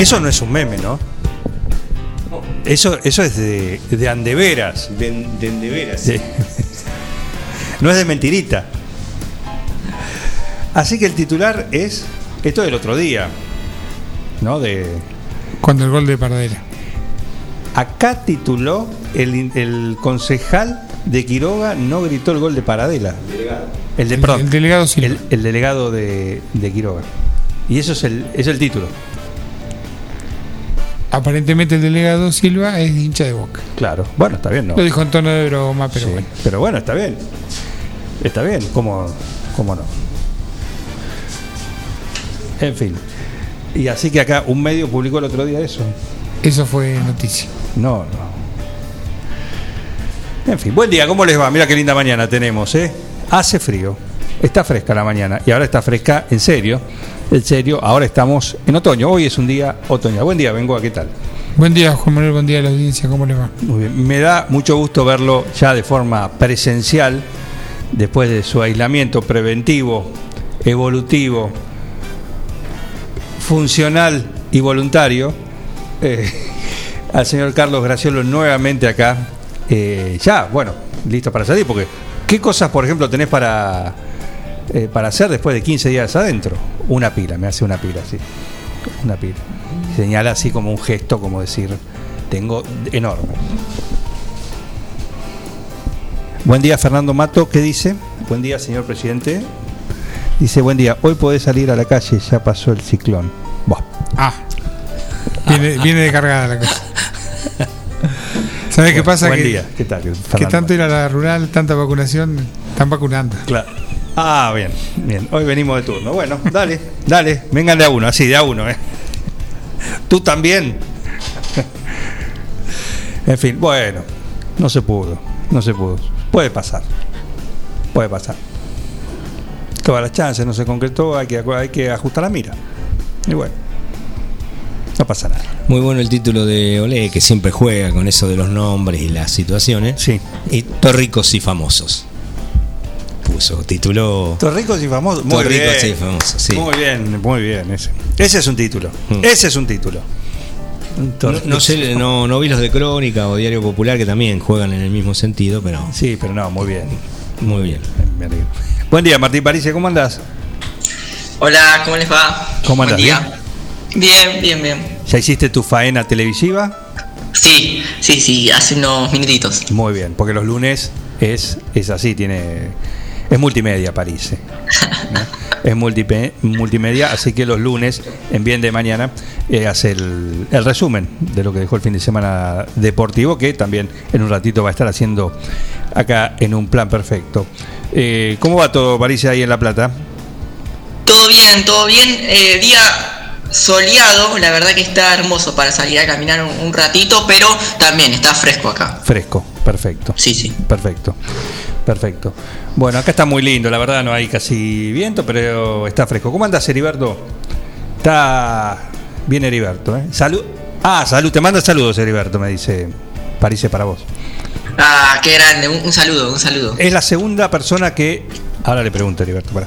Eso no es un meme, ¿no? Eso, eso es de, de andeveras. De, de, de veras. Sí. No es de mentirita. Así que el titular es esto del otro día, ¿no? De Cuando el gol de Pardera. acá tituló el, el concejal de Quiroga no gritó el gol de Paradela. El de El- el delegado el, el delegado de, de Quiroga. Y eso es el, es el título. Aparentemente el delegado Silva es hincha de boca. Claro. Bueno, está bien, ¿no? Lo dijo en tono de broma, pero Sí, bueno. Pero bueno, está bien. Está bien, ¿cómo, cómo no? En fin. Y así que acá un medio publicó el otro día eso. Eso fue noticia. No, no. En fin, buen día, ¿cómo les va? Mira qué linda mañana tenemos, ¿eh? Hace frío, está fresca la mañana y ahora está fresca en serio. En serio, ahora estamos en otoño. Hoy es un día otoñal. Buen día, vengo, ¿qué tal? Buen día, Juan Manuel, buen día a la audiencia, ¿cómo le va? Muy bien. Me da mucho gusto verlo ya de forma presencial, después de su aislamiento preventivo, evolutivo, funcional y voluntario. eh, al señor Carlos Graciolo nuevamente acá. eh, ya, bueno, listo para salir, porque ¿qué cosas, por ejemplo, tenés para, eh, para hacer después de 15 días adentro? Una pila, me hace una pila, sí. Una pila. Señala así como un gesto, como decir, tengo enorme. Buen día, Fernando Mato. ¿Qué dice? Buen día, señor presidente. Dice, buen día. Hoy podés salir a la calle, ya pasó el ciclón. Buah. Ah, viene, viene de cargada la cosa. ¿Sabes qué pasa? Buen que, día. ¿Qué tal? que tanto ir a la rural, tanta vacunación, están vacunando. Claro. Ah, bien, bien. Hoy venimos de turno. Bueno, dale, dale. Vengan de a uno, así, de a uno, ¿eh? Tú también. En fin, bueno, no se pudo, no se pudo. Puede pasar, puede pasar. Todas las chances no se concretó, hay que, hay que ajustar la mira. Y bueno, no pasa nada. Muy bueno el título de Olé, que siempre juega con eso de los nombres y las situaciones. Sí. Y Torricos y famosos. Puso, tituló. Torricos y famosos. Muy Torricos bien. y famosos, sí. Muy bien, muy bien. Ese, ese es un título. Mm. Ese es un título. No, no sé, no, no vi los de Crónica o Diario Popular que también juegan en el mismo sentido, pero Sí, pero no, muy bien. muy bien. Buen día, Martín París, ¿cómo andás? Hola, ¿cómo les va? ¿Cómo andás? Buen día. Bien, bien, bien. ¿Ya hiciste tu faena televisiva? Sí, sí, sí, hace unos minutitos. Muy bien, porque los lunes es, es así, tiene es multimedia París. ¿eh? ¿No? Es multipe- multimedia, así que los lunes, en bien de mañana, eh, hace el, el resumen de lo que dejó el fin de semana deportivo, que también en un ratito va a estar haciendo acá en un plan perfecto. Eh, ¿Cómo va todo, París, ahí en La Plata? Todo bien, todo bien. Eh, día soleado, la verdad que está hermoso para salir a caminar un, un ratito, pero también está fresco acá. Fresco, perfecto. Sí, sí. Perfecto, perfecto. Bueno, acá está muy lindo, la verdad no hay casi viento, pero está fresco. ¿Cómo andas, Heriberto? Está bien, Heriberto. ¿eh? Salud. Ah, salud, te manda saludos, Heriberto, me dice París para vos. Ah, qué grande, un, un saludo, un saludo. Es la segunda persona que. Ahora le pregunto, Heriberto, pará.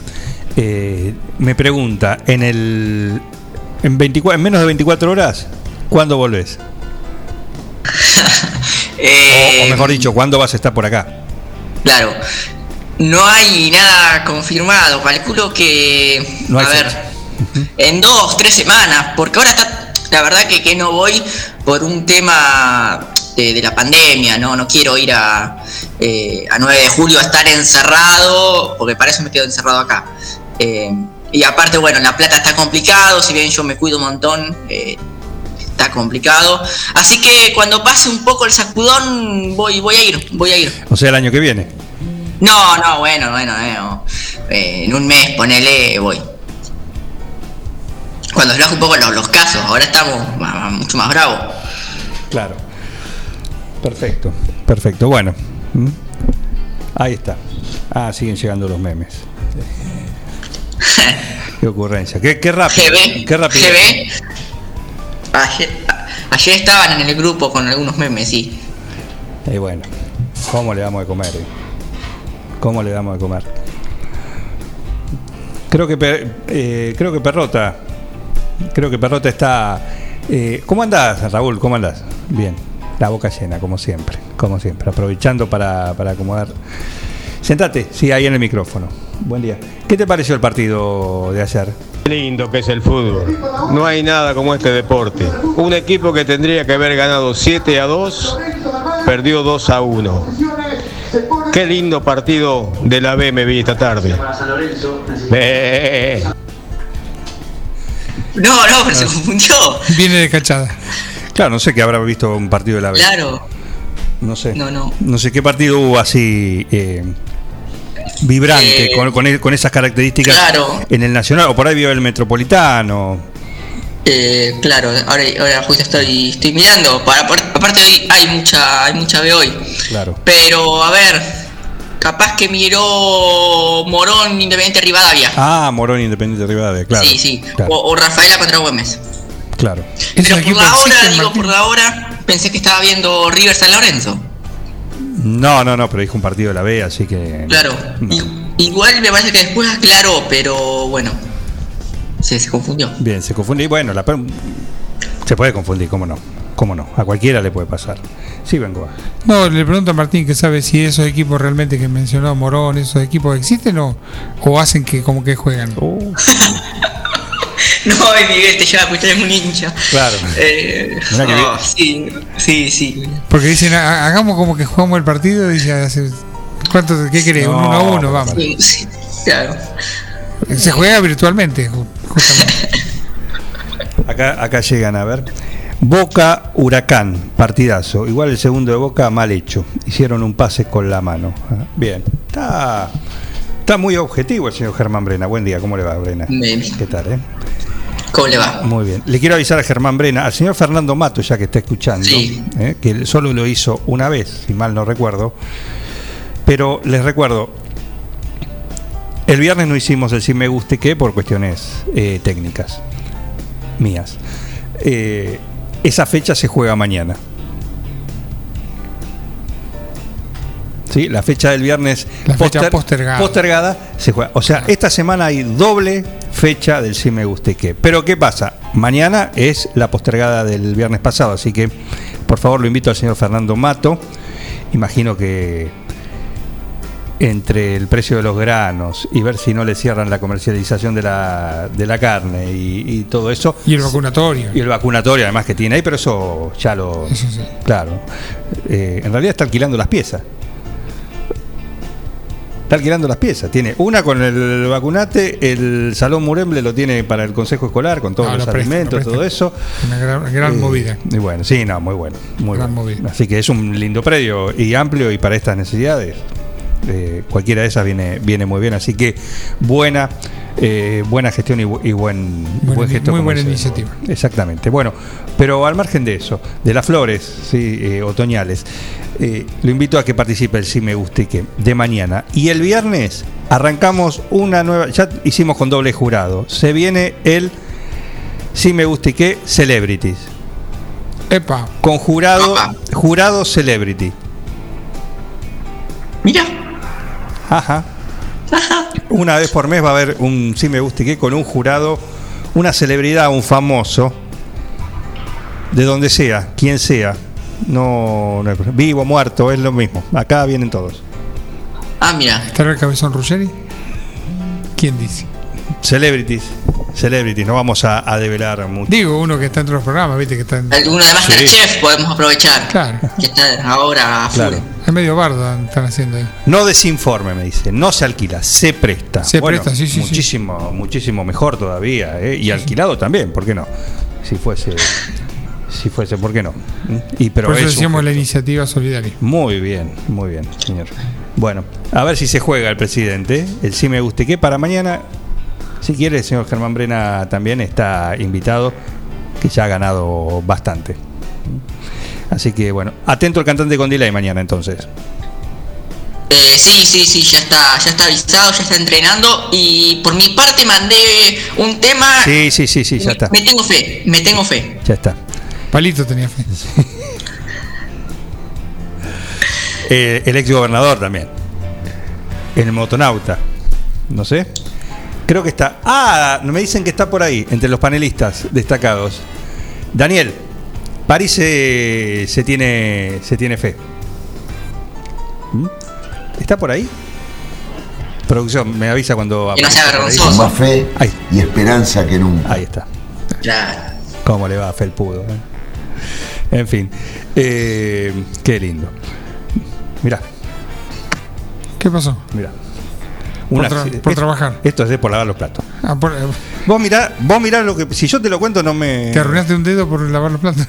Eh, me pregunta, en el. En, 24, en menos de 24 horas, ¿Cuándo volvés? Eh, O, o mejor dicho, ¿cuándo vas a estar por acá? Claro. No hay nada confirmado. Calculo que. No a ver. En dos, tres semanas. Porque ahora está. La verdad que, que no voy por un tema de, de la pandemia. No, no quiero ir a, eh, a 9 de julio a estar encerrado. Porque para eso me quedo encerrado acá. Eh, y aparte, bueno, en La Plata está complicado. Si bien yo me cuido un montón. eh, está complicado. Así que cuando pase un poco el sacudón, voy, voy a ir, voy a ir. O sea, el año que viene. No, no, bueno, bueno, eh, no. Eh, en un mes, ponele, voy. Cuando se bajen un poco los, los casos, ahora estamos mucho más bravos. Claro. Perfecto, perfecto. Bueno, ahí está. Ah, siguen llegando los memes. Qué ocurrencia. Qué, qué rápido. GB, Qué rápido. GB. Ayer, estaban en el grupo con algunos memes, sí. Y bueno, ¿cómo le damos de comer? eh? ¿Cómo le damos de comer? Creo que eh, creo que Perrota. Creo que Perrota está. eh, ¿Cómo andás, Raúl? ¿Cómo andás? Bien. La boca llena, como siempre. Como siempre. Aprovechando para, para acomodar. Sentate, sí, ahí en el micrófono. Buen día. ¿Qué te pareció el partido de ayer? Qué lindo que es el fútbol. No hay nada como este deporte. Un equipo que tendría que haber ganado 7 a 2, perdió 2 a 1. Qué lindo partido de la B me vi esta tarde. Eh, No, no, Ah. pero se confundió. Viene de cachada. Claro, no sé que habrá visto un partido de la B. Claro. No sé. No, no. No sé qué partido hubo así eh, vibrante, Eh, con, con, con esas características claro. en el Nacional, o por ahí vio el Metropolitano. Eh, claro, ahora, ahora justo estoy, estoy mirando. Para, por- aparte hoy hay mucha, hay mucha B hoy. Claro. Pero a ver, capaz que miró Morón Independiente Rivadavia. Ah, Morón Independiente Rivadavia, claro. sí, sí. Claro, O, o Rafaela contra Güemes. claro. ¿Esos Pero por la hora, digo, Martín? por la hora, pensé que estaba viendo River San Lorenzo. No, no, no, pero dijo un partido de la B, así que. Claro. no. Igual me parece que después aclaró, pero bueno. Se, se confundió. Bien, se confunde. Y bueno, la, se puede confundir, ¿cómo no? ¿Cómo no? A cualquiera le puede pasar. Sí, vengo. No, le pregunto a Martín que sabe si esos equipos realmente que mencionó Morón, esos equipos existen o, o hacen que como que juegan. Uh, No, Miguel, te lleva a escuchar un hincha. Claro. Eh, no, sí, sí, sí. Porque dicen, "Ha- hagamos como que jugamos el partido y ya hace... ¿Cuánto, ¿Qué querés? Un No, 1 a 1, pero vamos. Sí, sí, claro. Se juega virtualmente, ju- justamente. Acá, acá llegan a ver. Boca Huracán, partidazo. Igual el segundo de Boca mal hecho. Hicieron un pase con la mano. Ah, Bien. Está, está muy objetivo el señor Germán Brena. Buen día, ¿cómo le va, Brena? Bien. ¿Qué tal, eh? ¿Cómo le va? Muy bien. Le quiero avisar a Germán Brena, al señor Fernando Mato, ya que está escuchando, Sí. eh, que solo lo hizo una vez, si mal no recuerdo. Pero les recuerdo, el viernes no hicimos el si me guste qué por cuestiones eh, técnicas mías. Eh, esa fecha se juega mañana. ¿Sí? La fecha del viernes La fecha postergada. postergada se juega. O sea, esta semana hay doble fecha del si me guste qué. Pero ¿qué pasa? Mañana es la postergada del viernes pasado, así que por favor lo invito al señor Fernando Mato. Imagino que entre el precio de los granos y ver si no le cierran la comercialización de la, de la carne y, y todo eso. Y el vacunatorio. Y el vacunatorio además que tiene ahí, pero eso ya lo... Eso sí. Claro. Eh, en realidad está alquilando las piezas. Está alquilando las piezas. Tiene una con el vacunate, el Salón Muremble lo tiene para el Consejo Escolar, con todos los lo presta, alimentos, lo todo eso. Una gran, gran Eh, movida. Y bueno, sí, no, muy bueno. Muy Gran bueno. movida. Así que es un lindo predio y amplio y para estas necesidades. eh, cualquiera de esas viene, viene muy bien. Así que buena, eh, buena gestión y, bu- y buen, gesto. muy buena iniciativa. Exactamente. Bueno, pero al margen de eso, de las flores sí, eh, otoñales, eh, lo invito a que participe el Si Me Guste que de mañana. Y el viernes arrancamos una nueva, ya hicimos con doble jurado. Se viene el Si Me Guste que Celebrities. Epa, Con jurado, jurado Celebrity. Mira. Ajá. Una vez por mes va a haber un Si Me Guste que con un jurado, una celebridad, un famoso. de donde sea, quien sea. No, no hay problema. vivo, muerto, es lo mismo. Acá vienen todos. Ah, mira. ¿Estará el cabezón Ruggeri? ¿Quién dice? Celebrities, celebrities, no vamos a, a develar mucho. Digo, uno que está entre los programas, viste que está en... Alguno de Masterchef podemos aprovechar. Claro. Que está ahora a. Claro. Es medio bardo están haciendo ahí. No desinforme, me dice. No se alquila, se presta. Se presta, sí, sí, sí. muchísimo, Muchísimo mejor todavía. ¿eh? Y alquilado también, ¿por qué no? Si fuese, si fuese, ¿por qué no? Y, pero Por eso es decíamos la iniciativa solidaria. Muy bien, muy bien, señor. Bueno, a ver si se juega el presidente. El sí me guste que para mañana, si quiere, el señor Germán Brena también está invitado, que ya ha ganado bastante. Así que bueno, atento al cantante con delay mañana entonces. Eh, sí, sí, sí, ya está, ya está avisado, ya está entrenando. Y por mi parte mandé un tema. Sí, sí, sí, sí, ya está. Me tengo fe, me tengo fe. Ya está. Palito tenía fe. Eh, el ex gobernador también. El motonauta. No sé. Creo que está. Ah, me dicen que está por ahí, entre los panelistas destacados. Daniel, París se, se tiene, se tiene fe. ¿Mm? ¿Está por ahí? Producción, me avisa cuando. Que no sea vergonzoso. Más fe Ahí. y esperanza que nunca. Ahí está. Claro. ¿Cómo le va a Felpudo? eh? En fin. Eh, qué lindo. Mirá, ¿Qué pasó? mirá. Por tra- por esto- trabajar. Esto es de por lavar los platos. Ah, por- eh, Vos mirá, vos mirá lo que. Si yo te lo cuento, no me. ¿Te arruinaste un dedo por lavar los platos?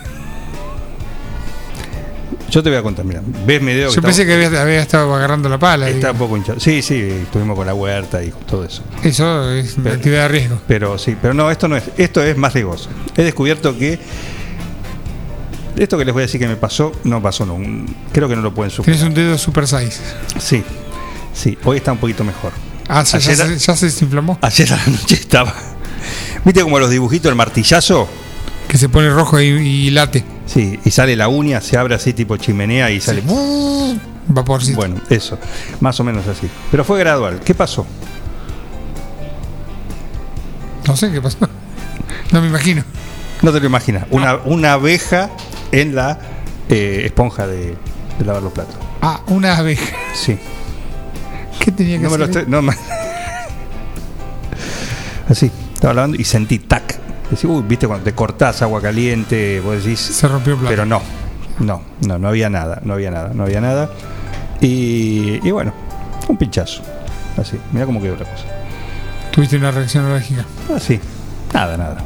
Yo te voy a contar, mira. ¿Ves mi dedo? Yo pensé está, que había, había estado agarrando la pala. está un poco hinchado. Sí, sí, estuvimos con la huerta y todo eso. Eso es Pero- actividad de riesgo. Pero sí, pero no, esto no es. Esto es más riesgoso. He descubierto que. Esto que les voy a decir que me pasó, no pasó, no. Creo que no lo pueden superar. Tienes un dedo super size. Sí, sí, hoy está un poquito mejor. Ah, ya, ya se, ya se desinflamó. Ayer a la noche estaba. ¿Viste como los dibujitos, el martillazo? Que se pone rojo y, y late. Sí, y sale la uña, se abre así tipo chimenea y sale. Vaporcito. Bueno, eso, más o menos así. Pero fue gradual. ¿Qué pasó? No sé qué pasó. No me imagino. No te lo imaginas. Una, una abeja en la eh, esponja de, de lavar los platos. Ah, una abeja. Sí. ¿Qué tenía que No me lo hacer? estoy. No me- Así, estaba lavando y sentí tac. Decís, uy, viste cuando te cortás agua caliente, vos decís. Se rompió el plato. Pero no, no, no, no había nada, no había nada, no había nada. Y, y bueno, un pinchazo. Así, mira cómo quedó la cosa. Tuviste una reacción alérgica. Así, nada, nada.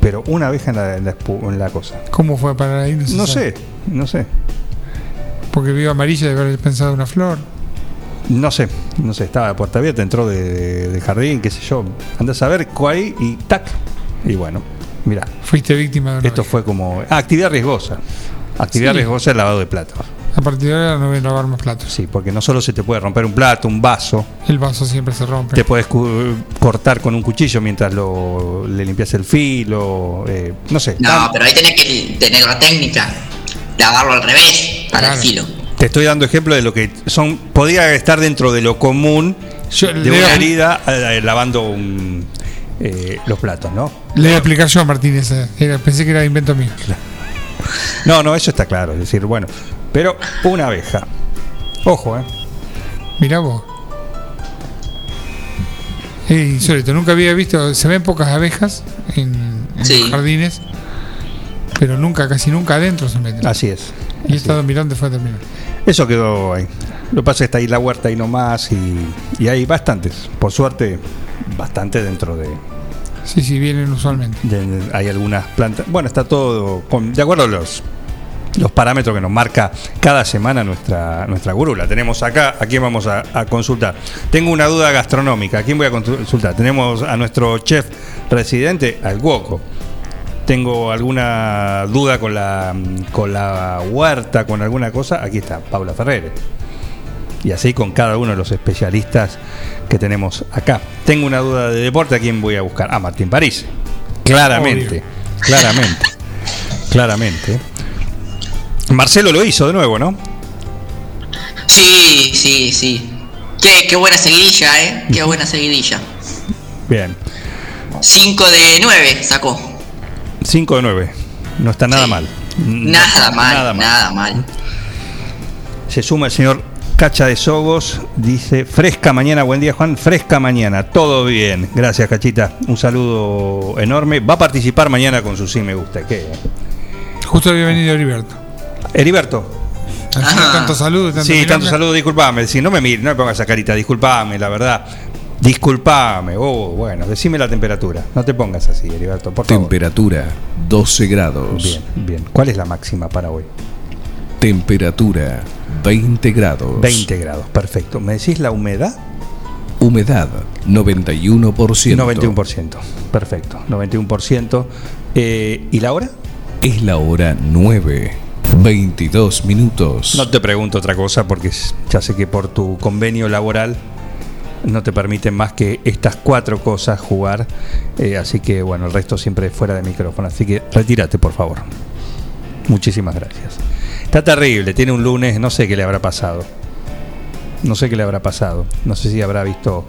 Pero una abeja en la, en la en la cosa. ¿Cómo fue para ahí? No sabe. sé, no sé. Porque vio amarilla de haber pensado una flor. No sé, no sé, estaba a puerta abierta, entró de, de jardín, qué sé yo. Andás a ver cuál y tac. Y bueno, mira, Fuiste víctima de una esto fue como. Ah, actividad riesgosa. Actividad Sí. riesgosa el lavado de platos. A partir de ahora no voy a lavar más platos. Sí, porque no solo se te puede romper un plato, un vaso, El vaso siempre se rompe. te puedes cortar con un cuchillo mientras lo, le limpias el filo, eh, no sé. No, pero ahí tenés que tener la técnica. Lavarlo al revés para Claro. el filo. Te estoy dando ejemplo de lo que son. Podría estar dentro de lo común Yo de una herida eh, lavando un, eh, los platos, ¿no? Le voy a explicar yo a Martínez. Era- pensé que era invento mío. No, no, eso está claro. Es decir, bueno, pero una abeja. Ojo, ¿eh? Mirá vos. Es insólito. Nunca había visto. Se ven pocas abejas en, en Sí. los jardines. Pero nunca, casi nunca adentro se meten. Así es. Y he estado mirando fue terminar. Eso quedó ahí. Lo que pasa es que está ahí la huerta ahí nomás y, y hay bastantes. Por suerte, bastante dentro de, Sí, sí, vienen usualmente. de- hay algunas plantas. Bueno, está todo con- de acuerdo a los, los parámetros que nos marca cada semana nuestra, nuestra gurú. La tenemos acá. ¿A quién vamos a, a consultar? Tengo una duda gastronómica. ¿A quién voy a consultar? Tenemos a nuestro chef residente, al Guoco. Tengo alguna duda con la, con la huerta, con alguna cosa. Aquí está, Paula Ferreres. Y así con cada uno de los especialistas que tenemos acá. Tengo una duda de deporte, ¿a quién voy a buscar? A Martín París. Claramente, Obvio. claramente, claramente. Marcelo lo hizo de nuevo, ¿no? Sí, sí, sí. Qué, qué buena seguidilla, ¿eh? Qué buena seguidilla. Bien. 5 de 9 sacó. 5 de 9. No está nada Sí. mal. Nada mal, Nada nada mal. mal. Se suma el señor Cacha de Sogos. Dice: Fresca mañana. Buen día, Juan. Fresca mañana. Todo bien. Gracias, Cachita. Un saludo enorme. Va a participar mañana con su sí me gusta. ¿Qué? Justo había venido Heriberto. Heriberto. Ah. tanto saludo, tanto Sí, milonga. tanto saludo, disculpame. Si no me mires, no me pongas esa carita, disculpame, la verdad. Disculpame. Oh, bueno, decime la temperatura. No te pongas así, Heriberto, por favor. Temperatura 12 grados. Bien, bien. ¿Cuál es la máxima para hoy? Temperatura 20 grados. 20 grados, perfecto. ¿Me decís la humedad? Humedad 91%. 91%. Perfecto, 91%. Eh, ¿Y la hora? Es la hora 9. 22 minutos. No te pregunto otra cosa porque ya sé que por tu convenio laboral no te permiten más que estas cuatro cosas jugar. eh, así que bueno, el resto siempre fuera de micrófono. Así que retírate, por favor. Muchísimas gracias. Está terrible, tiene un lunes, no sé qué le habrá pasado. No sé qué le habrá pasado. No sé si habrá visto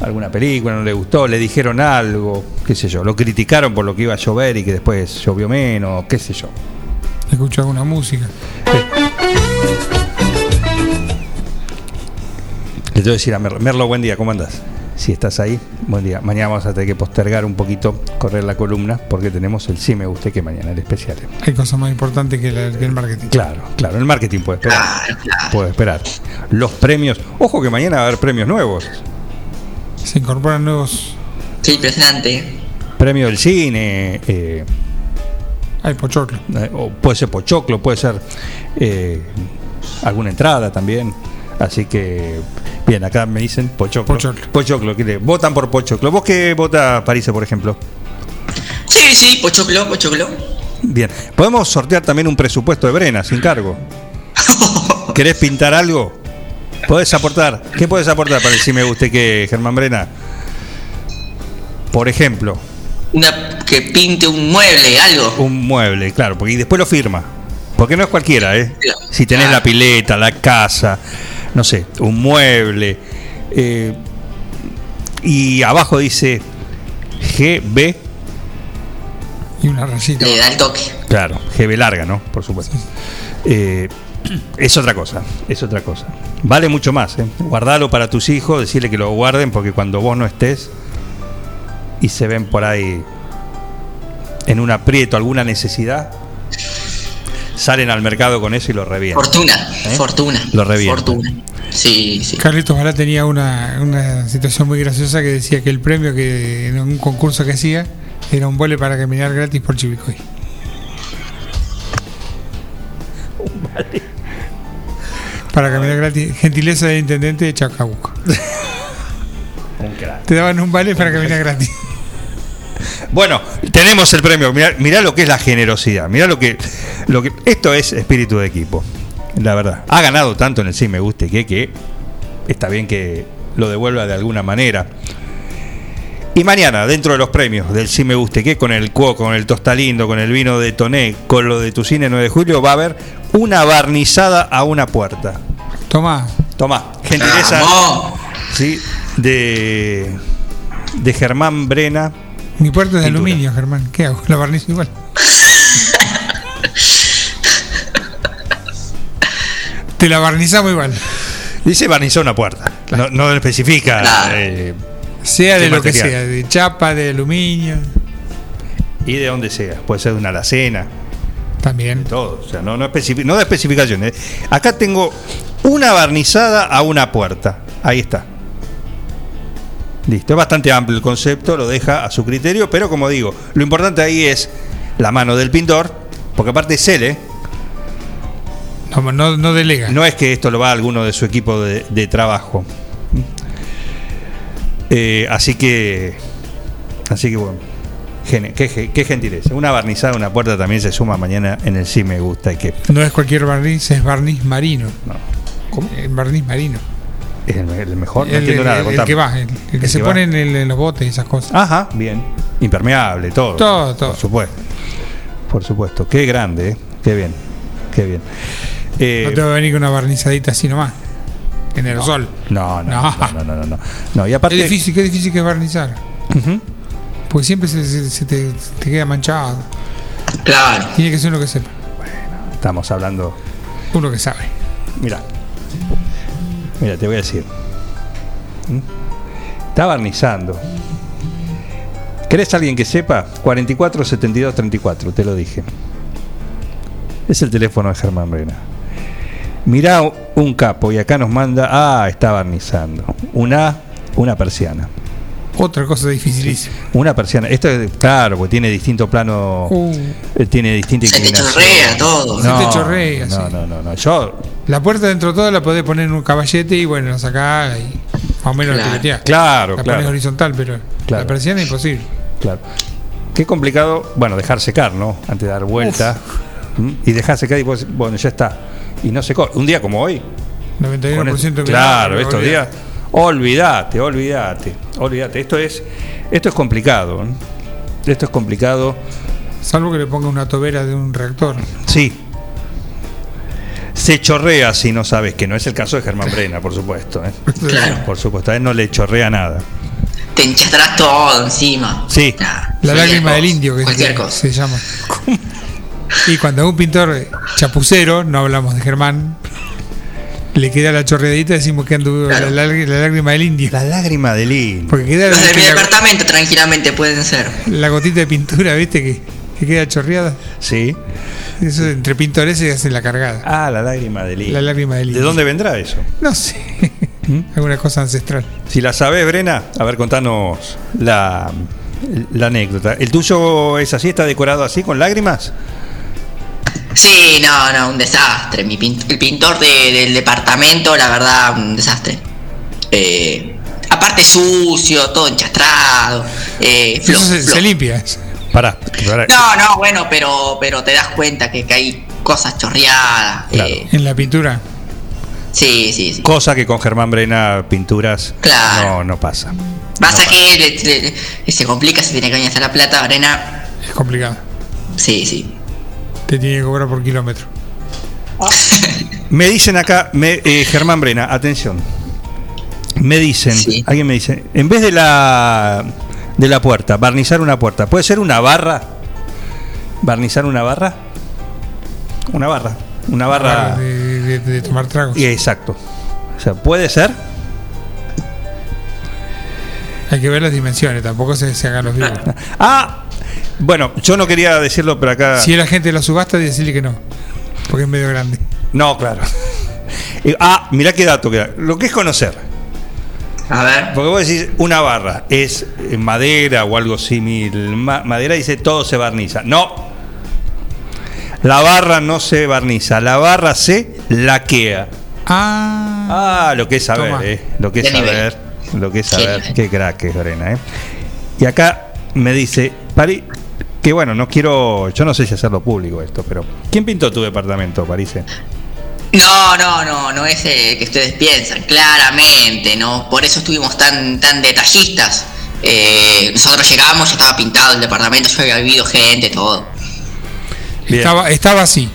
alguna película, no le gustó, le dijeron algo, qué sé yo. Lo criticaron por lo que iba a llover y que después llovió menos, qué sé yo. Escucho alguna música. Le tengo que decir a Merlo, Merlo, buen día, ¿cómo andas? Si estás ahí, buen día. Mañana vamos a tener que postergar un poquito, correr la columna, porque tenemos el sí me guste que mañana, el especial. Hay cosas más importantes que, el marketing. Claro, claro, el marketing puede esperar. Claro, claro. Puede esperar. Los premios, ojo que mañana va a haber premios nuevos. Se incorporan nuevos. Qué impresionante. Premio del cine, eh, Hay pochoclo. eh, o puede ser Pochoclo, puede ser eh, alguna entrada también. Así que, bien, acá me dicen Pochoclo. Pochoclo. Pochoclo, que le- votan por Pochoclo. ¿Vos qué vota París, por ejemplo? Sí, sí, pochoclo, pochoclo. Bien, podemos sortear también un presupuesto de Brena sin cargo. ¿Querés pintar algo? ¿Podés aportar? ¿Qué podés aportar para decirme usted que Germán Brena? Por ejemplo, Una, que pinte un mueble, algo. un mueble, claro, porque y después lo firma. Porque no es cualquiera, ¿eh? Si tenés la pileta, la casa, no sé, un mueble. eh, y abajo dice GB, Y una rayita. Le da el toque. Claro, GB larga, ¿no? Por supuesto. Eh, es otra cosa, es otra cosa. Vale mucho más, ¿eh? Guardalo para tus hijos, decirle que lo guarden porque cuando vos no estés y se ven por ahí en un aprieto, alguna necesidad, salen al mercado con eso y lo revientan. Fortuna, ¿Eh? fortuna. Lo revienta. Fortuna. Sí, sí. Carlitos Balá tenía una, una situación muy graciosa que decía que el premio que en un concurso que hacía era un vuelo para caminar gratis por Chivicoy. Para caminar gratis, gentileza del intendente de Chacabuco. Un crack. Te daban un vale para caminar gratis. Bueno, tenemos el premio. Mirá, mirá lo que es la generosidad. Mirá lo que, lo que. Esto es espíritu de equipo. La verdad. Ha ganado tanto en el sí me guste que, que está bien que lo devuelva de alguna manera. Y mañana, dentro de los premios del sí me guste que con el cuo, con el tostalindo, con el vino de Toné, con lo de tu cine 9 de julio, va a haber una barnizada a una puerta. Toma, Toma, gentileza Vamos. ¿sí? de, de Germán Brena. Mi puerta es de Pintura. aluminio, Germán. ¿Qué hago? La barnizo igual. Te la barnizamos igual. Dice barnizar una puerta. No, no especifica. Eh, Sea ¿Qué de lo que sea, de chapa, de aluminio. y de donde sea. Puede ser de una alacena, También. todo. O sea, no, no, no da especificaciones. Acá tengo una barnizada a una puerta. Ahí está. Listo. Es bastante amplio el concepto, lo deja a su criterio, pero como digo, lo importante ahí es la mano del pintor, porque aparte es él, ¿eh? No, no, no delega. No es que esto lo va a alguno de su equipo de, de trabajo. Eh, así que. Así que bueno. Gene- qué, qué gentileza. Una barnizada, una puerta también se suma mañana en el sí me gusta. Y que No es cualquier barniz, es barniz marino. no. ¿Cómo? El barniz marino. Es el, me- el mejor. No el, entiendo el- nada. el contame. que va, el, el que El se que pone en, el- en los botes y esas cosas. Ajá, bien. Impermeable, todo. Todo, todo. Por supuesto. Por supuesto. Qué grande, ¿eh? Qué bien. Qué bien. Eh, no te va a venir con una barnizadita así nomás. En aerosol. no, no, No. no, no, no, no, no. No, y Qué aparte. difícil, qué difícil que es barnizar. Porque siempre se, se- se te, te queda manchado. Claro. Tiene que ser uno que sepa, Estamos hablando. uno que sabe. Mira. Mira, te voy a decir. ¿Mm? Está barnizando. ¿Querés alguien que sepa? 44 72 34, te lo dije. Es el teléfono de Germán Brena. Mirá un capo y acá nos manda. Ah, está barnizando. Una, una persiana. Otra cosa dificilísima. Una persiana. Esto es, claro, porque tiene distinto plano. Uh. eh, Tiene distinta Se te inclinación. chorrea todo. Se te chorrea, no, sí. no, no, no. Yo, La puerta dentro de todo la podés poner en un caballete y bueno, la sacás y más o menos la Claro. tiroteás. claro, La pones claro. horizontal, pero Claro. la persiana es imposible. Claro. Qué complicado, bueno, dejar secar, ¿no? Antes de dar vuelta. ¿Mm? Y dejar secar y pues, bueno, ya está. Y no secó. Un día como hoy. 91% con humedad, claro, estos días. Olvidate. Olvídate, olvídate, olvídate. Esto es, esto es complicado. ¿eh? Esto es complicado. Salvo que le ponga una tobera de un reactor. Sí. Se chorrea si no sabes, que no es el caso de Germán Brena, por supuesto. ¿eh? Claro. Por supuesto, a él no le chorrea nada. Te enchastrás todo encima. Sí. Nah, La lágrima del indio, que Cualquier se, cosa. se llama. Y cuando un pintor chapucero, no hablamos de Germán, le queda la chorreadita, decimos que anduvo Claro. la, lágrima del indio. La lágrima del indio. Porque queda Los de mi departamento tranquilamente pueden ser. la gotita de pintura, ¿viste? Que, que queda chorreada. Sí. Eso entre pintores se hace la cargada. Ah, la lágrima del indio. La lágrima del ¿De indio. dónde vendrá eso? No sé. Alguna cosa ancestral. Si la sabes, Brena, a ver, contanos la, la anécdota. ¿El tuyo es así? ¿Está decorado así, con lágrimas? Sí, no, no, un desastre. Mi pin- el pintor de- del departamento, la verdad, un desastre. Eh, aparte sucio, todo enchastrado. Eh, Eso se, flo- se limpia. Pará, pará. No, no, bueno, pero, pero te das cuenta que, que hay cosas chorreadas. Claro. eh, En la pintura. sí, sí, sí. Cosa que con Germán Brena Pinturas Claro. no, no pasa. Pasa que le- le- le- se complica, se tiene que bañar hasta la plata, arena. Es complicado. Sí, sí. Te tiene que cobrar por kilómetro. Me dicen acá, me- eh, Germán Brena, atención. Me dicen, Sí. alguien me dice, en vez de la de la puerta, barnizar una puerta, ¿puede ser una barra? ¿Barnizar una barra? Una barra. Una barra. De, de- de tomar tragos. Y exacto. O sea, ¿puede ser? Hay que ver las dimensiones, tampoco se, se hagan los vivos. Ah, bueno, yo no quería decirlo, pero acá. Si es la gente de la subasta, decirle que no. Porque es medio grande. No, claro. Eh, Ah, mirá qué dato que da. Lo que es conocer. A ver. Porque vos decís, una barra es eh, madera o algo similar. Ma- madera dice todo se barniza. No. La barra no se barniza, la barra se laquea. Ah, Ah, lo que es saber, Toma. eh. Lo que es nivel. saber. Lo que es saber. Qué crack es Lorena, eh. Y acá me dice, Pari, que bueno, no quiero, yo no sé si hacerlo público esto, pero ¿quién pintó tu departamento, Parise? No, no, no, no es el que ustedes piensan, claramente, ¿no? Por eso estuvimos tan, tan detallistas. Eh, nosotros llegamos, ya estaba pintado el departamento, ya había vivido gente, todo. Bien. estaba, estaba así.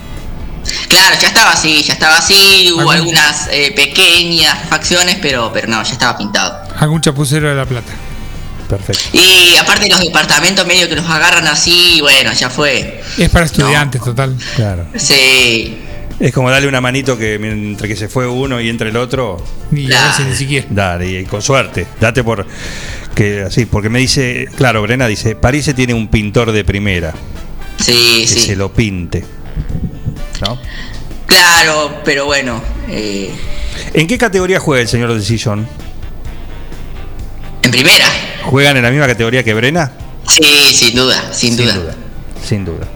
Claro, ya estaba así, ya estaba así, hubo algunas eh, pequeñas facciones, pero, pero no, ya estaba pintado. Algún chapucero de la plata. Perfecto. Y aparte los departamentos medio que los agarran así, bueno, ya fue. Es para estudiantes, total. Claro. Sí, Es como darle una manito que entre que se fue uno y entre el otro, Ni a veces ni siquiera. dale, y con suerte. Date por que así, porque me dice, claro, Brena dice, Parise tiene un pintor de primera, sí, que sí. se lo pinte. ¿No? Claro, pero bueno. eh, ¿En qué categoría juega el señor de Sillón? En primera. ¿Juegan en la misma categoría que Brena? Sí, sin duda, sin, duda. Sin duda.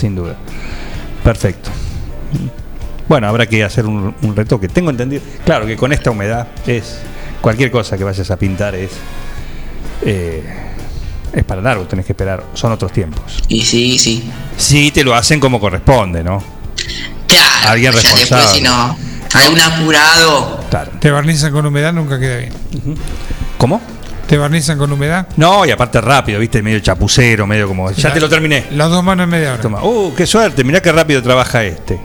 Sin duda. Perfecto. Bueno, habrá que hacer un, un retoque. Tengo entendido. Claro que con esta humedad es. Cualquier cosa que vayas a pintar es. eh, es para largo, tenés que esperar. Son otros tiempos. Y sí, sí. Sí, te lo hacen como corresponde, ¿no? Claro. Alguien después responsable. si no, algún apurado. Claro. Te barnizan con humedad, nunca queda bien. ¿Cómo? Te barnizan con humedad. No, y aparte rápido, viste, medio chapucero, medio como. Ya La- te lo terminé. Las dos manos en media hora. Toma. Uh, qué suerte, mirá qué rápido trabaja este.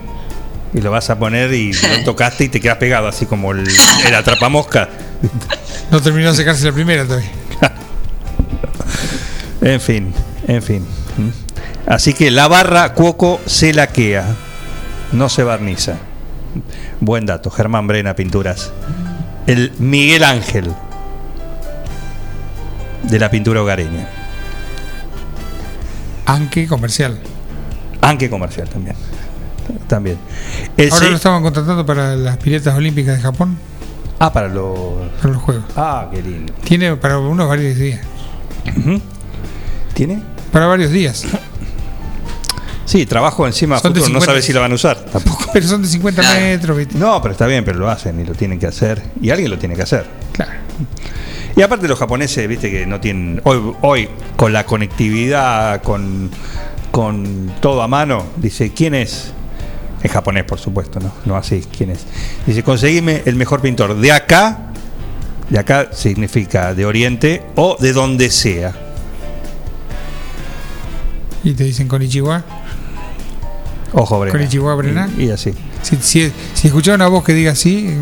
Y lo vas a poner y lo tocaste y te quedas pegado, así como el, el atrapamosca. No terminó de secarse la primera todavía. En fin, en fin. ¿Mm? Así que la barra Cuoco se laquea, no se barniza. Buen dato, Germán Brena Pinturas. El Miguel Ángel de la pintura hogareña. Anque comercial. Aunque comercial también. También. El Ahora lo estaban contratando para las piletas olímpicas de Japón, Ah, para los. para los Juegos. Ah, qué lindo. Tiene para unos varios días. ¿Tiene? Para varios días. Sí, trabajo encima Son de futuro, no 50. sabe si lo van a usar tampoco. Pero son de 50 Claro. metros, ¿viste? No, pero está bien, pero lo hacen y lo tienen que hacer. Y alguien lo tiene que hacer. Claro. Y aparte los japoneses, viste que no tienen, hoy, hoy con la conectividad, con, con todo a mano, dice, ¿quién es? En japonés, por supuesto, ¿no? No así, ¿quién es? Dice, conseguime el mejor pintor de acá, de acá significa de Oriente o de donde sea. Y te dicen con Ichiwa. Ojo, Brena. Konnichiwa, Brena. Y, y así. Si, si, si escuchás una voz que diga así, eh,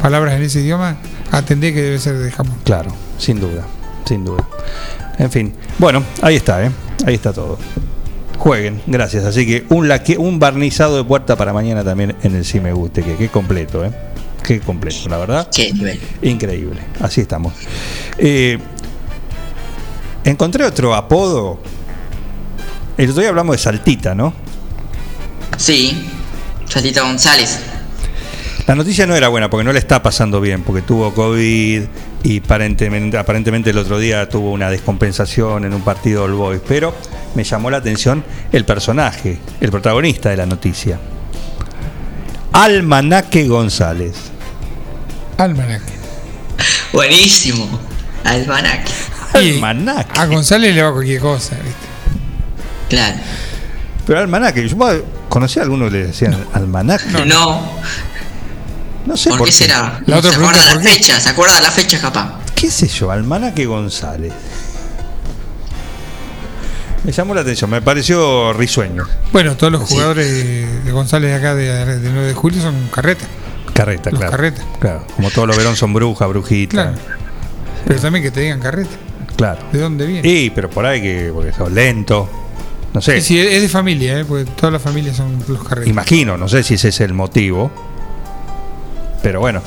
palabras en ese idioma, atendé que debe ser de Japón. Claro, sin duda, sin duda. En fin, bueno, ahí está, ¿eh? Ahí está todo. Jueguen, gracias. Así que un, laque, un barnizado de puerta para mañana también en el Sí Me Guste, que qué completo, ¿eh? Qué completo, la verdad. Qué nivel. Increíble, así estamos. Eh, encontré otro apodo. El otro día hablamos de Saltita, ¿no? Sí, Saltita González. La noticia no era buena porque no le está pasando bien, porque tuvo COVID y aparentemente, aparentemente el otro día tuvo una descompensación en un partido del Boys, pero me llamó la atención el personaje, el protagonista de la noticia. Almanaque González. Almanaque. Buenísimo. Almanaque. Almanaque. A González le va cualquier cosa, ¿viste? Claro. Pero Almanaque, yo conocí a algunos que le decían Almanaque. No, No sé ¿por, por qué qué. será? La otra ¿Se pregunta, acuerda ¿por la qué? fecha? ¿Se acuerda la fecha capaz? ¿Qué sé yo? Almanaque González. Me llamó la atención, me pareció risueño. Bueno, todos los Sí. jugadores de, de González de acá de, de 9 de julio son carreta. Carreta, Los claro. carretas. Claro, como todos los verón son bruja, brujita. Claro. Pero también que te digan carreta. Claro. ¿De dónde viene? Y, pero por ahí que, porque son lento. No sé, es de familia, ¿eh? porque todas las familias son los carretas. imagino, no sé si ese es el motivo. Pero bueno,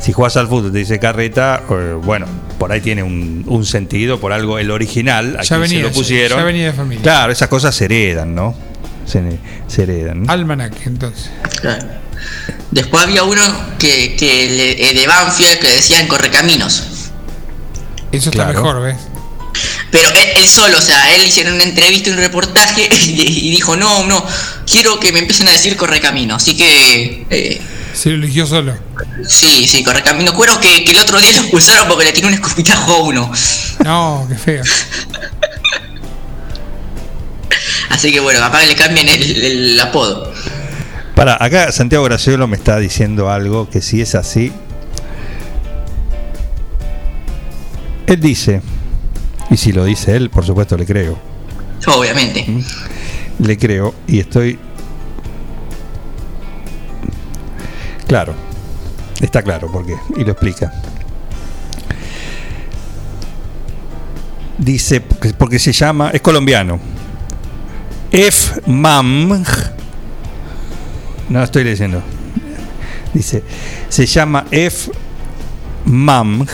si juegas al fútbol te dice carreta, eh, bueno, por ahí tiene un, un sentido, por algo el original, a Ya quien venía, se lo pusieron. ya venía de familia. Claro, esas cosas se heredan, ¿no? Se, se heredan. Almanaque, entonces. Claro. Después había uno que, que le- eh, de Banfield que decían Correcaminos. Eso está Claro. mejor, ¿ves? Pero él, él solo, o sea, él hicieron una entrevista, un reportaje y, y dijo, no, no, quiero que me empiecen a decir Correcamino. Así que, eh, Se lo eligió solo. sí, sí, Correcamino. Cuero que, que el otro día lo expulsaron porque le tiró un escupitajo a uno. No, qué feo. Así que bueno, capaz que le cambian el, el apodo. Para, acá Santiago Graciolo me está diciendo algo que si es así. Él dice, y si lo dice él, por supuesto le creo. Obviamente. Le creo y estoy. Claro, está claro por qué, y lo explica. Dice, porque- porque se llama, es colombiano. F. Mam. No estoy leyendo. Dice, se llama F. Mam.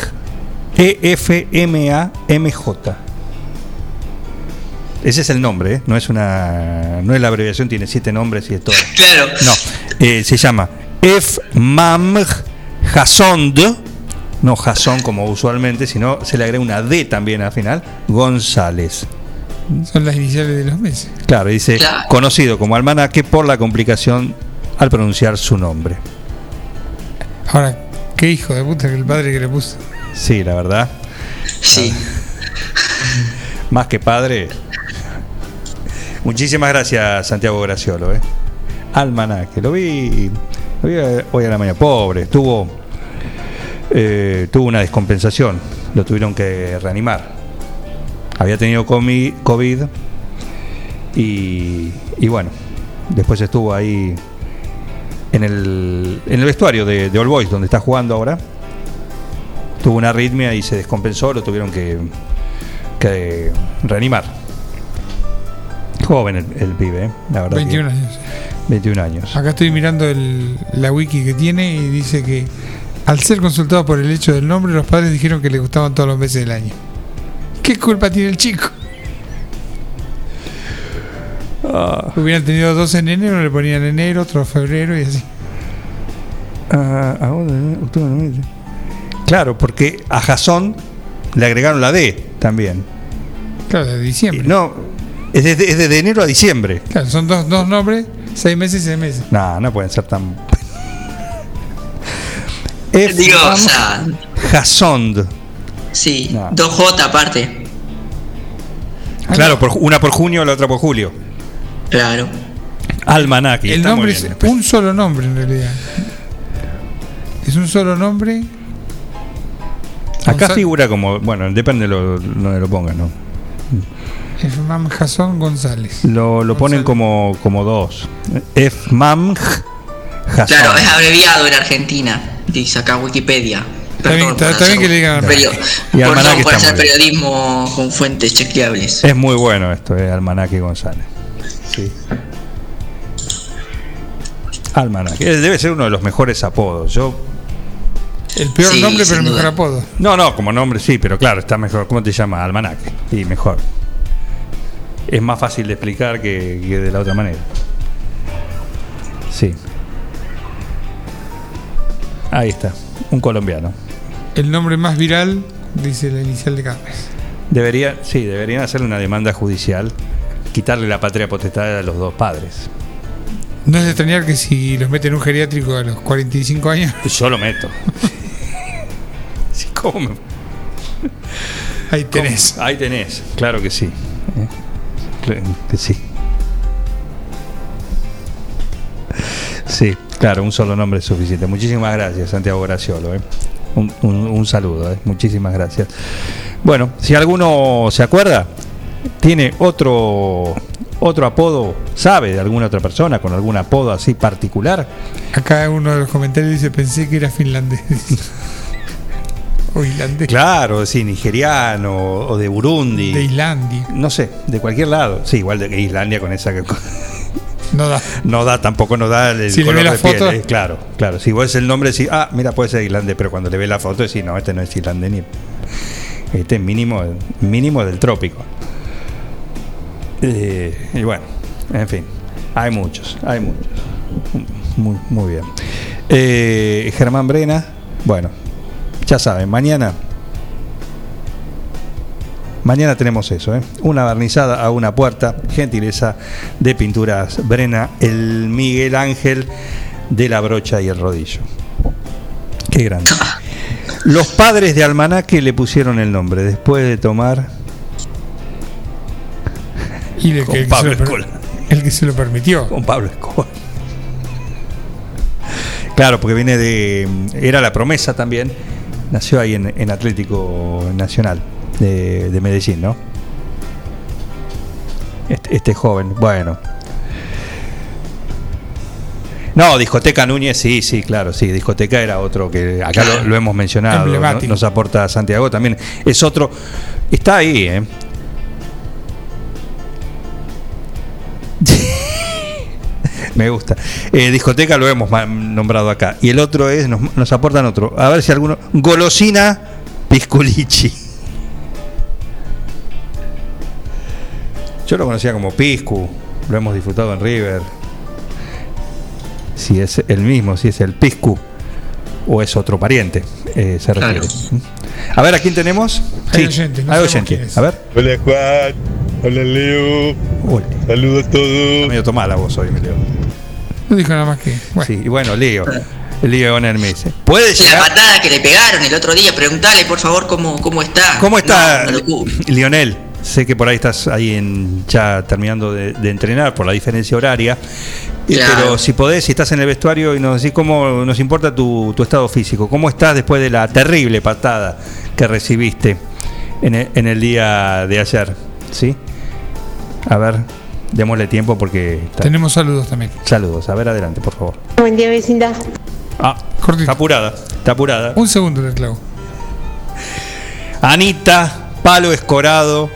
E-F-M-A-M-J. Ese es el nombre, ¿eh? no es una, no es la abreviación, tiene siete nombres y es todo. Claro. No, eh, se llama F. Mam Hasond, no Jason como usualmente, sino se le agrega una D también al final, González. Son las iniciales de los meses. Claro, dice Claro. conocido como almanaque por la complicación al pronunciar su nombre. Ahora, qué hijo de puta que el padre que le puso. Sí, la verdad, Sí. más que padre. Muchísimas gracias, Santiago Graciolo. ¿eh? Almanaque, lo vi, lo vi hoy a la mañana. Pobre, tuvo, eh, tuvo una descompensación, lo tuvieron que reanimar. Había tenido COVID y, y bueno, después estuvo ahí en el, en el vestuario de, de All Boys, donde está jugando ahora. Tuvo una arritmia y se descompensó, lo tuvieron que, que reanimar. Joven el, el pibe, ¿eh? la verdad. que- 21 años. 21 años. Acá estoy mirando el- la wiki que tiene y dice que al ser consultado por el hecho del nombre, los padres dijeron que le gustaban todos los meses del año. ¿Qué culpa tiene el chico? Ah. Hubieran tenido dos en enero, le ponían enero, otro febrero y así. Ah, ahora, octubre, noviembre. Claro, porque a Jason le agregaron la D también. Claro, de diciembre. No, es desde, es desde enero a diciembre. Claro, son dos, dos nombres, seis meses y seis meses. No, no pueden ser tan. F. Digo, o sea, Jasond. sí, No. 2J aparte. Claro, por, una por junio, la otra por julio. Claro. Almanaque. el está muy nombre bien. es un solo nombre en realidad. Es un solo nombre. Acá figura como, bueno, depende de lo, donde lo pongan, ¿no? Efmam Jason González. Lo, lo ponen como, como dos. F-MAM Jason. Claro, es abreviado en Argentina, dice acá Wikipedia. Está bien, está- bien que le digan- perio- Y por hacer periodismo con fuentes chequeables. Es muy bueno esto, eh, Almanaque González. Sí. Almanaque. Eh, Debe ser uno de los mejores apodos. Yo. El peor Sí, nombre, pero el mejor duda. apodo. No, no, como nombre sí, pero claro, está mejor. ¿Cómo te llama? Almanaque. Y mejor. Es más fácil de explicar que, que de la otra manera. Sí. Ahí está. Un colombiano. El nombre más viral, dice la inicial de Carmes. Debería, sí, deberían hacerle una demanda judicial, quitarle la patria potestad a los dos padres. No es de extrañar que si los meten en un geriátrico a los 45 años, Yo lo meto. Sí, ¿cómo ahí tenés. Ahí tenés, claro que sí. ¿eh? Claro Que sí. Sí, claro, un solo nombre es suficiente. Muchísimas gracias, Santiago Graciolo. ¿eh? Un, un- un saludo, ¿eh? muchísimas gracias. Bueno, si alguno se acuerda, tiene otro otro apodo, sabe de alguna otra persona con algún apodo así particular, Acá uno de los comentarios dice, pensé que era finlandés. o islandés. claro, sí, nigeriano o de Burundi. De Islandia. no sé, de cualquier lado. Sí, igual de Islandia con esa que No da. no da, tampoco no da el Si le color ve la de piel, foto. eh, claro, claro. Si vos es el nombre, decís, ah, mira, puede ser islandés, pero cuando le ve la foto, decís, no, este no es islandés ni. Este es mínimo, mínimo del trópico. Eh, y bueno, en fin, hay muchos, hay muchos. Muy, muy bien. Eh, Germán Brena, bueno, ya saben, mañana. Mañana tenemos eso, ¿eh? una barnizada a una puerta, gentileza de pinturas Brena, el Miguel Ángel de la brocha y el rodillo. Qué grande. Los padres de Almanaque le pusieron el nombre después de tomar Y el, Con que, el que Pablo Escola. el que se lo permitió. con Pablo Escobar. Claro, porque viene de. Era la promesa también. Nació ahí en, en Atlético Nacional de, de Medellín, ¿no? Este, este joven, bueno. No, Discoteca Núñez, sí, sí, claro, sí. Discoteca era otro que acá lo, lo hemos mencionado. ¿no? Nos aporta Santiago también. Es otro. Está ahí, ¿eh? Me gusta. Eh, discoteca lo hemos nombrado acá. Y el otro es, nos, nos aportan otro. A ver si alguno. Golosina Pisculichi. Yo lo conocía como Piscu. Lo hemos disfrutado en River. Si es el mismo, si es el Piscu. O es otro pariente. eh, se refiere. A ver, ¿a quién tenemos? Hay oyente, no oyente. A ver. Hola Juan, hola Leo, Uy, saludos a está todos. medio tomada la voz hoy, Leo. No dijo nada más que. Bueno, Sí, y bueno, Leo. Leo Hermes. ¿Puede La llegar? patada que le pegaron el otro día, preguntale por favor cómo, cómo está. ¿Cómo está No. Lionel? Sé que por ahí estás ahí en, ya terminando de, de entrenar por la diferencia horaria. Eh, Claro. Pero si podés, si estás en el vestuario y nos decís cómo nos importa tu, tu estado físico, ¿cómo estás después de la terrible patada que recibiste en el, en el día de ayer? ¿Sí? A ver, démosle tiempo porque. está- tenemos saludos también. Saludos, a ver adelante, por favor. Buen día, vecindad. Ah, Cortito. está apurada, está apurada. Un segundo, le clavo. Anita, palo escorado,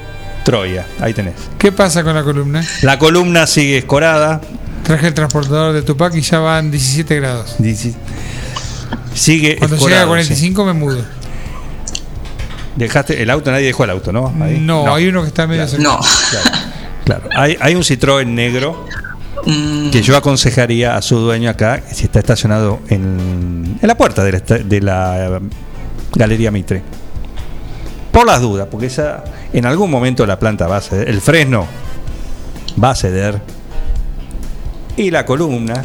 Troya, ahí tenés. ¿Qué pasa con la columna? La columna sigue escorada. Traje el transportador de Tupac y ya van 17 grados. Dici- Sigue Cuando escorado, llega a 45 me mudo. sí. Dejaste el auto, nadie dejó el auto, ¿no? Ahí. No, hay uno que está medio cerca. No. Claro, claro. Hay, hay un Citroën negro que yo aconsejaría a su dueño acá, si está estacionado en, en la puerta de la, esta- de la, Galería Mitre. Por las dudas, porque esa en algún momento la planta va a ceder, el fresno va a ceder y la columna,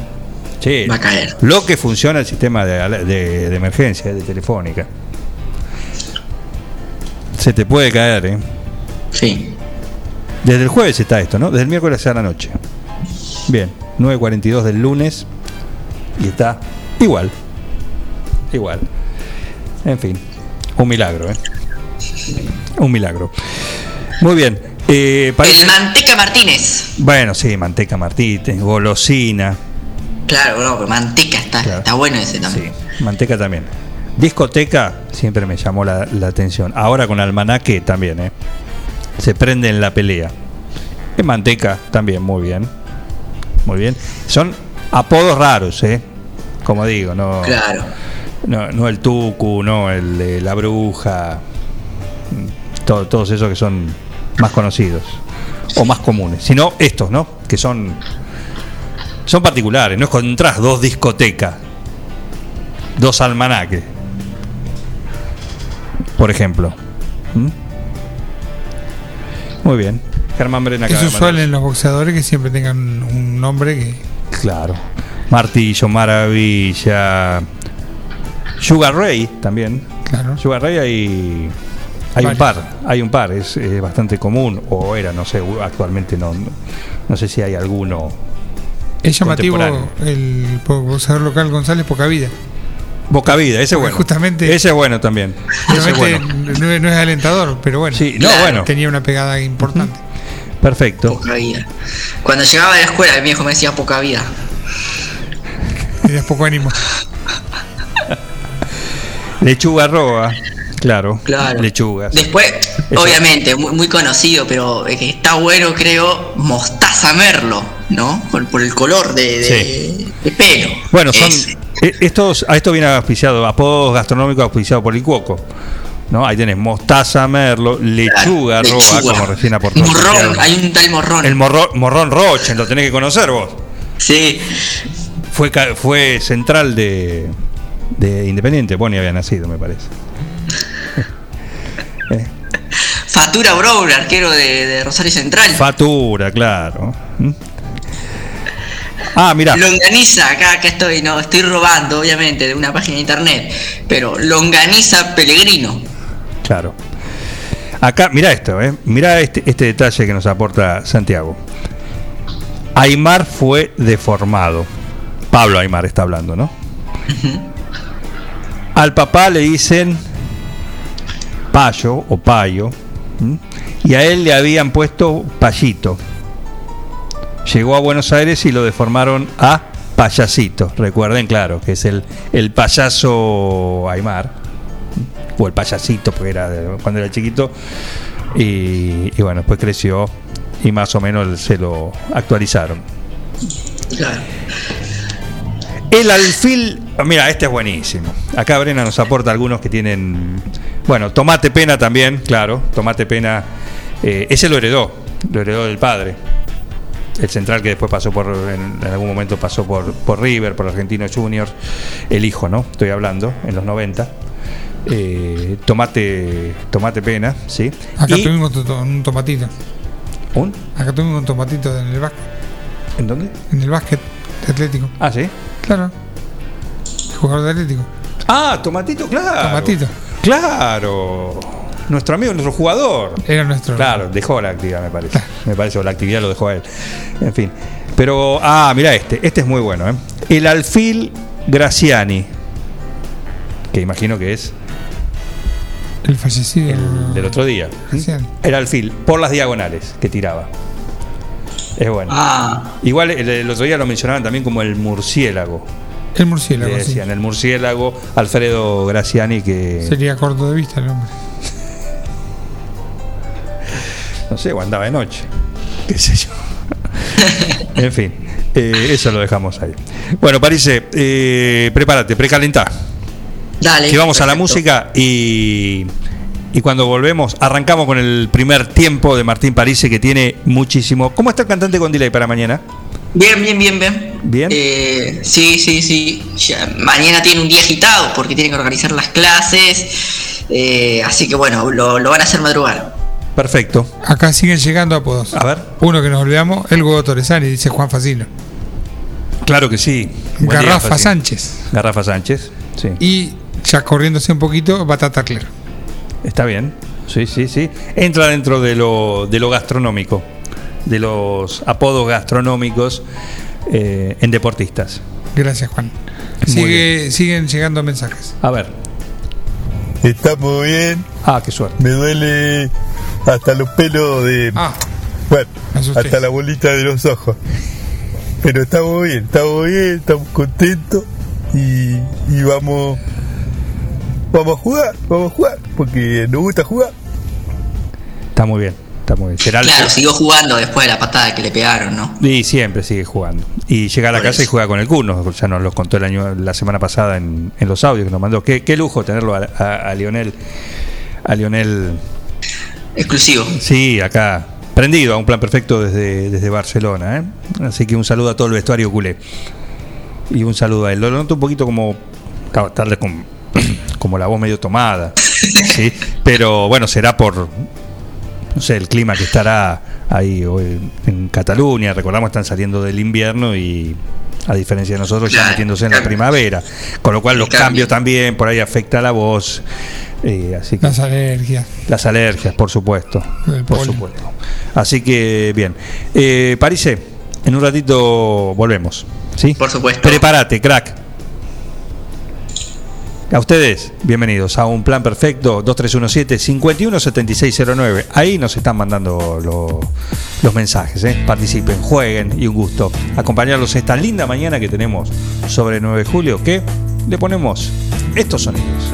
che, Va a caer. lo que funciona el sistema de, ale- de- de emergencia, de telefónica. Se te puede caer, ¿eh? Sí. Desde el jueves está esto, ¿no? Desde el miércoles a la noche. Bien, 9.42 del lunes y está igual. Igual. En fin, un milagro, ¿eh? Un milagro. Muy bien. eh, parece- El Manteca Martínez. Bueno, sí, manteca martínez, golosina. Claro, no, pero Manteca está, Claro. está bueno ese también. Sí, manteca también. Discoteca siempre me llamó la, la atención. Ahora con almanaque también, ¿eh? Se prende en la pelea. En manteca también, muy bien. Muy bien. Son apodos raros, ¿eh? Como digo, no, Claro. no, no el tucu, no el de la bruja. mm, to- todos esos que son más conocidos o más comunes. Sino estos, ¿no? Que son son particulares. No encontrás dos discotecas, dos almanaques, por ejemplo. ¿Mm? Muy bien. Germán Brena Es usual en los boxeadores que siempre tengan un nombre que. Claro. Martillo, Maravilla. Sugar Ray también. Claro. Sugar Ray hay. Hay un par, hay un par, es, eh, bastante común, o era, no sé, actualmente no, no, sé si hay alguno. Es llamativo el boxeador local González Poca Vida. Boca Vida, ese es bueno. justamente- ese es bueno también. Ese bueno. no, es- no es alentador, pero bueno. Sí, no, Claro. bueno, Tenía una pegada importante. perfecto. Poca vida. Cuando llegaba de la escuela, mi viejo me decía poca vida. Tenías poco ánimo. Lechuga roa, claro. Claro. Lechugas. Después, Eso. obviamente, muy, muy conocido, pero que está bueno, creo, Mostaza Merlo, ¿no? Por, por el color de, de- de pelo. Bueno, son eh, estos, a esto viene auspiciado, apodos gastronómicos auspiciados por el cuoco. ¿no? Ahí tenés mostaza, merlo, lechuga, Claro, lechuga. como recién aportó. Morrón, hay un tal morrón. El morro- morrón Roche, lo tenés que conocer vos. Sí, Fue, fue central de, de Independiente, Boni había nacido, me parece. Fatura Brown, arquero de, de Rosario Central. Fatura, claro. ¿Mm? Ah, mirá. Longaniza, acá, acá estoy, no, estoy robando, obviamente, de una página de internet. Pero Longaniza Pellegrino. Claro. Acá, mira esto, ¿eh? mira este, este detalle que nos aporta Santiago. Aymar fue deformado. Pablo Aymar está hablando, ¿no? Al papá le dicen Payo o Payo. ¿M? Y a él le habían puesto Payito. Llegó a Buenos Aires y lo deformaron a Payasito. Recuerden, claro, que es el, el payaso Aymar o el payasito, porque era de- cuando era chiquito. Y, y bueno, después creció y más o menos se lo actualizaron. Claro. El alfil, mira, este es buenísimo. Acá Brena nos aporta algunos que tienen, bueno, Tomate Pena también, claro, Tomate Pena, eh, ese lo heredó, lo heredó del padre. El central que después pasó por, en, en algún momento pasó por, por River, por Argentinos Juniors, el hijo, ¿no? Estoy hablando, en los 90. Eh, tomate, tomate Pena, ¿sí? Acá Y- tuvimos un tomatito. ¿Un? Acá tuvimos un tomatito en el básquet. ¿En dónde? En el básquet de Atlético. Ah, sí. Claro. Jugador de Atlético. Ah, Tomatito, claro. Tomatito. Claro. Nuestro amigo, nuestro jugador. Era nuestro. Claro, dejó la actividad, me parece. Me parece, o la actividad lo dejó a él. En fin. Pero, ah, mira este. Este es muy bueno, ¿eh? El alfil Graciani. Que imagino que es El fallecido. el del otro día. Graciani. El alfil, por las diagonales que tiraba. Es bueno. Ah, Igual el, el otro día lo mencionaban también como el murciélago. El murciélago, Le sí. decían, el murciélago, Alfredo Graciani, que. Sería corto de vista el hombre. No sé, o andaba de noche. Qué sé yo. en fin, eh, eso lo dejamos ahí. Bueno, París, eh, prepárate, precalentá. Dale. Que vamos a la música y, y cuando volvemos arrancamos con el primer tiempo de Martín Parise que tiene muchísimo. ¿Cómo está el cantante con delay para mañana? Bien, bien, bien, bien. Bien. Eh, sí, sí, sí. Ya, mañana tiene un día agitado porque tiene que organizar las clases. eh, así que bueno, lo, lo van a hacer madrugar. Perfecto. Acá siguen llegando apodos. A ver. Uno que nos olvidamos, el huevo Torresani, dice Juan Facino. Claro que sí. Buen Garrafa. Sánchez. Garrafa Sánchez. Sí. Y ya corriéndose un poquito, Batata Clero. Está bien. Sí, sí, sí. Entra dentro de lo, de lo gastronómico, de los apodos gastronómicos eh, en deportistas. Gracias, Juan. Sigue, siguen llegando mensajes. A ver. Estamos bien. Ah, qué suerte. Me duele hasta los pelos de. Ah, Bueno, hasta la bolita de los ojos. Pero estamos bien, estamos bien, estamos contentos y, y vamos. Vamos a jugar, vamos a jugar, porque nos gusta jugar. Está muy bien. Está muy bien. Será el- Claro, siguió jugando después de la patada que le pegaron, ¿no? Y siempre sigue jugando. Y llega a la Por casa y juega con el Cuno. Ya nos lo contó el año, la semana pasada en, en los audios que nos mandó. Qué, qué lujo tenerlo a, a- a Lionel. A Lionel, Exclusivo. sí, acá, prendido a un plan perfecto desde, desde Barcelona. ¿eh? Así que un saludo a todo el vestuario culé. Y un saludo a él. Lo noto un poquito como. vez con- como la voz medio tomada. ¿sí? Pero bueno, será por. No sé, el clima que estará ahí hoy en Cataluña. Recordamos, están saliendo del invierno y. A diferencia de nosotros, ya Claro, metiéndose en la primavera. Con lo cual, los Cambio. cambios también por ahí afecta a la voz. eh, así que las alergias. las alergias, por supuesto. El Por supuesto. Así que, bien. Eh, Parise, en un ratito volvemos. ¿Sí? Por supuesto. Prepárate, crack. A ustedes, bienvenidos a un plan perfecto 2317-517609. Ahí nos están mandando lo- los mensajes. ¿eh? Participen, jueguen y un gusto acompañarlos esta linda mañana que tenemos sobre 9 de julio. Que le ponemos estos sonidos.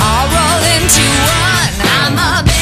All rolled into one. I'm a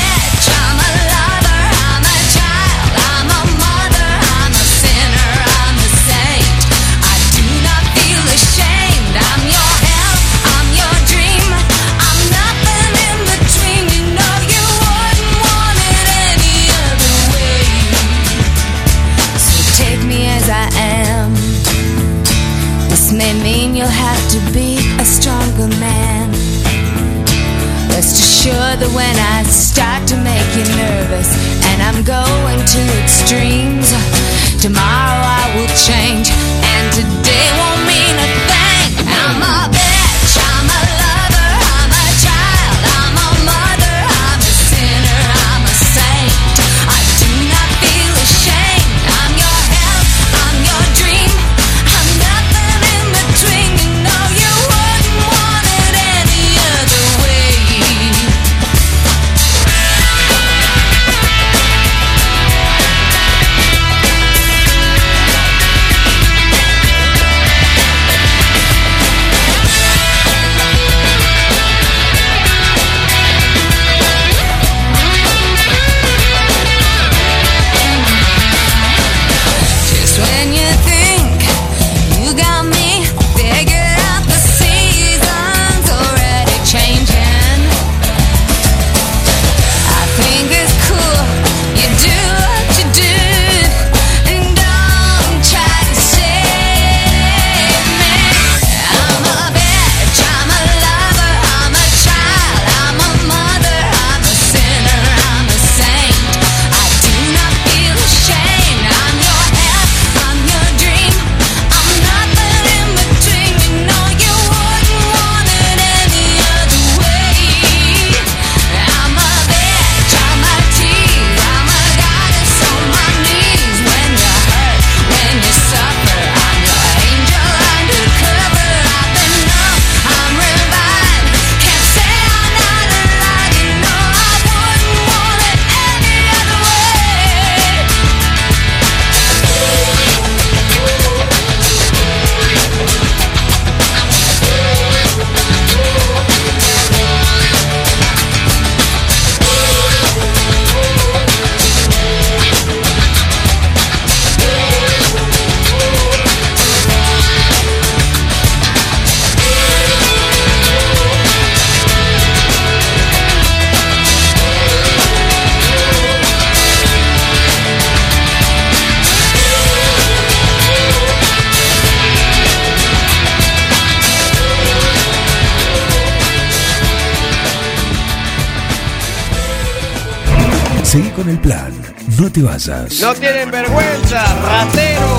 No te vayas. No tienen vergüenza, ratero.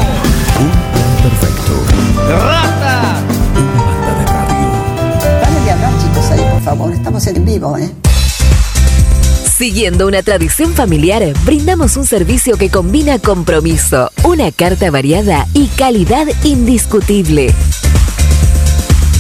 Un plan perfecto. Rata. Una banda de radio. Dale de hablar, chicos, ahí, por favor. Estamos en vivo, ¿eh? Siguiendo una tradición familiar, brindamos un servicio que combina compromiso, una carta variada y calidad indiscutible.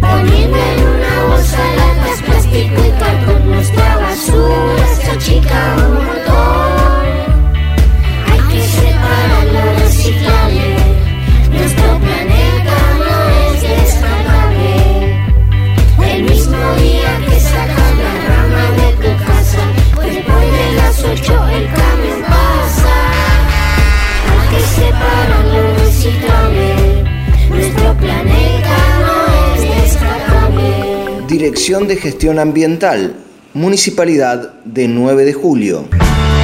Poniendo en una bolsa latas, plástico y Dirección de Gestión Ambiental, Municipalidad de 9 de Julio.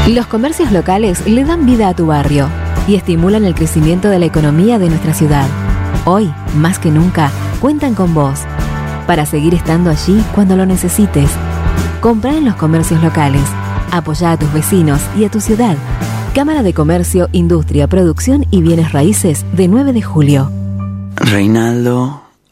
Los comercios locales le dan vida a tu barrio y estimulan el crecimiento de la economía de nuestra ciudad. Hoy, más que nunca, cuentan con vos para seguir estando allí cuando lo necesites. Compra en los comercios locales. Apoya a tus vecinos y a tu ciudad. Cámara de Comercio, Industria, Producción y Bienes Raíces de 9 de julio. Reinaldo,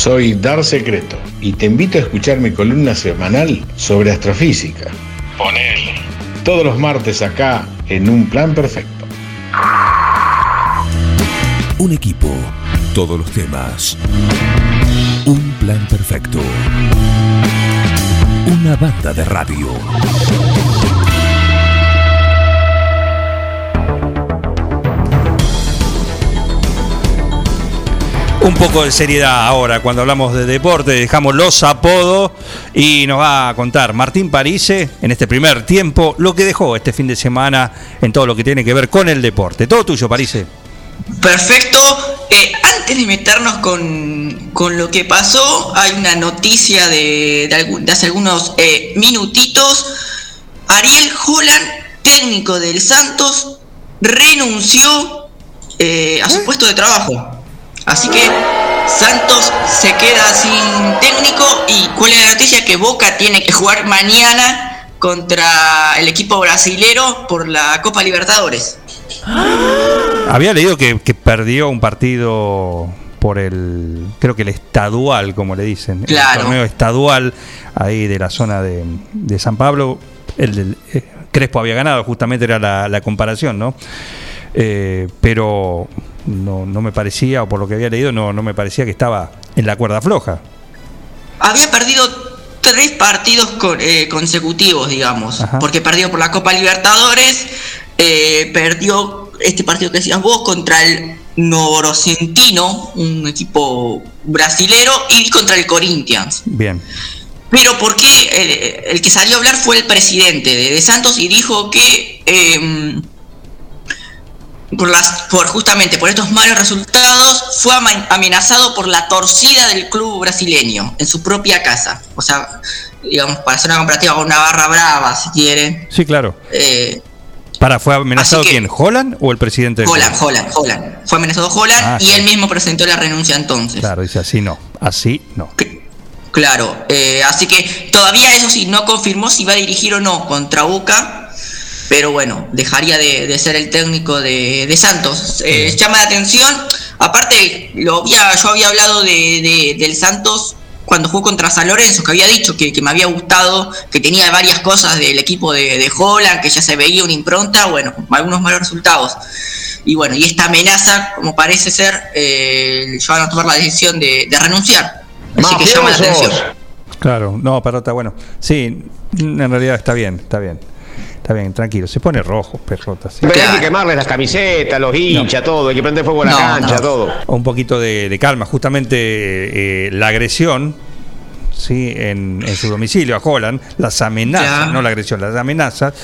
Soy Dar Secreto y te invito a escuchar mi columna semanal sobre astrofísica. Ponele. Todos los martes acá en Un Plan Perfecto. Un equipo, todos los temas. Un plan perfecto. Una banda de radio. Un poco de seriedad ahora, cuando hablamos de deporte, dejamos los apodos y nos va a contar Martín Parise en este primer tiempo lo que dejó este fin de semana en todo lo que tiene que ver con el deporte. Todo tuyo, Parise. Perfecto. Eh, antes de meternos con, con lo que pasó, hay una noticia de, de algún- de hace algunos eh, minutitos. Ariel Holland, técnico del Santos, renunció eh, a su puesto de trabajo. Así que Santos se queda sin técnico y cuál es la noticia que Boca tiene que jugar mañana contra el equipo brasilero por la Copa Libertadores. Había leído que, que perdió un partido por el, creo que el estadual, como le dicen, Claro. el torneo estadual ahí de la zona de, de San Pablo. El eh, Crespo había ganado, justamente era la, la comparación, ¿no? Eh, pero no, no me parecía, o por lo que había leído, no, no me parecía que estaba en la cuerda floja. Había perdido tres partidos con- eh, consecutivos, digamos, Ajá. porque perdió por la Copa Libertadores, eh, perdió este partido que decías vos contra el Novorocentino, un equipo brasilero, y contra el Corinthians. Bien. Pero ¿por qué el, el que salió a hablar fue el presidente de, de Santos y dijo que eh, por las, por justamente por estos malos resultados fue amenazado por la torcida del club brasileño en su propia casa. O sea, digamos, para hacer una comparativa con una barra brava, si quieren. Sí, claro. Eh, Para, ¿fue amenazado que- quién? ¿Holland o el presidente del Holland? Holland, Holland. Fue amenazado Holland Ah, y claro. él mismo presentó la renuncia entonces. Claro, dice así no. Así no. Claro, eh, así que todavía eso sí, no confirmó si va a dirigir o no contra Boca, pero bueno, dejaría de, de ser el técnico de, de Santos. Eh, llama la atención, aparte, lo había, yo había hablado de, de- del Santos cuando jugó contra San Lorenzo, que había dicho que, que me había gustado, que tenía varias cosas del equipo de, de Holland, que ya se veía una impronta, bueno, algunos malos resultados. Y bueno, y esta amenaza, como parece ser, eh, van a tomar la decisión de, de renunciar. Así que llama la atención. Claro, no, pero está bueno. Sí, en realidad está bien, está bien. Está bien, tranquilo. Se pone rojo, perrota. sí. Pero hay que quemarles las camisetas, los hinchas, todo, hay que prender fuego a la No, cancha, no. todo. Un poquito de, de calma. Justamente eh, la agresión ¿sí? en, en su domicilio a Holland, las amenazas, Ya. no la agresión, las amenazas,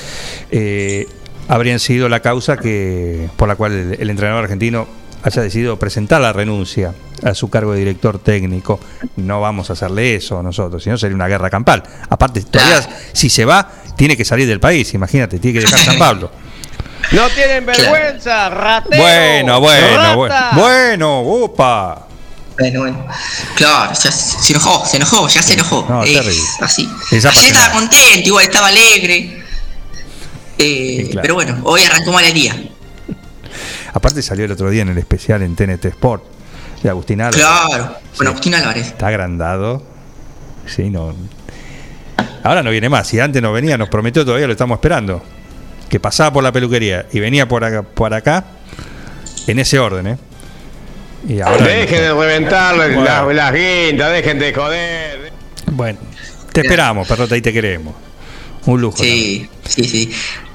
eh, habrían sido la causa que por la cual el, el entrenador argentino haya decidido presentar la renuncia a su cargo de director técnico. No vamos a hacerle eso nosotros, sino sería una guerra campal. Aparte, todavía si se va, tiene que salir del país, imagínate, tiene que dejar San Pablo. No tienen vergüenza, ratero. Bueno, bueno, bueno. rata. Bueno, upa. Bueno, bueno. Claro, ya se enojó, se enojó, ya se enojó. No, terrible. así. Ayer estaba contento, igual estaba alegre. Eh, claro. Pero bueno, hoy arrancó mal el día. Aparte salió el otro día en el especial en TNT Sport de Agustín Álvarez. Claro, con Agustín Álvarez. Está agrandado. Sí, no. Ahora no viene más. Si antes no venía, nos prometió todavía, lo estamos esperando. Que pasaba por la peluquería y venía por acá, por acá en ese orden, ¿eh? Y ahora. Dejen de reventar las- Bueno. las, las guindas, dejen de joder. Bueno, te esperamos, perrota, y te queremos. Un lujo. Sí, sí, sí.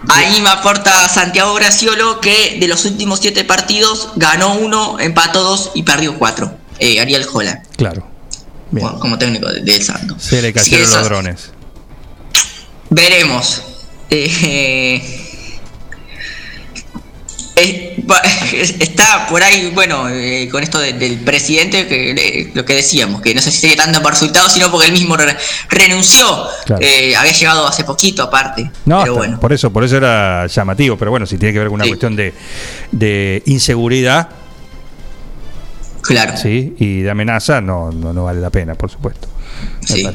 Ahí me aporta Santiago Graciolo que de los últimos siete partidos ganó uno, empató dos y perdió cuatro. Eh, Ariel Holland, Claro. como, como técnico de- del Santos. Se le cayeron los drones. Veremos. Eh, está por ahí, bueno, eh, con esto de- del presidente, que lo que decíamos, que no sé si sigue tanto por resultados, sino porque él mismo re- renunció. Claro. Eh, había llegado hace poquito aparte. No, pero bueno. por eso, por eso era llamativo, pero bueno, si tiene que ver con una cuestión de, de inseguridad, Claro. sí, y de amenaza, no, no, no vale la pena, por supuesto. Sí.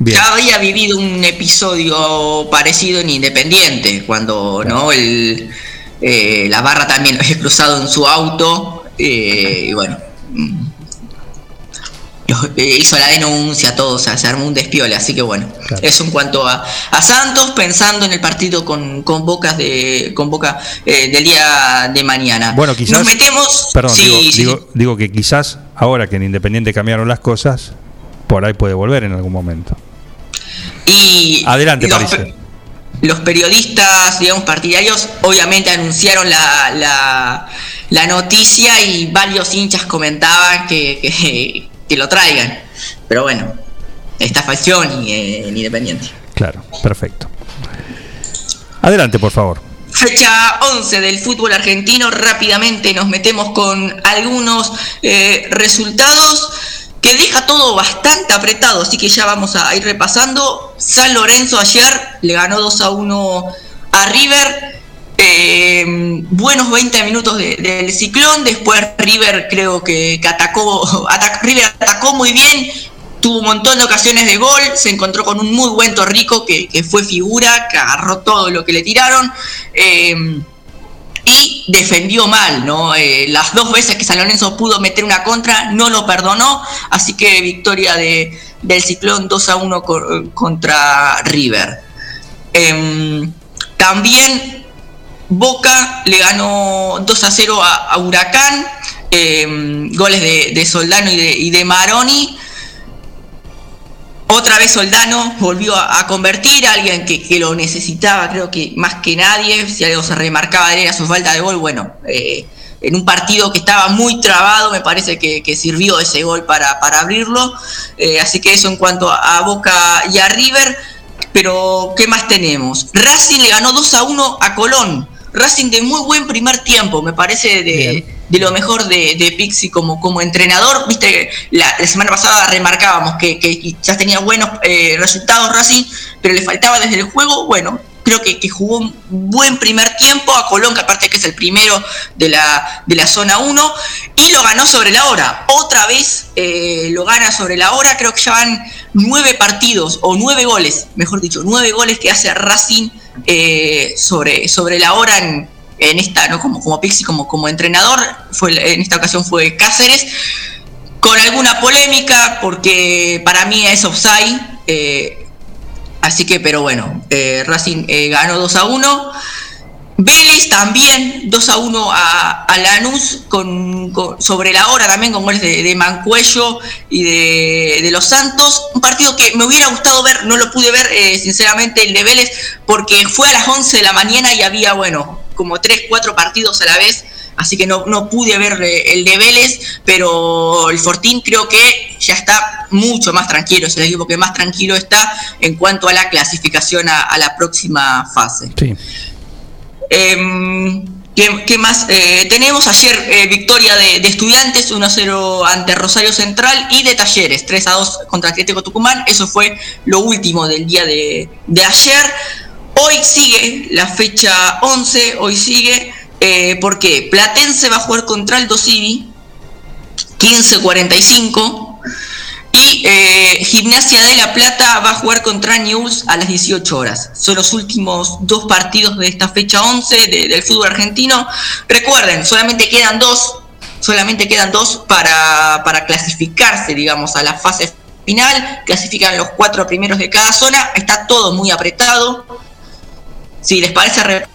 Ya había vivido un episodio parecido en Independiente, cuando no el eh, la barra también lo había cruzado en su auto eh, y bueno mm, eh, hizo la denuncia todo, o sea, se armó un despiole, así que bueno, eso en cuanto a, a Santos, pensando en el partido con, con Bocas de con Boca eh, del día de mañana. Bueno, quizás. Nos metemos. Perdón, Sí, digo, sí, digo, digo que quizás ahora que en Independiente cambiaron las cosas, por ahí puede volver en algún momento. Y Adelante, los, París. Los periodistas, digamos, partidarios, obviamente anunciaron la, la, la noticia y varios hinchas comentaban que, que, que lo traigan. Pero bueno, esta facción y eh, en Independiente. Claro, perfecto. Adelante, por favor. Fecha 11 del fútbol argentino, rápidamente nos metemos con algunos eh, resultados que deja todo bastante apretado, así que ya vamos a ir repasando. San Lorenzo ayer le ganó 2 a 1 a River. Eh, buenos 20 minutos de- del ciclón, después River creo que, atacó, atac- River atacó muy bien, tuvo un montón de ocasiones de gol, se encontró con un muy buen Torrico que, que fue figura, que agarró todo lo que le tiraron. eh, y defendió mal, ¿no? Eh, las dos veces que San Lorenzo pudo meter una contra, no lo perdonó, así que victoria de, del Ciclón 2 a 1 co- contra River. Em, también Boca le ganó 2 a 0 a, Huracán, eh, goles de, Soldano y de Maroni. Otra vez Soldano volvió a, convertir a alguien que, lo necesitaba, creo que más que nadie. Si algo se remarcaba era su falta de gol, bueno, eh, en un partido que estaba muy trabado, me parece que, sirvió ese gol para, abrirlo. Eh, así que eso en cuanto a Boca y a River. Pero, ¿qué más tenemos? Racing le ganó 2 a 1 a Colón. Racing de muy buen primer tiempo, me parece de, de lo mejor de, de Pixi como, como entrenador. Viste, la, la semana pasada remarcábamos que, que quizás tenía buenos eh, resultados Racing, pero le faltaba desde el juego, bueno, creo que, que, jugó un buen primer tiempo a Colón, que aparte que es el primero de la, de la zona 1, y lo ganó sobre la hora. Otra vez eh, lo gana sobre la hora, creo que ya van nueve partidos, o nueve goles, mejor dicho, nueve goles que hace Racing eh, sobre, sobre la hora en, en esta, ¿no? Como, como Pixi, como, como entrenador, fue, en esta ocasión fue Cáceres, con alguna polémica, porque para mí es offside. Eh, Así que, pero bueno, eh, Racing eh, ganó 2 a 1. Vélez también 2 a 1 a, Lanús con, sobre la hora también con goles de, Mancuello y de, Los Santos. Un partido que me hubiera gustado ver, no lo pude ver sinceramente el de Vélez porque fue a las 11 de la mañana y había, bueno, como 3, 4 partidos a la vez. Así que no, no pude ver eh, el de Vélez, pero el Fortín creo que ya está mucho más tranquilo, es el equipo que más tranquilo está en cuanto a la clasificación a, a la próxima fase. Sí. Eh, ¿qué, ¿qué, más eh, tenemos? Ayer eh, victoria de, de Estudiantes 1-0 ante Rosario Central y de Talleres 3-2 contra Atlético Tucumán. Eso fue lo último del día de, de ayer. Hoy sigue la fecha 11, hoy sigue eh, porque Platense va a jugar contra el Dosivi 15-45 y eh, Gimnasia de La Plata va a jugar contra News a las 18 horas. Son los últimos dos partidos de esta fecha 11 de, del fútbol argentino. Recuerden, solamente quedan dos, solamente quedan dos para, para clasificarse, digamos, a la fase final. Clasifican los cuatro primeros de cada zona. Está todo muy apretado. Si les parece,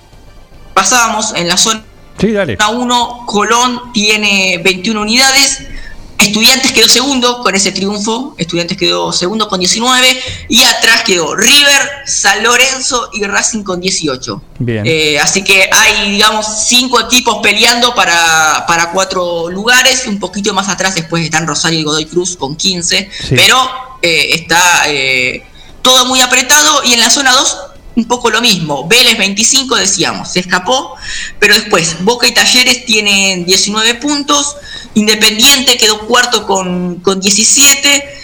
pasábamos en la zona sí, dale. 1. Colón tiene 21 unidades. Estudiantes quedó segundo con ese triunfo, Estudiantes quedó segundo con 19 y atrás quedó River, San Lorenzo y Racing con 18. Bien. Eh, así que hay, digamos, cinco equipos peleando para, para cuatro lugares, un poquito más atrás después están Rosario y Godoy Cruz con 15, sí. pero eh, está eh, todo muy apretado y en la zona 2 un poco lo mismo. Vélez 25, decíamos, se escapó, pero después Boca y Talleres tienen 19 puntos, Independiente quedó cuarto con, con 17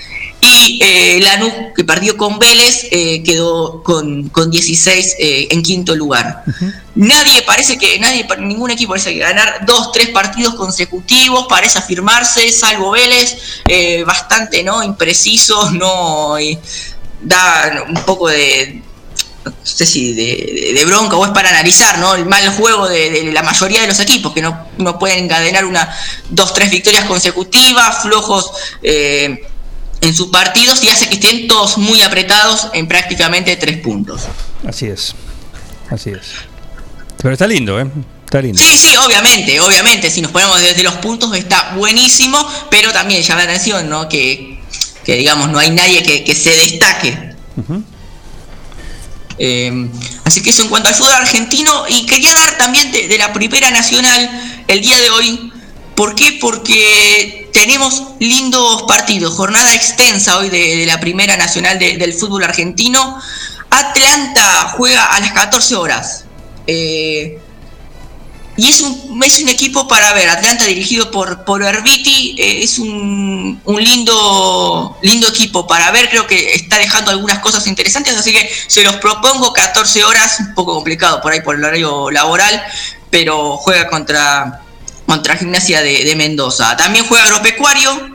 y eh, Lanús, que perdió con Vélez, eh, quedó con, con 16 eh, en quinto lugar. Uh -huh. Nadie parece que, nadie, ningún equipo parece que ganar dos, tres partidos consecutivos, parece afirmarse, salvo Vélez, eh, bastante no imprecisos, no da un poco de no sé si de, bronca o es para analizar ¿no? el mal juego de, de, la mayoría de los equipos que no, no pueden encadenar una dos tres victorias consecutivas flojos eh, en sus partidos y hace que estén todos muy apretados en prácticamente tres puntos así es así es pero está lindo eh Está lindo. Sí, sí, obviamente, obviamente, si nos ponemos desde los puntos está buenísimo, pero también llama la atención, ¿no? Que, que digamos, no hay nadie que, que se destaque. Uh -huh. Eh, así que eso en cuanto al fútbol argentino. Y quería dar también de, la Primera Nacional el día de hoy. ¿Por qué? Porque tenemos lindos partidos. Jornada extensa hoy de, la Primera Nacional de, del fútbol argentino. Atlanta juega a las 14 horas. Eh, y es un, es un equipo para ver, Atlanta dirigido por, por Herbiti, eh, es un, un, lindo, lindo equipo para ver, creo que está dejando algunas cosas interesantes, así que se los propongo 14 horas, un poco complicado por ahí por el horario laboral, pero juega contra, contra Gimnasia de, de Mendoza. También juega Agropecuario,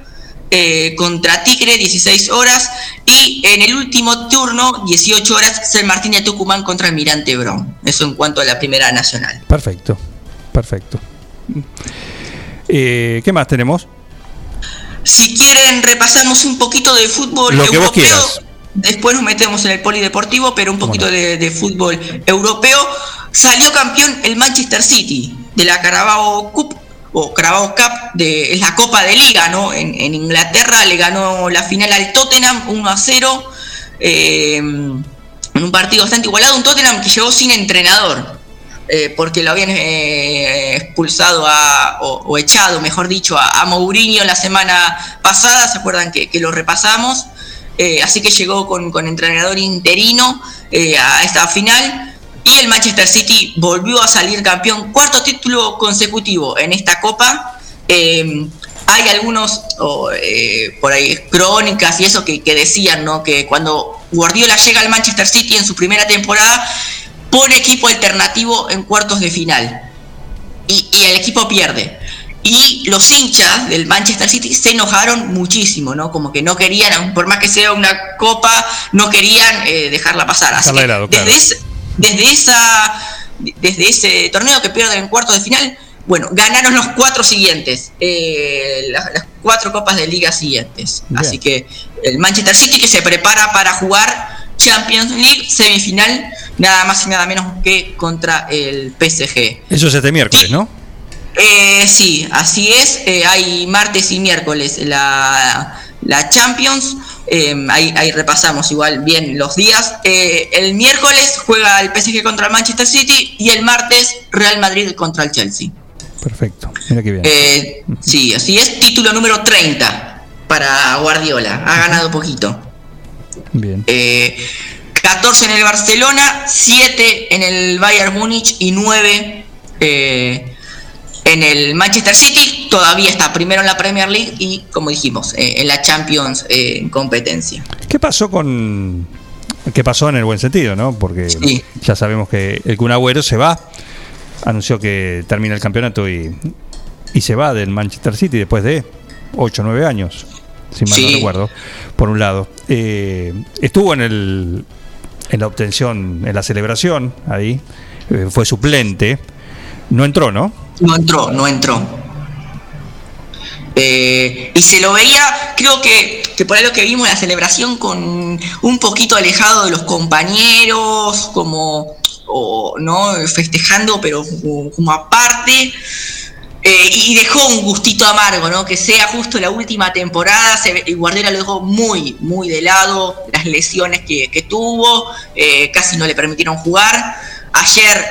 eh, contra Tigre, 16 horas. Y en el último turno, 18 horas, San Martín de Tucumán contra Almirante Brown. Eso en cuanto a la primera nacional. Perfecto perfecto. Eh, ¿Qué más tenemos? Si quieren, repasamos un poquito de fútbol Lo que europeo. Vos quieras. Después nos metemos en el polideportivo, pero un poquito bueno. de, de, fútbol europeo. salió campeón el Manchester City de la Carabao Cup o Carabao Cup, de, es la Copa de Liga, ¿no? En, en Inglaterra le ganó la final al Tottenham 1 a 0. eh, en un partido bastante igualado, un Tottenham que llegó sin entrenador, eh, porque lo habían eh, expulsado a, o, o echado, mejor dicho, a, Mourinho la semana pasada, ¿se acuerdan que, que lo repasamos? Eh, así que llegó con, con entrenador interino eh, a esta final y el Manchester City volvió a salir campeón, cuarto título consecutivo en esta copa. Eh, hay algunos por ahí crónicas y eso que, que decían ¿no? que cuando Guardiola llega al Manchester City en su primera temporada pone equipo alternativo en cuartos de final y, y el equipo pierde. Y los hinchas del Manchester City se enojaron muchísimo, ¿no? Como que no querían, por más que sea una copa, no querían eh, dejarla pasar. Así que desde, ese, desde, esa, desde ese torneo que pierden en cuartos de final, bueno, ganaron los cuatro siguientes, eh, las, las cuatro copas de liga siguientes. Bien. Así que el Manchester City que se prepara para jugar Champions League semifinal, nada más y nada menos que contra el PSG. Eso es este miércoles, ¿no? Eh, sí, así es. eh, hay martes y miércoles la, la Champions. eh, ahí, ahí repasamos igual bien los días. Eh, el miércoles juega el PSG contra el Manchester City y el martes Real Madrid contra el Chelsea. Perfecto. Mira qué bien. Sí, así es. Título número 30 para Guardiola. Ha ganado poquito. Bien. Eh, 14 en el Barcelona, 7 en el Bayern Múnich y 9 eh, en el Manchester City. Todavía está primero en la Premier League y, como dijimos, eh, en la Champions eh, en competencia. ¿Qué pasó con.? ¿Qué pasó en el buen sentido, no? Porque ya sabemos que el Kun Agüero se va. Anunció que termina el campeonato y, y se va del Manchester City después de 8 o 9 años, si mal no Sí. recuerdo. Por un lado. Eh, estuvo en, el, en la obtención, en la celebración, ahí. eh, fue suplente. No entró, ¿no? No entró, no entró. Eh, y se lo veía, creo que, que por ahí lo que vimos en la celebración con un poquito alejado de los compañeros, como, o, ¿no? Festejando, pero como, como aparte. Eh, y dejó un gustito amargo, ¿no? Que sea justo la última temporada, se Guardiola lo dejó muy, muy de lado, las lesiones que, que tuvo, eh, casi no le permitieron jugar. Ayer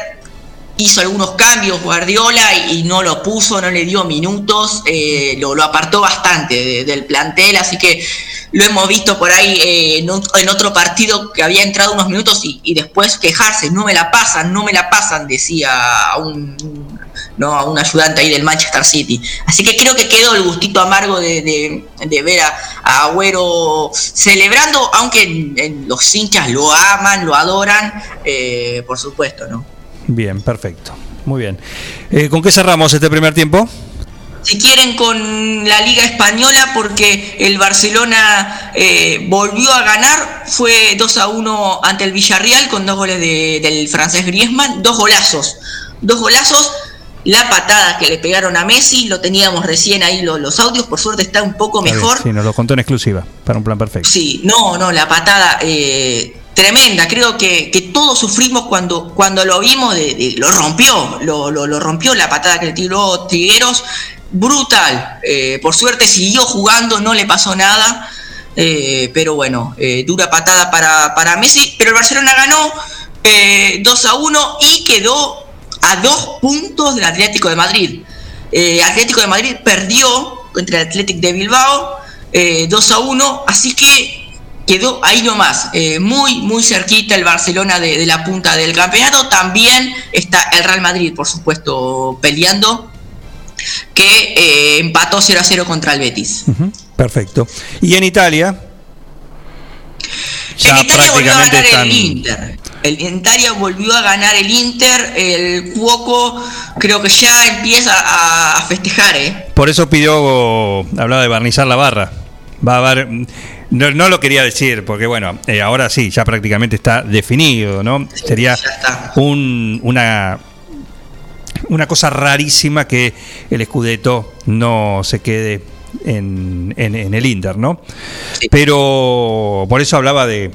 hizo algunos cambios Guardiola y, no lo puso, no le dio minutos, eh, lo, apartó bastante de- del plantel, así que lo hemos visto por ahí en, ot- en otro partido que había entrado unos minutos y, y después quejarse, no me la pasan, no me la pasan, decía un, no, a un ayudante ahí del Manchester City. Así que creo que quedó el gustito amargo de, de- de ver a, a Agüero celebrando, aunque los hinchas lo aman, lo adoran, eh, por supuesto, ¿no? Bien, perfecto. Muy bien. Eh, ¿Con qué cerramos este primer tiempo? Si quieren con la Liga Española, porque el Barcelona eh, volvió a ganar, fue 2 a 1 ante el Villarreal con dos goles de- del francés Griezmann, dos golazos, dos golazos. La patada que le pegaron a Messi, lo teníamos recién ahí lo- los audios, por suerte está un poco mejor. Sí, nos lo contó en exclusiva, para un plan perfecto. Sí, no, no, la patada eh, tremenda. Creo que, que todos sufrimos cuando, cuando lo vimos, de, de- lo rompió, lo, lo- lo rompió la patada que le tiró Trigueros. Brutal. Eh, por suerte siguió jugando, no le pasó nada. Eh, pero bueno, dura patada para, para Messi. Pero el Barcelona ganó eh, 2 a 1 y quedó a dos puntos del Atlético de Madrid. Eh, Atlético de Madrid perdió contra el Athletic de Bilbao eh, 2 a 1, así que quedó ahí nomás, eh, muy, muy cerquita el Barcelona de, la punta del campeonato. También está el Real Madrid, por supuesto, peleando, que eh, empató 0 a 0 contra el Betis. Perfecto. Y en Italia. Ya Italia volvió a prácticamente ganar están. el Inter. El en Italia volvió a ganar el Inter. El Cuoco creo que ya empieza a, a festejar, ¿eh? Por eso pidió, hablaba de barnizar la barra. Va a haber, no, no lo quería decir, porque bueno, eh, ahora sí, ya prácticamente está definido, ¿no? Sería un, una, una cosa rarísima que el Scudetto no se quede en, en- en el Inter, ¿no? Pero por eso hablaba de,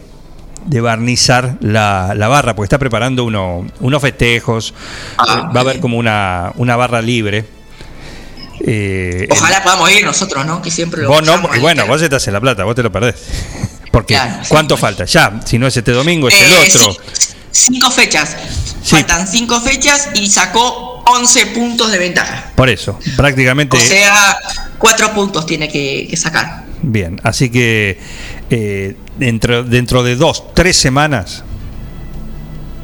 de barnizar la, la barra, porque está preparando uno, unos festejos. Ah, Eh, va a haber como una, una barra libre. Eh, Ojalá podamos ir nosotros, ¿no? Que siempre lo Vos no, y bueno, vos estás en la plata, vos te lo perdés. Porque Claro, sí, ¿cuánto falta? Ya, si no es este domingo, es el Eh, otro. sí, cinco fechas. Faltan cinco fechas y sacó 11 puntos de ventaja. Por eso, prácticamente. O sea, cuatro puntos tiene que, que sacar. Bien, así que eh, dentro, dentro de dos, tres semanas.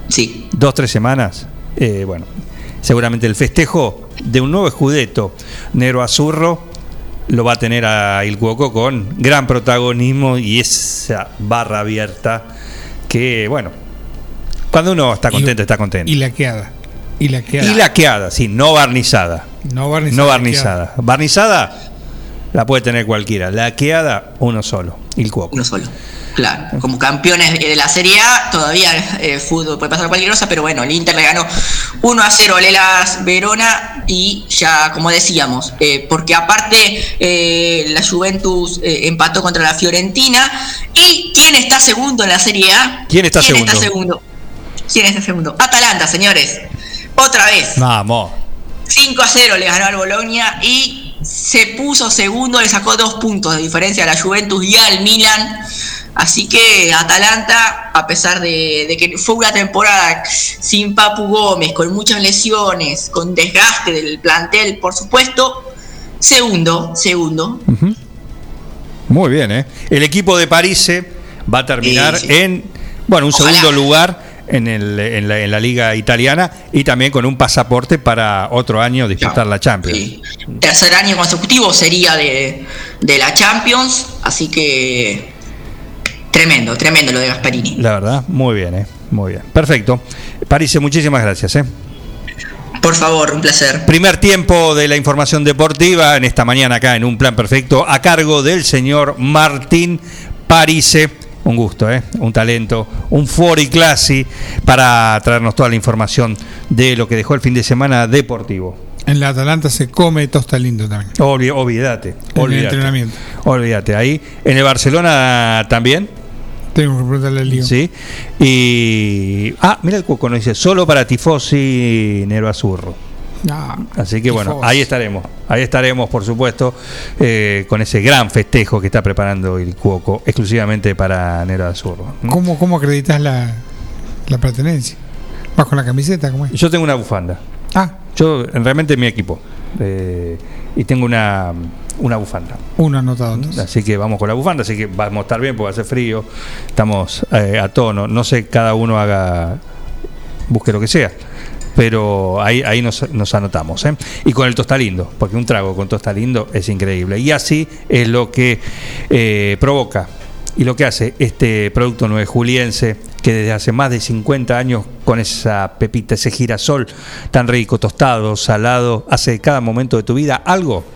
Sí. Dos, tres semanas. eh, bueno, seguramente el festejo de un nuevo escudeto negro azurro lo va a tener a Il Cuoco con gran protagonismo y esa barra abierta que, bueno, cuando uno está contento, está contento. Y laqueada. Y laqueada. Y laqueada, sí, no barnizada. No barnizada. No barnizada. Barnizada la puede tener cualquiera. Laqueada, uno solo. Il Cuoco. Uno solo. Claro, como campeones de la Serie A, todavía eh, fútbol puede pasar cualquier cosa, pero bueno, el Inter le ganó 1 a 0 a Lelas Verona y ya, como decíamos, eh, porque aparte eh, la Juventus eh, empató contra la Fiorentina. ¿Y quién está segundo en la Serie A? ¿Quién está segundo? Está segundo? ¿Quién está segundo? Atalanta, señores. Otra vez. Vamos. 5 a 0 le ganó al Bolonia y se puso segundo, le sacó dos puntos de diferencia a la Juventus y al Milan. Así que Atalanta, a pesar de, de que fue una temporada sin Papu Gómez, con muchas lesiones, con desgaste del plantel, por supuesto, segundo, segundo. Muy bien, ¿eh? El equipo de París eh, va a terminar Sí, sí. en, bueno, un Ojalá. segundo lugar en, el- en la, en la liga italiana y también con un pasaporte para otro año disputar la Champions. Tercer año consecutivo sería de, de la Champions, así que tremendo, tremendo lo de Gasparini. La verdad, muy bien, ¿eh? Muy bien. Perfecto. París, muchísimas gracias, ¿eh? Por favor, un placer. Primer tiempo de la información deportiva en esta mañana acá en Un Plan Perfecto a cargo del señor Martín Parise. Un gusto, ¿eh? un talento, un fuori classy para traernos toda la información de lo que dejó el fin de semana deportivo. En la Atalanta se come tosta lindo también. Olvídate, En el olvídate. entrenamiento. Olvídate. Ahí, en el Barcelona también. Tengo que preguntarle al lío. Sí. Y. Ah, mira el cuoco, nos dice: solo para Tifosi Nero Azurro. Ah, Así que bueno, ahí estaremos. Ahí estaremos, por supuesto, eh, con ese gran festejo que está preparando el Cuoco, exclusivamente para Nero Azurro. ¿Cómo, cómo acreditas la, la pertenencia? ¿Vas con la camiseta? ¿Cómo es? Yo tengo una bufanda. Ah. Yo, realmente, mi equipo. Eh, y tengo una, una bufanda. Anotado entonces. Así que vamos con la bufanda, así que vamos a estar bien porque va a ser frío. Estamos eh, a tono. No sé, cada uno haga, busque lo que sea. Pero ahí, ahí nos, nos anotamos. ¿eh? Y con el tostalindo, porque un trago con tostalindo es increíble. Y así es lo que eh, provoca y lo que hace este producto nueve juliense que desde hace más de 50 años con esa pepita, ese girasol tan rico, tostado, salado, hace de cada momento de tu vida algo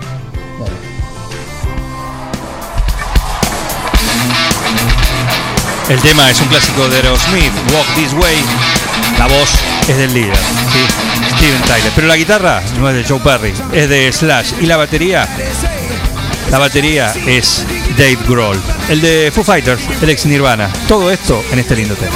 El tema es un clásico de Aerosmith, Walk This Way. La voz es del líder. Steven Tyler. Pero la guitarra no es de Joe Perry, es de Slash. Y la batería, la batería es Dave Grohl, el de Foo Fighters, el ex Nirvana. Todo esto en este lindo tema.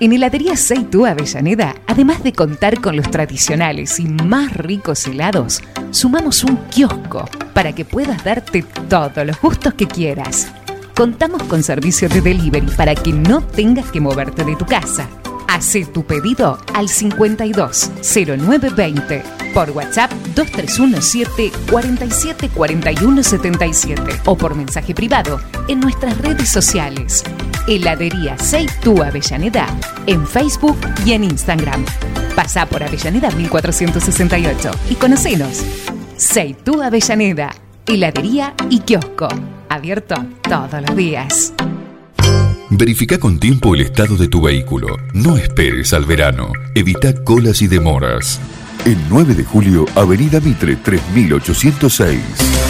En Heladería Seitú Avellaneda, además de contar con los tradicionales y más ricos helados, sumamos un kiosco para que puedas darte todos los gustos que quieras. Contamos con servicio de delivery para que no tengas que moverte de tu casa. Hacé tu pedido al 52 0920 por WhatsApp 2317 47 41 77 o por mensaje privado en nuestras redes sociales. Heladería Seitú Avellaneda en Facebook y en Instagram. Pasá por Avellaneda 1468 y conocenos. Seitú Avellaneda, heladería y kiosco. Abierto todos los días. Verifica con tiempo el estado de tu vehículo. No esperes al verano. Evita colas y demoras. El 9 de julio, Avenida Mitre 3806.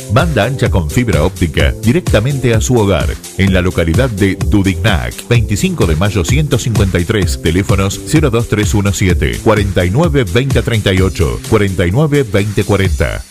Banda ancha con fibra óptica directamente a su hogar, en la localidad de Dudignac, 25 de mayo 153, teléfonos 02317 49 2038, 49 2040.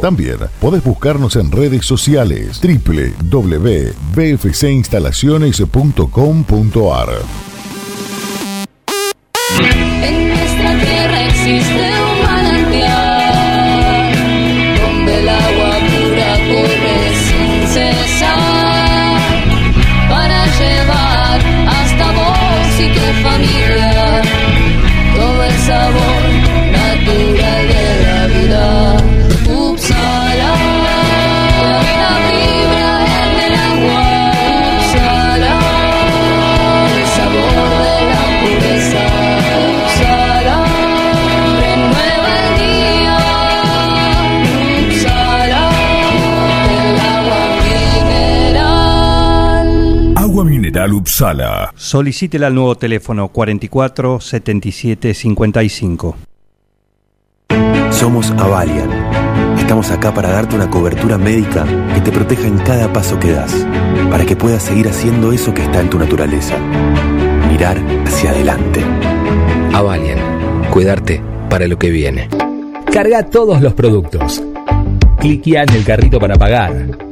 También podés buscarnos en redes sociales www.bfcinstalaciones.com.ar. En nuestra tierra existe un manantial donde el agua pura corre sin cesar para llevar hasta vos y tu familia Upsala. Solicítela al nuevo teléfono 44 77 55. Somos Avalian. Estamos acá para darte una cobertura médica que te proteja en cada paso que das, para que puedas seguir haciendo eso que está en tu naturaleza. Mirar hacia adelante. Avalian, cuidarte para lo que viene. Carga todos los productos. Cliquea en el carrito para pagar.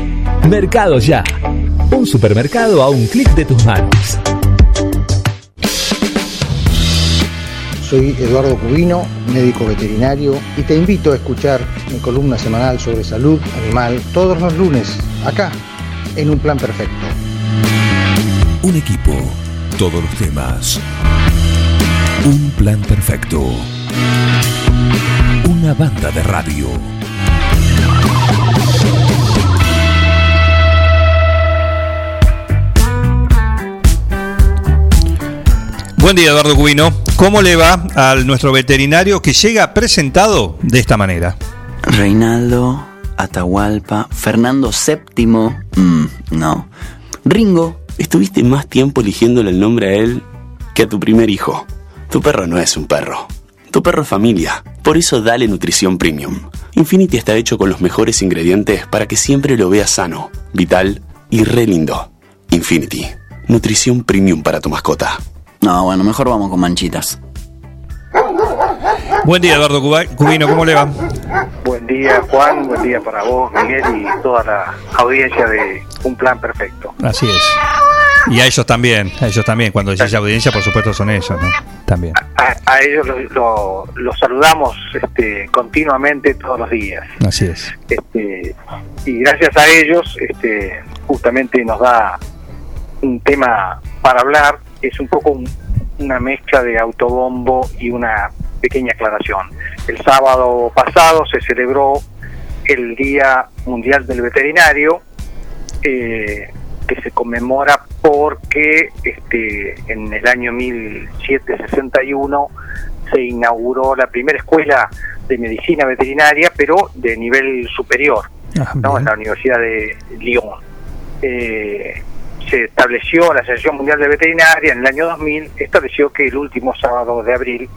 Mercado Ya. Un supermercado a un clic de tus manos. Soy Eduardo Cubino, médico veterinario, y te invito a escuchar mi columna semanal sobre salud animal todos los lunes, acá, en Un Plan Perfecto. Un equipo, todos los temas. Un plan perfecto. Una banda de radio. Buen día, Eduardo Cubino. ¿Cómo le va al nuestro veterinario que llega presentado de esta manera? Reinaldo, Atahualpa, Fernando VII. Mm, no. Ringo, estuviste más tiempo eligiéndole el nombre a él que a tu primer hijo. Tu perro no es un perro. Tu perro es familia. Por eso dale nutrición premium. Infinity está hecho con los mejores ingredientes para que siempre lo veas sano, vital y re lindo. Infinity. Nutrición premium para tu mascota. No, bueno, mejor vamos con manchitas. Buen día, Eduardo Cuba- Cubino, ¿cómo le va? Buen día, Juan. Buen día para vos, Miguel, y toda la audiencia de Un Plan Perfecto. Así es. Y a ellos también, a ellos también. Cuando decís audiencia, por supuesto, son ellos, ¿no? También. A, a ellos los lo, los saludamos este, continuamente todos los días. Así es. Este, y gracias a ellos, este, justamente nos da un tema para hablar. Es un poco un- una mezcla de autobombo y una pequeña aclaración. El sábado pasado se celebró el Día Mundial del Veterinario, eh, que se conmemora porque este, en el año 1761 se inauguró la primera escuela de medicina veterinaria, pero de nivel superior, ¿no? en la Universidad de Lyon. Eh, se estableció la Asociación Mundial de Veterinaria en el año 2000, estableció que el último sábado de abril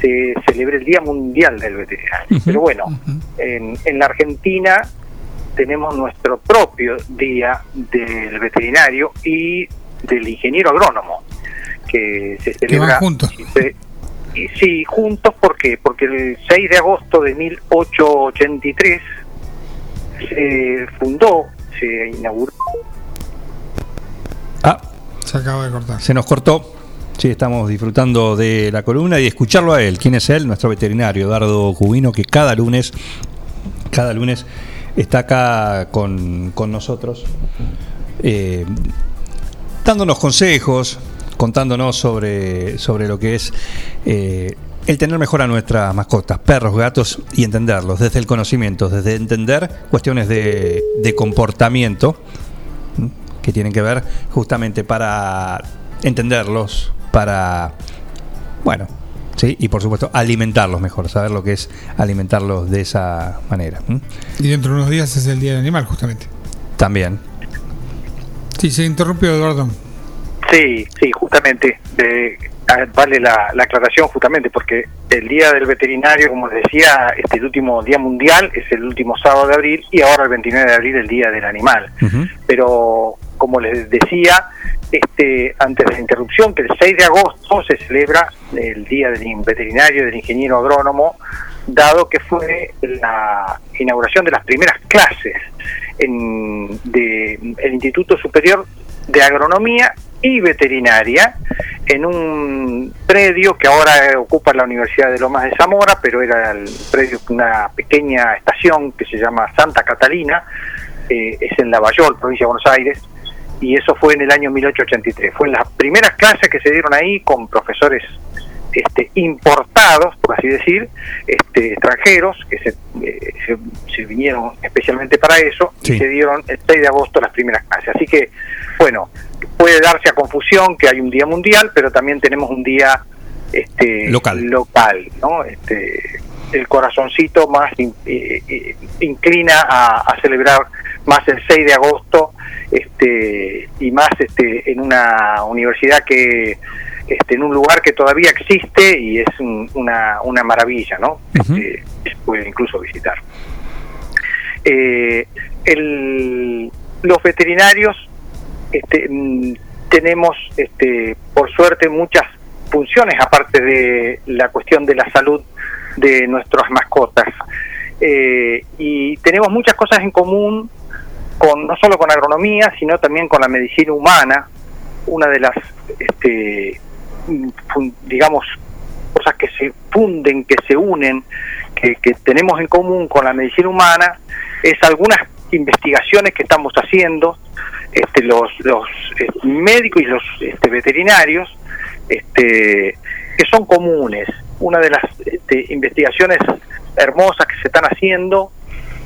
se celebre el Día Mundial del Veterinario. Pero bueno, en, en la Argentina tenemos nuestro propio Día del Veterinario y del Ingeniero Agrónomo, que se celebra... juntos. y se- y sí, juntos, ¿por qué? Porque el 6 de agosto de 1883 se fundó, se inauguró Ah, Se acaba de cortar. se nos cortó. Sí, estamos disfrutando de la columna y escucharlo a él. ¿Quién es él? Nuestro veterinario, Eduardo Cubino, que cada lunes, cada lunes está acá con, con nosotros, eh, dándonos consejos, contándonos sobre, sobre lo que es eh, el tener mejor a nuestras mascotas, perros, gatos, y entenderlos desde el conocimiento, desde entender cuestiones de, de comportamiento. Que tienen que ver justamente para entenderlos, para, bueno, sí, y por supuesto alimentarlos mejor, saber lo que es alimentarlos de esa manera. Y dentro de unos días es el Día del Animal, justamente. También. Sí, se interrumpió Eduardo. Sí, sí, justamente. eh, ah, vale la, la aclaración justamente porque el Día del Veterinario, como les decía, este el último Día Mundial es el último sábado de abril y ahora el 29 de abril el Día del Animal. Pero como les decía, este antes de la interrupción, que el 6 de agosto se celebra el Día del in- Veterinario del Ingeniero Agrónomo, dado que fue la inauguración de las primeras clases en de el Instituto Superior de Agronomía y Veterinaria en un predio que ahora ocupa la Universidad de Lomas de Zamora, pero era el predio una pequeña estación que se llama Santa Catalina, eh, es en Lavallol, provincia de Buenos Aires, y eso fue en el año 1883. Fue en las primeras clases que se dieron ahí con profesores este, importados, por así decir, este, extranjeros, que se, eh, se, se vinieron especialmente para eso, y se dieron el 6 de agosto las primeras clases. Así que, bueno, puede darse a confusión que hay un día mundial, pero también tenemos un día este, Local. local ¿no? Este, el corazoncito más in- eh, eh, inclina a, a celebrar más el 6 de agosto este, y más este, en una universidad que este, en un lugar que todavía existe y es un- una, una maravilla, ¿no? Este, se puede incluso visitar. Eh, el- los veterinarios este, mm, tenemos, este, por suerte, muchas funciones aparte de la cuestión de la salud de nuestras mascotas. Eh, y tenemos muchas cosas en común con no solo con agronomía, sino también con la medicina humana. Una de las, este, digamos, cosas que se funden, que se unen, que, que tenemos en común con la medicina humana, es algunas investigaciones que estamos haciendo este, los, los eh, médicos y los este, veterinarios, este, que son comunes. Una de las este, investigaciones hermosas que se están haciendo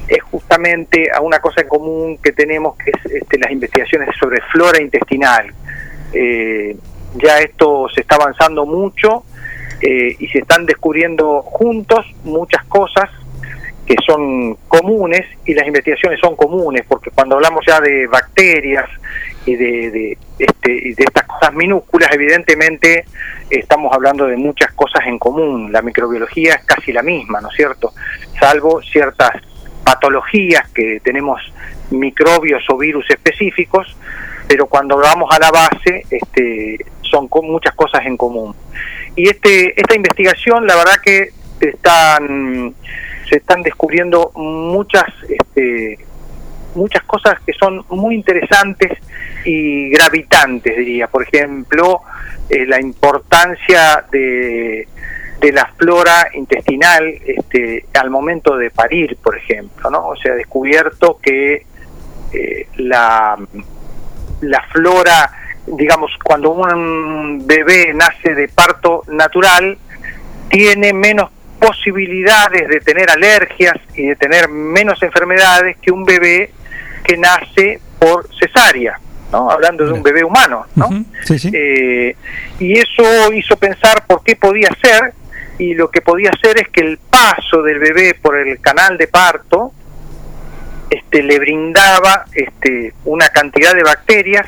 es justamente a una cosa en común que tenemos, que es este, las investigaciones sobre flora intestinal. Eh, ya esto se está avanzando mucho eh, y se están descubriendo juntos muchas cosas que son comunes y las investigaciones son comunes, porque cuando hablamos ya de bacterias y de, de, este, de estas cosas minúsculas, evidentemente estamos hablando de muchas cosas en común. La microbiología es casi la misma, ¿no es cierto? Salvo ciertas patologías que tenemos microbios o virus específicos, pero cuando vamos a la base este, son muchas cosas en común. Y este, esta investigación, la verdad que están, se están descubriendo muchas, este, muchas cosas que son muy interesantes y gravitantes, diría. Por ejemplo, eh, la importancia de, de la flora intestinal este, al momento de parir, por ejemplo, ¿no? O sea, descubierto que eh, la, la flora, digamos, cuando un bebé nace de parto natural, tiene menos posibilidades de tener alergias y de tener menos enfermedades que un bebé que nace por cesárea, ¿no? Hablando de un bebé humano, ¿no? Eh, y eso hizo pensar por qué podía ser, y lo que podía ser es que el paso del bebé por el canal de parto este, le brindaba este, una cantidad de bacterias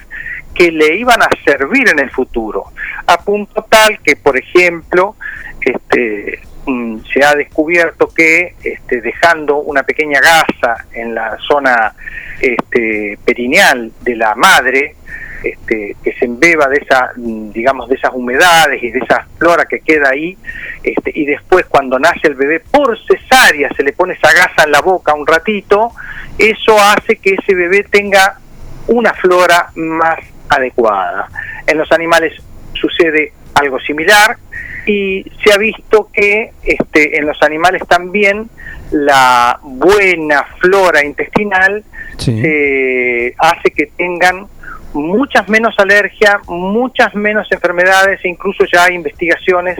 que le iban a servir en el futuro, a punto tal que, por ejemplo, este, mm, se ha descubierto que este, dejando una pequeña gasa en la zona este, perineal de la madre, este, que se embeba de esa, digamos, de esas humedades y de esa flora que queda ahí, este, y después cuando nace el bebé por cesárea se le pone esa gasa en la boca un ratito, eso hace que ese bebé tenga una flora más adecuada. En los animales sucede algo similar y se ha visto que este, en los animales también la buena flora intestinal eh, hace que tengan muchas menos alergias, muchas menos enfermedades incluso ya hay investigaciones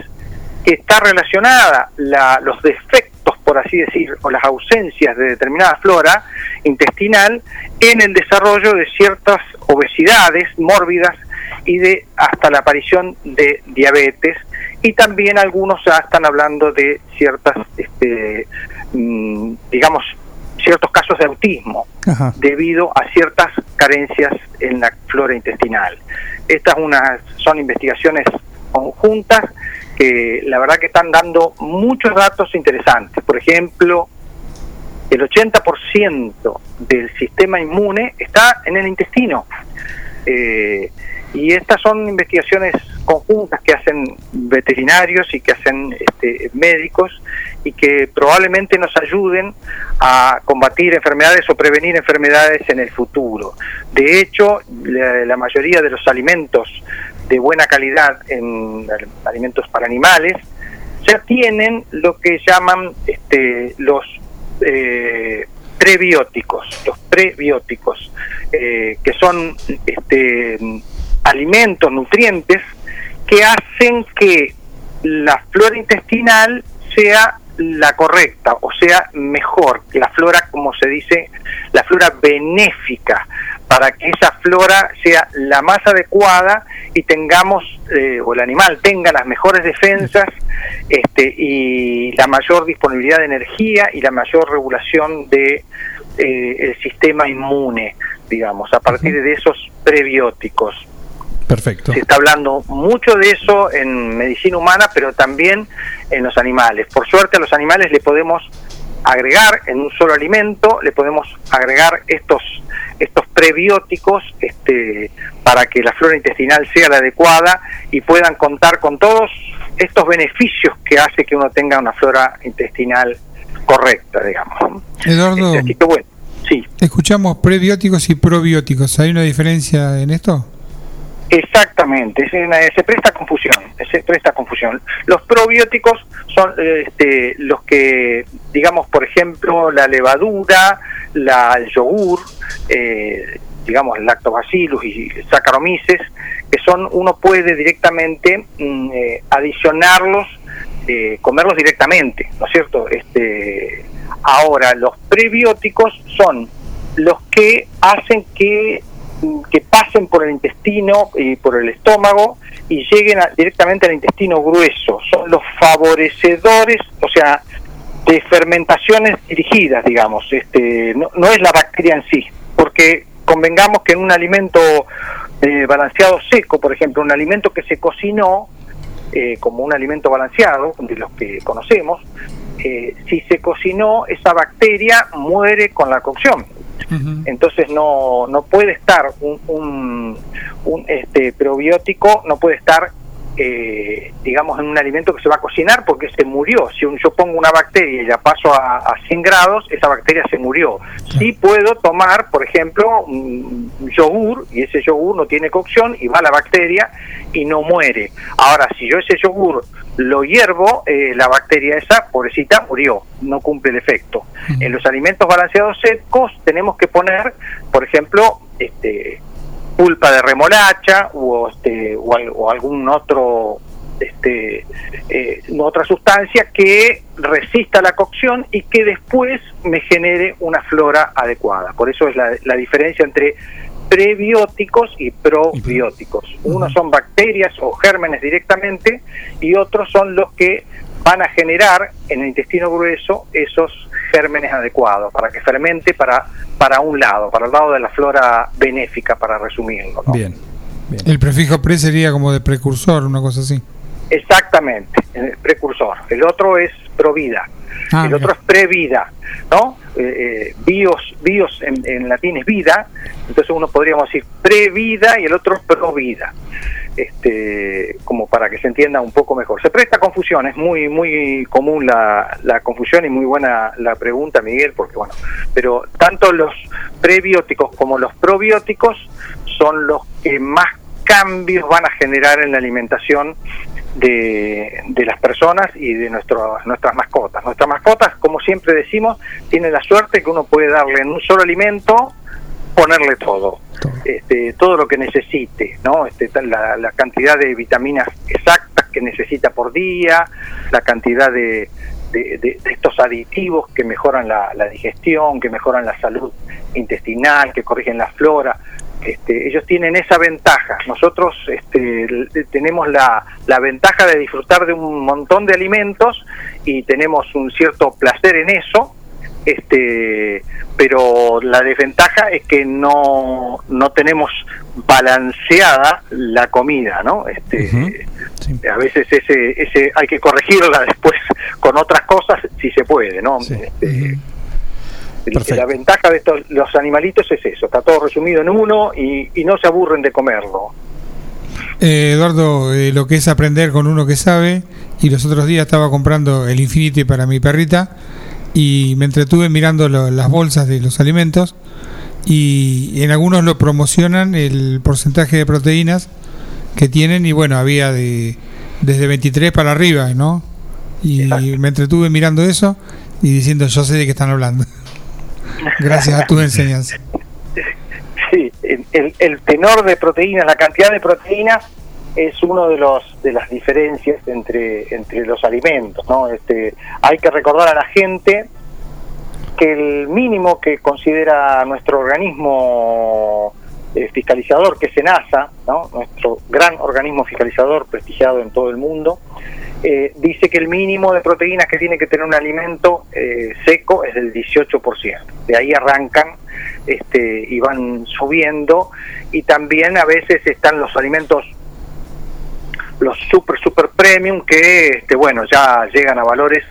que está relacionada la, los defectos, por así decir, o las ausencias de determinada flora intestinal en el desarrollo de ciertas obesidades mórbidas y de hasta la aparición de diabetes. Y también algunos ya están hablando de ciertas, este, mm, digamos, ciertos casos de autismo debido a ciertas carencias en la flora intestinal. Estas unas son investigaciones conjuntas que la verdad que están dando muchos datos interesantes. Por ejemplo, el 80% del sistema inmune está en el intestino. Eh, y estas son investigaciones conjuntas que hacen veterinarios y que hacen este, médicos y que probablemente nos ayuden a combatir enfermedades o prevenir enfermedades en el futuro. De hecho, la, mayoría de los alimentos de buena calidad en alimentos para animales ya tienen lo que llaman este, los eh, prebióticos, los prebióticos, eh, que son este, alimentos, nutrientes, que hacen que la flora intestinal sea la correcta, o sea, mejor, la flora, como se dice, la flora benéfica, para que esa flora sea la más adecuada y tengamos, eh, o el animal tenga las mejores defensas este, y la mayor disponibilidad de energía y la mayor regulación de eh, el sistema inmune, digamos, a partir de esos prebióticos. Perfecto. Se está hablando mucho de eso en medicina humana, pero también en los animales. Por suerte a los animales le podemos agregar en un solo alimento, le podemos agregar estos estos prebióticos este, para que la flora intestinal sea la adecuada y puedan contar con todos estos beneficios que hace que uno tenga una flora intestinal correcta, digamos. Eduardo, este, bueno, sí. escuchamos prebióticos y probióticos. ¿Hay una diferencia en esto? Exactamente, se presta confusión, se presta confusión. Los probióticos son este, los que, digamos, por ejemplo, la levadura, la, el yogur, eh, digamos, lactobacillus y saccharomyces, que son, uno puede directamente mm, eh, adicionarlos, eh, comerlos directamente, ¿no es cierto? Este, ahora, los prebióticos son los que hacen que que pasen por el intestino y por el estómago y lleguen directamente al intestino grueso. Son los favorecedores, o sea, de fermentaciones dirigidas, digamos. Este, no, es la bacteria en sí, porque convengamos que en un alimento eh, balanceado seco, por ejemplo, un alimento que se cocinó eh, como un alimento balanceado, de los que conocemos, eh, si se cocinó, esa bacteria muere con la cocción. Entonces no, no puede estar un, un, un, este probiótico, no puede estar eh, digamos, en un alimento que se va a cocinar porque se murió. Si un- yo pongo una bacteria y la paso a, a 100 grados, esa bacteria se murió. Sí puedo tomar, por ejemplo, un yogur y ese yogur no tiene cocción y va la bacteria y no muere. Ahora, si yo ese yogur lo hiervo, eh, la bacteria esa, pobrecita, murió, no cumple el efecto. En los alimentos balanceados secos tenemos que poner, por ejemplo, este, pulpa de remolacha o, este, o, o algún otro este, eh, otra sustancia que resista la cocción y que después me genere una flora adecuada. Por eso es la, la diferencia entre prebióticos y probióticos. Unos son bacterias o gérmenes directamente y otros son los que van a generar en el intestino grueso esos gérmenes adecuados para que fermente para, para un lado, para el lado de la flora benéfica, para resumirlo. ¿no? Bien. El prefijo pre sería como de precursor, una cosa así. Exactamente, el precursor. El otro es provida. Ah, el otro es previda, ¿no? Eh, eh, bios, bios en, en latín es vida, entonces uno podríamos decir previda y el otro provida. Este, como para que se entienda un poco mejor. Se presta confusión, es muy muy común la, la confusión y muy buena la pregunta, Miguel, porque bueno, pero tanto los prebióticos como los probióticos son los que más cambios van a generar en la alimentación de, de las personas y de nuestro, nuestras mascotas. Nuestras mascotas, como siempre decimos, tienen la suerte que uno puede darle en un solo alimento, ponerle todo, este, todo lo que necesite, ¿no? Este, la, la cantidad de vitaminas exactas que necesita por día, la cantidad de, de- de- de estos aditivos que mejoran la, la digestión, que mejoran la salud intestinal, que corrigen la flora. Este, ellos tienen esa ventaja. Nosotros este, tenemos la, la ventaja de disfrutar de un montón de alimentos y tenemos un cierto placer en eso, este, pero la desventaja es que no, no tenemos balanceada la comida, ¿no? Este, A veces ese, ese hay que corregirla después con otras cosas si se puede, ¿no? Este, la ventaja de estos los animalitos es eso, está todo resumido en uno y, y no se aburren de comerlo. Eh, Eduardo, eh, lo que es aprender con uno que sabe, y los otros días estaba comprando el Infinity para mi perrita y me entretuve mirando lo- las bolsas de los alimentos y en algunos lo promocionan el porcentaje de proteínas que tienen y bueno, había de desde 23 para arriba, ¿no? Y me entretuve mirando eso y diciendo, yo sé de qué están hablando. Gracias a tu enseñanza. Sí, el, tenor de proteínas, la cantidad de proteínas es uno de los de las diferencias entre entre los alimentos, ¿no? Este, hay que recordar a la gente que el mínimo que considera nuestro organismo eh, fiscalizador, que es SENASA, ¿no? nuestro gran organismo fiscalizador prestigiado en todo el mundo, eh, dice que el mínimo de proteínas que tiene que tener un alimento eh, seco es del 18%. De ahí arrancan este, y van subiendo y también a veces están los alimentos los super super premium que este bueno ya llegan a valores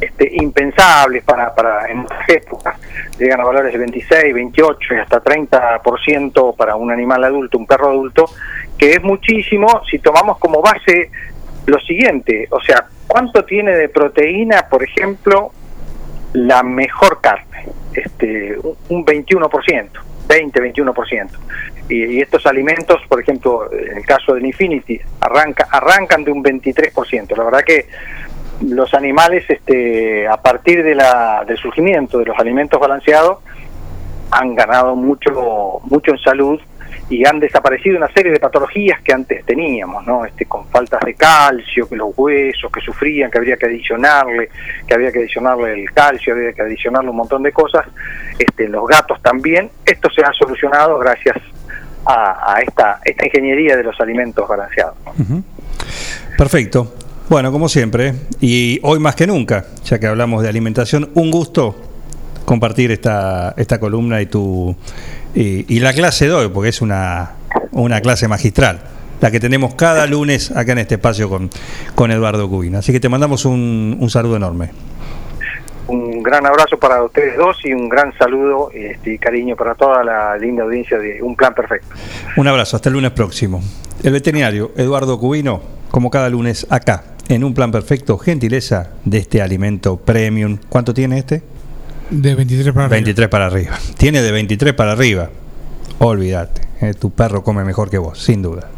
este, impensables para, para en otras épocas llegan a valores de 26, 28 y hasta 30% para un animal adulto, un perro adulto, que es muchísimo si tomamos como base lo siguiente, o sea, ¿cuánto tiene de proteína, por ejemplo, la mejor carne? Este, un- un 21%, 20, 21%. Y, y estos alimentos, por ejemplo, en el caso del Infinity, arranca, arrancan de un 23%. La verdad que los animales, este, a partir de la, del surgimiento de los alimentos balanceados, han ganado mucho, mucho en salud y han desaparecido una serie de patologías que antes teníamos, ¿no? Este, con faltas de calcio, que los huesos que sufrían, que habría que adicionarle, que había que adicionarle el calcio, había que adicionarle un montón de cosas, este, los gatos también. Esto se ha solucionado gracias a, esta, esta ingeniería de los alimentos balanceados. Perfecto. Bueno, como siempre, y hoy más que nunca, ya que hablamos de alimentación, un gusto compartir esta, esta columna y tu, Y, y la clase de hoy, porque es una, una clase magistral, la que tenemos cada lunes acá en este espacio con, con Eduardo Cubino. Así que te mandamos un, un saludo enorme. Un gran abrazo para ustedes dos y un gran saludo este, y cariño para toda la linda audiencia de Un Plan Perfecto. Un abrazo, hasta el lunes próximo. El veterinario Eduardo Cubino, como cada lunes acá, en Un Plan Perfecto, gentileza de este alimento premium. ¿Cuánto tiene este? De 23 para arriba. 23 para arriba. Tiene de 23 para arriba. Olvídate, eh, tu perro come mejor que vos, sin duda.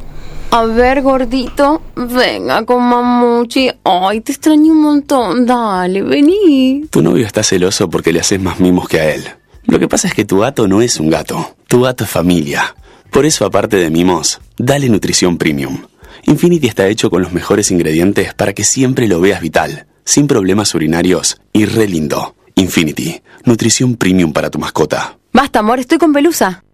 A ver, gordito, venga con mamuchi. Ay, te extraño un montón. Dale, vení. Tu novio está celoso porque le haces más mimos que a él. Lo que pasa es que tu gato no es un gato. Tu gato es familia. Por eso, aparte de mimos, dale nutrición premium. Infinity está hecho con los mejores ingredientes para que siempre lo veas vital, sin problemas urinarios y re lindo. Infinity, nutrición premium para tu mascota. Basta, amor, estoy con pelusa.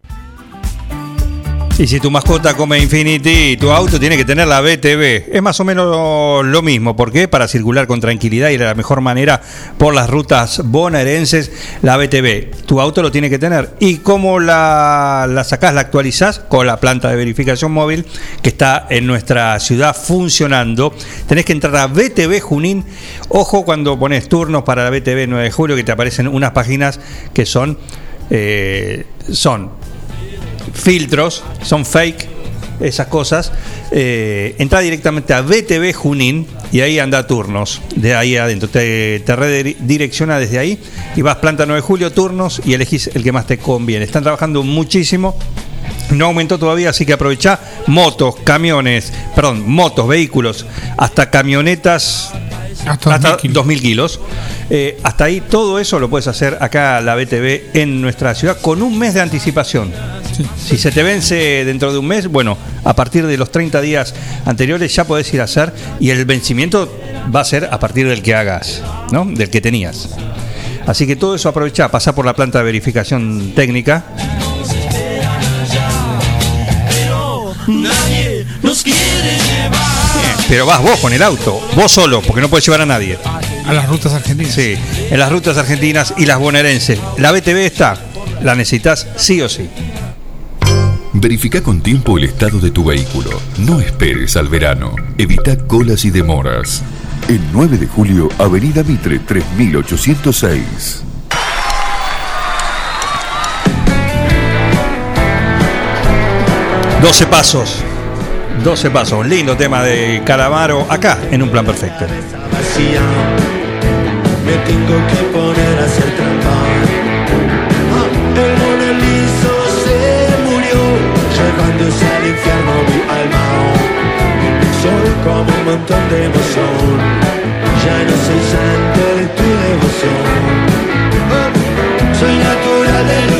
Y si tu mascota come Infinity, tu auto tiene que tener la BTV. Es más o menos lo mismo. ¿Por qué? Para circular con tranquilidad y de la mejor manera por las rutas bonaerenses, la BTV. Tu auto lo tiene que tener. ¿Y cómo la, la sacás, la actualizás? Con la planta de verificación móvil que está en nuestra ciudad funcionando. Tenés que entrar a BTV Junín. Ojo cuando pones turnos para la BTV 9 de julio que te aparecen unas páginas que son... eh, son filtros, son fake, esas cosas. Eh, entra directamente a BTV Junín y ahí anda turnos, de ahí adentro. Te, redirecciona desde ahí y vas planta 9 de julio, turnos y elegís el que más te conviene. Están trabajando muchísimo. No aumentó todavía, así que aprovecha motos, camiones, perdón, motos, vehículos, hasta camionetas hasta, 2.000 kilos. Eh, hasta ahí todo eso lo puedes hacer acá la BTV en nuestra ciudad con un mes de anticipación. Si se te vence dentro de un mes, bueno, a partir de los 30 días anteriores ya podés ir a hacer y el vencimiento va a ser a partir del que hagas, ¿no? Del que tenías. Así que todo eso aprovecha, pasa por la planta de verificación técnica. Llevar. Pero vas vos con el auto, vos solo, porque no puedes llevar a nadie. A las rutas argentinas. Sí, en las rutas argentinas y las bonaerenses. La BTV está, la necesitas sí o sí. Verifica con tiempo el estado de tu vehículo. No esperes al verano. Evita colas y demoras. El 9 de julio, Avenida Mitre 3806. Doce pasos. 12 pasos. Un lindo tema de Calamaro acá en un plan perfecto. vacía. Me tengo que poner a hacer trampa. Ah, el Mona Lisa se murió, llevándose al infierno mi alma. Soy como un montón de emoción, ya no soy santo de tu devoción. Ah, Soy natural del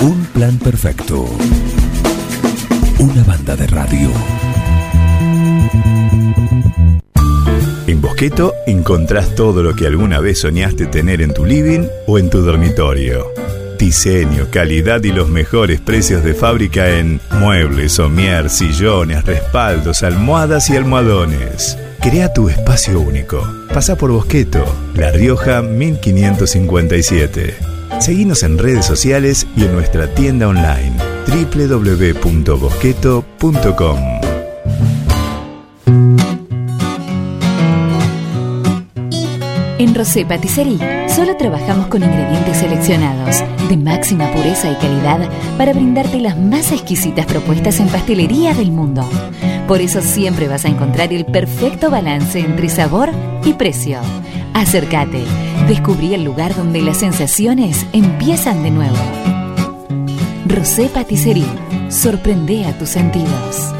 Un plan perfecto. Una banda de radio. En Bosqueto encontrás todo lo que alguna vez soñaste tener en tu living o en tu dormitorio. Diseño, calidad y los mejores precios de fábrica en muebles, somier, sillones, respaldos, almohadas y almohadones. Crea tu espacio único. Pasa por Bosqueto, La Rioja 1557. Seguinos en redes sociales y en nuestra tienda online www.bosqueto.com. En Rosé Patisserie solo trabajamos con ingredientes seleccionados de máxima pureza y calidad para brindarte las más exquisitas propuestas en pastelería del mundo. Por eso siempre vas a encontrar el perfecto balance entre sabor y precio. Acércate, descubrí el lugar donde las sensaciones empiezan de nuevo. Rosé Patisserie, sorprende a tus sentidos.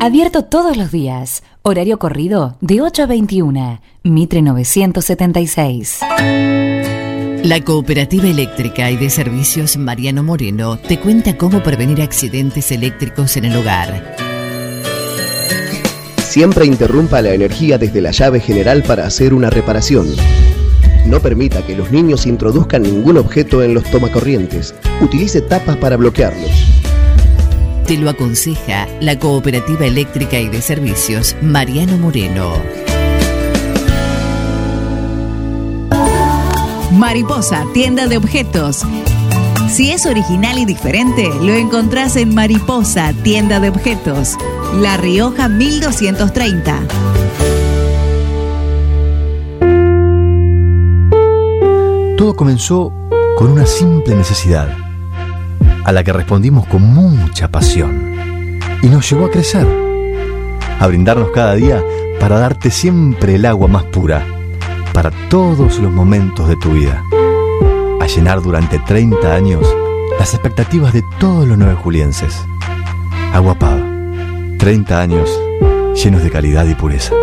Abierto todos los días. Horario corrido de 8 a 21. Mitre 976. La Cooperativa Eléctrica y de Servicios Mariano Moreno te cuenta cómo prevenir accidentes eléctricos en el hogar. Siempre interrumpa la energía desde la llave general para hacer una reparación. No permita que los niños introduzcan ningún objeto en los tomacorrientes. Utilice tapas para bloquearlos. Te lo aconseja la Cooperativa Eléctrica y de Servicios Mariano Moreno. Mariposa, tienda de objetos. Si es original y diferente, lo encontrás en Mariposa, tienda de objetos. La Rioja 1230. Todo comenzó con una simple necesidad, a la que respondimos con mucha pasión, y nos llevó a crecer, a brindarnos cada día para darte siempre el agua más pura, para todos los momentos de tu vida, a llenar durante 30 años las expectativas de todos los nueve julienses. Agua Pava, 30 años llenos de calidad y pureza.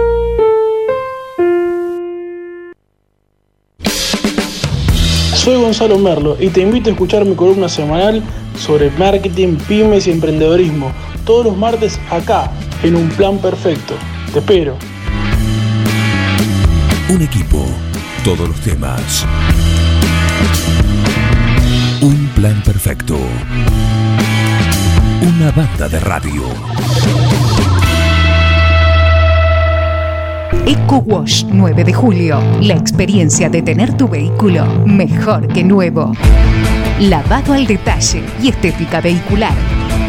Soy Gonzalo Merlo y te invito a escuchar mi columna semanal sobre marketing, pymes y emprendedorismo, todos los martes acá, en un plan perfecto. Te espero. Un equipo. Todos los temas. Un plan perfecto. Una banda de radio. Eco Wash 9 de julio. La experiencia de tener tu vehículo mejor que nuevo. Lavado al detalle y estética vehicular.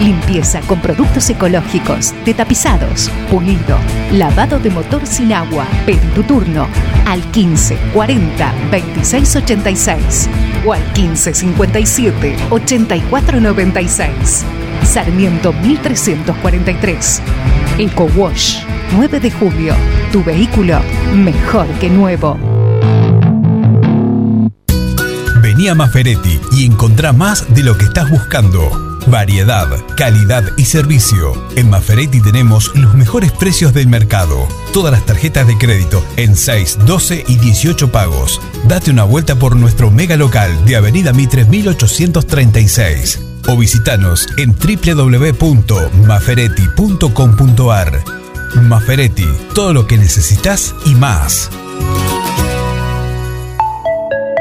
Limpieza con productos ecológicos, de tapizados, pulido, lavado de motor sin agua. Pedí tu turno al 15 40 26 86 o al 15 57 84 96. Sarmiento 1343. Eco Wash 9 de julio. Tu vehículo mejor que nuevo. Vení a Maferetti y encontrá más de lo que estás buscando. Variedad, calidad y servicio. En Maferetti tenemos los mejores precios del mercado. Todas las tarjetas de crédito en 6, 12 y 18 pagos. Date una vuelta por nuestro mega local de Avenida Mitre 1836 o visitanos en www.maferetti.com.ar. Maferetti, todo lo que necesitas y más.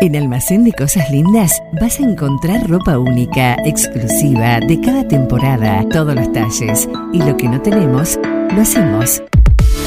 En Almacén de Cosas Lindas vas a encontrar ropa única, exclusiva, de cada temporada, todos los talles. Y lo que no tenemos, lo hacemos.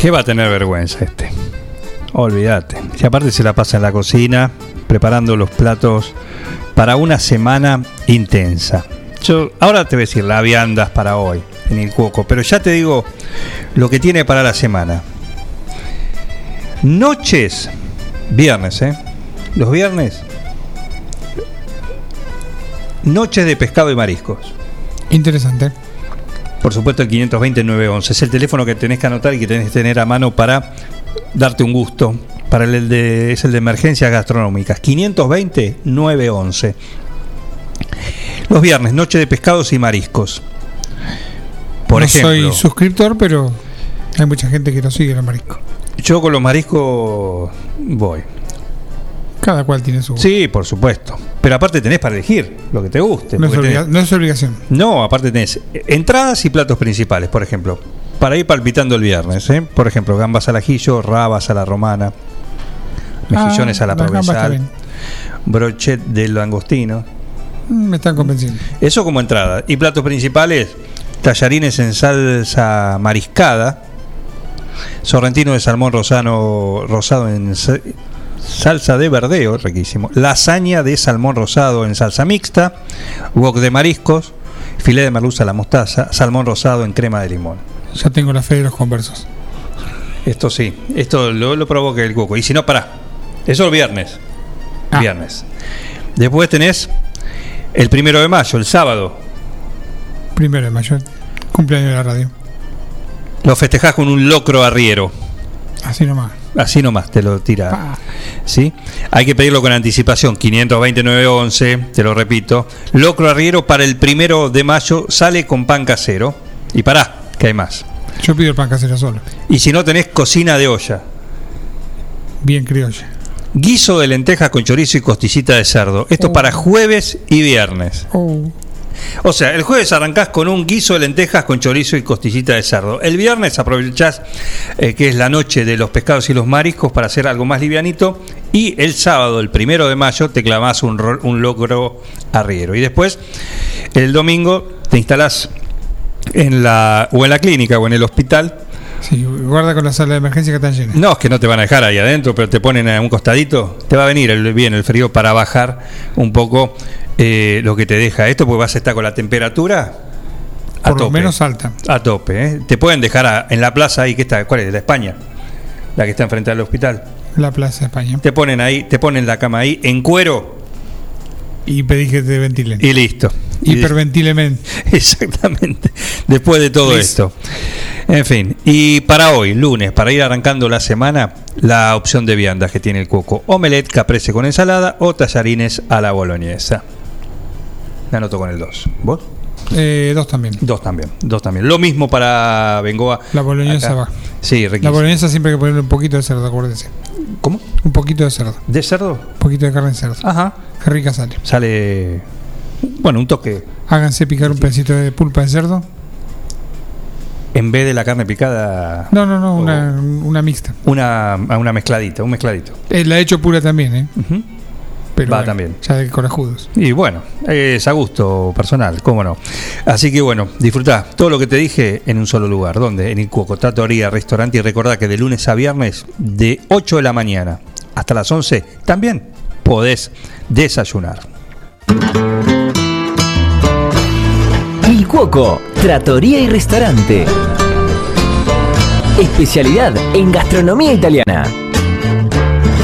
¿Qué va a tener vergüenza este? Olvídate. Si aparte se la pasa en la cocina preparando los platos para una semana intensa. Yo ahora te voy a decir la viandas para hoy en el cuoco, pero ya te digo lo que tiene para la semana. Noches, viernes, ¿eh? Los viernes, noches de pescado y mariscos. Interesante. Por supuesto, el 520-911 es el teléfono que tenés que anotar y que tenés que tener a mano para darte un gusto. Para el de, es el de emergencias gastronómicas. 520-911. Los viernes, noche de pescados y mariscos. Por no ejemplo, soy suscriptor, pero hay mucha gente que no sigue los mariscos. yo con los mariscos voy. Cada cual tiene su. Sí, por supuesto. Pero aparte tenés para elegir lo que te guste. No es, porque obliga- tenés- no es obligación. No, aparte tenés entradas y platos principales, por ejemplo. Para ir palpitando el viernes, ¿eh? Por ejemplo, gambas al ajillo, rabas a la romana, mejillones Ah, a la provenzal, brochet del langostino. Mm, Me están convenciendo. Eso como entrada. Y platos principales, tallarines en salsa mariscada, sorrentino de salmón rosano, rosado en salsa de verdeo, riquísimo, lasaña de salmón rosado en salsa mixta, wok de mariscos, filé de merluza a la mostaza, salmón rosado en crema de limón. Ya tengo la fe de los conversos. Esto sí, esto lo, lo provoca el coco. Y si no, pará. Eso el viernes. Viernes. Después tenés el primero de mayo, el sábado. Primero de mayo, cumpleaños de la radio. Lo festejás con un locro arriero. Así nomás. Así nomás te lo tira. ¿Sí? Hay que pedirlo con anticipación. 529.11, te lo repito. Locro arriero para el primero de mayo sale con pan casero. Y pará, que hay más. Yo pido el pan casero solo. Y si no tenés cocina de olla. Bien criolla. Guiso de lentejas con chorizo y costillita de cerdo. Esto para jueves y viernes. O sea, el jueves arrancás con un guiso de lentejas con chorizo y costillita de cerdo. El viernes aprovechás eh, que es la noche de los pescados y los mariscos para hacer algo más livianito. Y el sábado, el primero de mayo, te clavás un, ro- un locro arriero. Y después, el domingo, te instalás en la, o en la clínica o en el hospital. Sí, guarda con la sala de emergencia que están llenas. No, es que no te van a dejar ahí adentro, pero te ponen a un costadito. Te va a venir el, bien el frío para bajar un poco eh, lo que te deja esto, porque vas a estar con la temperatura a Por lo tope. menos alta. A tope. ¿eh? Te pueden dejar a- en la plaza ahí, que está, ¿cuál es? La España. La que está enfrente al hospital. La Plaza de España. Te ponen ahí, te ponen la cama ahí en cuero Y pedí que te ventilen. y listo. Hiperventilemen. Exactamente. Después de todo Listo. esto. En fin. Y para hoy, lunes, para ir arrancando la semana, la opción de viandas que tiene el cuoco. Omelette, caprese con ensalada o tallarines a la boloñesa. Me anoto con el 2. ¿Vos? Eh, dos también. Dos también. Dos también. Lo mismo para Bengoa. La boloñesa Acá. va. Sí, La riquísimo. boloñesa siempre hay que ponerle un poquito de cerdo, acuérdense. ¿Cómo? Un poquito de cerdo. ¿De cerdo? Un poquito de carne de cerdo. Ajá. Qué rica sale. Sale Bueno, un toque. Háganse picar un pedacito de pulpa de cerdo. En vez de la carne picada. No, no, no, una, una mixta. Una, una mezcladita, un mezcladito. Eh, la he hecho pura también, ¿eh? Pero Va bueno, también. Ya de corajudos. Y bueno, es a gusto personal, cómo no. Así que bueno, disfrutá todo lo que te dije en un solo lugar. ¿Dónde? En Icuoco, Trattoria, Restaurante. Y recordá que de lunes a viernes, de 8 de la mañana hasta las 11, también podés desayunar. Il Cuoco, Trattoria y Restaurante. Especialidad en gastronomía italiana.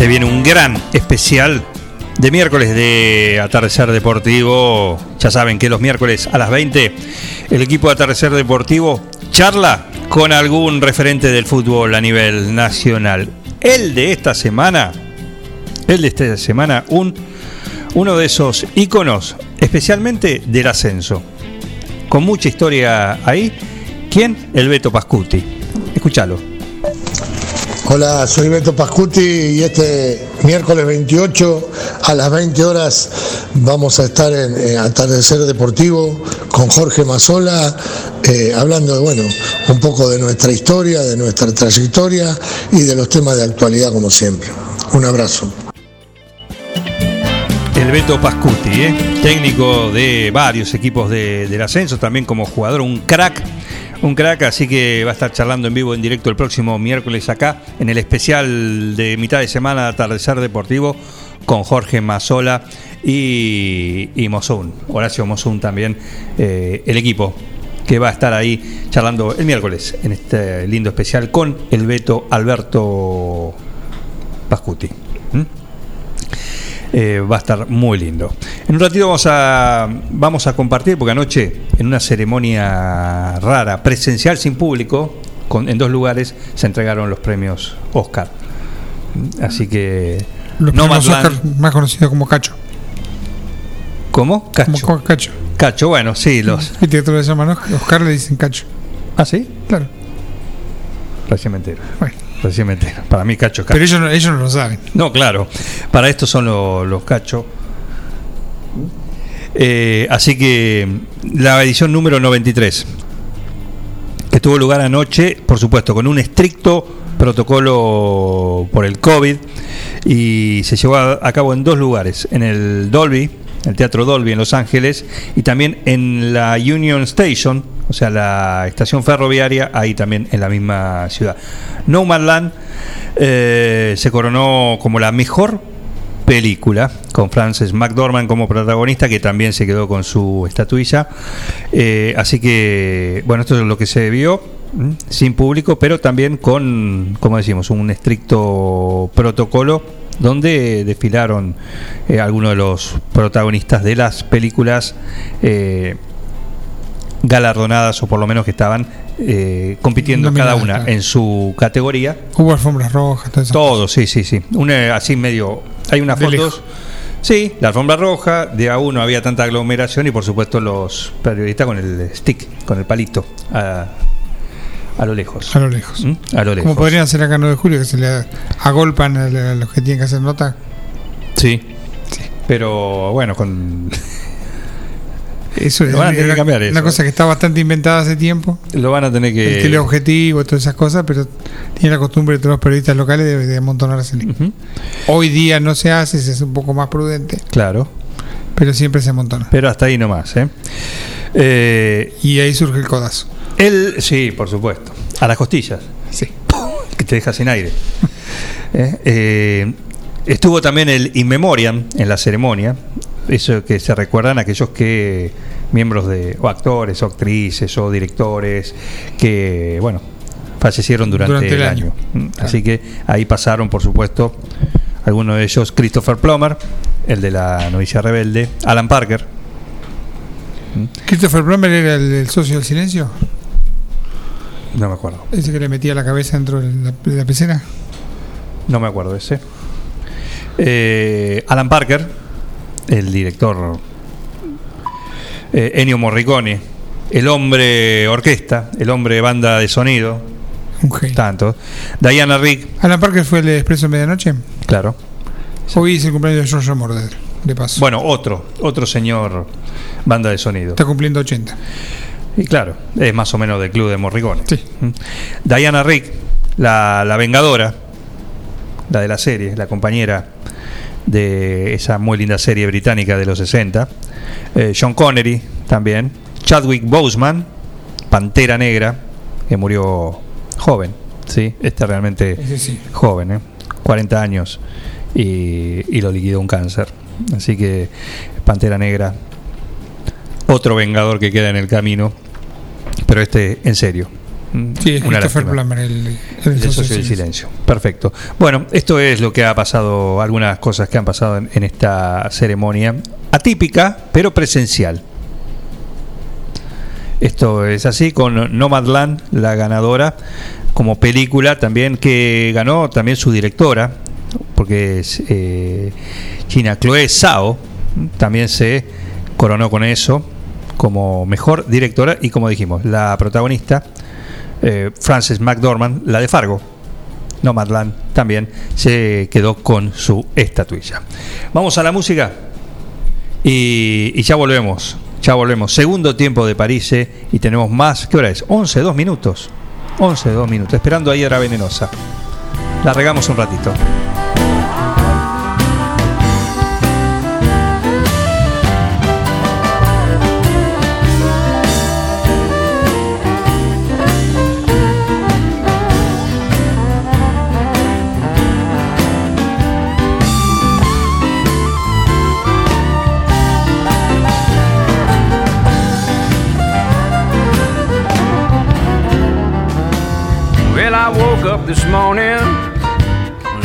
Se viene un gran especial de miércoles de Atardecer Deportivo. Ya saben que los miércoles a las 20 el equipo de Atardecer Deportivo charla con algún referente del fútbol a nivel nacional. El de esta semana, el de esta semana, un, uno de esos íconos, especialmente del ascenso. Con mucha historia ahí. ¿Quién? El Beto Pascuti. Escúchalo. Hola, soy Beto Pascuti y este miércoles 28 a las 20 horas vamos a estar en, Atardecer Deportivo con Jorge Mazola, eh, hablando bueno, un poco de nuestra historia, de nuestra trayectoria y de los temas de actualidad como siempre. Un abrazo. El Beto Pascuti, ¿eh? técnico de varios equipos de- del ascenso, también como jugador, un crack, un crack, así que va a estar charlando en vivo, en directo el próximo miércoles acá, en el especial de mitad de semana de Atardecer Deportivo, con Jorge Mazola y, y Mosun, Horacio Mosun también, eh, el equipo que va a estar ahí charlando el miércoles en este lindo especial con el Beto Alberto Pascuti. Eh, va a estar muy lindo. En un ratito vamos a, vamos a compartir, porque anoche en una ceremonia rara, presencial sin público, con- en dos lugares, se entregaron los premios Oscar. Así que... Los No premios Oscar, más conocido como Cacho. ¿Cómo? Cacho. Como Cacho. Cacho, bueno, sí, los... ¿Viste que todos le llaman Oscar? Le dicen Cacho. ¿Ah, sí? Claro. Recién me entero. Recién me entero. Para mí Cacho es Cacho. Pero ellos no, ellos no lo saben. No, claro. Para esto son lo- los cachos. Eh, así que la edición número 93, que tuvo lugar anoche, por supuesto, con un estricto protocolo por el COVID y se llevó a, a cabo en dos lugares, en el Dolby, el Teatro Dolby en Los Ángeles y también en la Union Station, o sea, la estación ferroviaria, ahí también en la misma ciudad. No Man Land eh, se coronó como la mejor película con Frances McDormand como protagonista que también se quedó con su estatuilla Eh, así que bueno esto es lo que se vio sin público pero también con como decimos un estricto protocolo donde desfilaron eh, algunos de los protagonistas de las películas galardonadas o por lo menos que estaban eh, compitiendo cada una claro. en su categoría Hubo alfombras rojas, todo eso. todo, sí, sí, sí. Una, así medio. Hay unas De fotos. lejos. Sí, la alfombra roja, de a uno había tanta aglomeración y por supuesto los periodistas con el stick, con el palito, a, a lo lejos. A lo lejos. ¿Mm? A lo lejos. Como podrían hacer acá en 9 de julio, que se le agolpan a los que tienen que hacer nota. Sí. Pero bueno, con. Eso es Lo van a tener era que cambiar una eso. cosa que está bastante inventada hace tiempo. Lo van a tener que. El teleobjetivo, todas esas cosas, pero tiene la costumbre de todos los periodistas locales de, de amontonarse. Hoy día no se hace, se hace un poco más prudente, Claro. pero siempre se amontona. Pero hasta ahí nomás, ¿eh? Eh, y ahí surge el codazo. Él, sí, por supuesto. A las costillas. Sí. Que te deja sin aire. Eh, eh, estuvo también el In Memoriam en la ceremonia. Eso que se recuerdan aquellos que miembros de o actores o actrices o directores que bueno fallecieron durante, Durante el, el año. año. Mm, Así que ahí pasaron, por supuesto, algunos de ellos, Christopher Plummer, el de la novicia rebelde, Alan Parker, ¿Christopher Plummer era el, el socio del silencio? No me acuerdo. ¿Ese que le metía la cabeza dentro de la, de la pecera? No me acuerdo ese. Eh, Alan Parker, el director eh, Ennio Morricone, el hombre orquesta, el hombre banda de sonido. Tanto. Diana Rick, Alan Parker fue el de Expreso en Medianoche. claro. Hoy es el cumpleaños de George Moroder, de paso. Bueno, otro, otro señor banda de sonido. Está cumpliendo 80. Y claro, es más o menos del club de Morricone. Mm. Diana Rick, la, la vengadora, la de la serie, la compañera de esa muy linda serie británica de los 60. Eh, Sean Connery también. Chadwick Boseman, Pantera Negra, que murió joven. Sí, este realmente sí. joven, ¿eh? 40 años y, y lo liquidó un cáncer. Así que Pantera Negra, otro vengador que queda en el camino, pero este en serio. Sí, es Christopher. Plummer, el, el El socio socio del del silencio. Perfecto. Bueno, esto es lo que ha pasado, algunas cosas que han pasado en, en esta ceremonia. Atípica, pero presencial. Esto es así con Nomadland, la ganadora, como película también que ganó también su directora, porque es eh, China Chloe Zhao, también se coronó con eso como mejor directora y como dijimos, la protagonista, eh, Frances McDormand, la de Fargo. Nomadland también se quedó con su estatuilla. Vamos a la música y, ya volvemos. Ya volvemos. Segundo tiempo de París eh, y tenemos más. ¿Qué hora es? 11, 2 minutos. 11, 2 minutos. Esperando a Hiedra Venenosa. La regamos un ratito. This morning,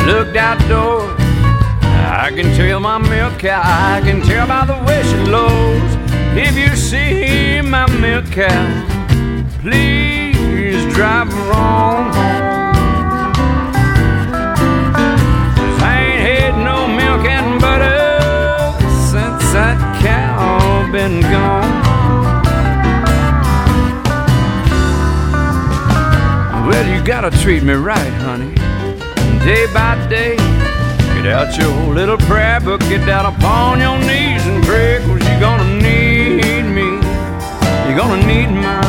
looked outdoors. I can tell my milk cow, I can tell by the way she lows. If you see my milk cow, please drive her on. 'Cause I ain't had no milk and butter since that cow been gone. Gotta treat me right, honey. Day by day, get out your little prayer book, get down upon your knees and pray, cause you're gonna need me. You're gonna need my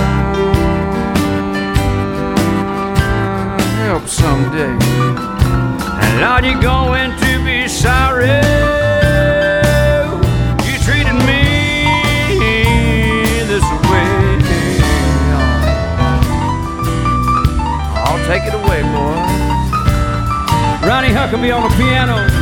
help someday. And Lord, you're going to be sorry. Take it away, boy. Ronnie Huckabee on the piano.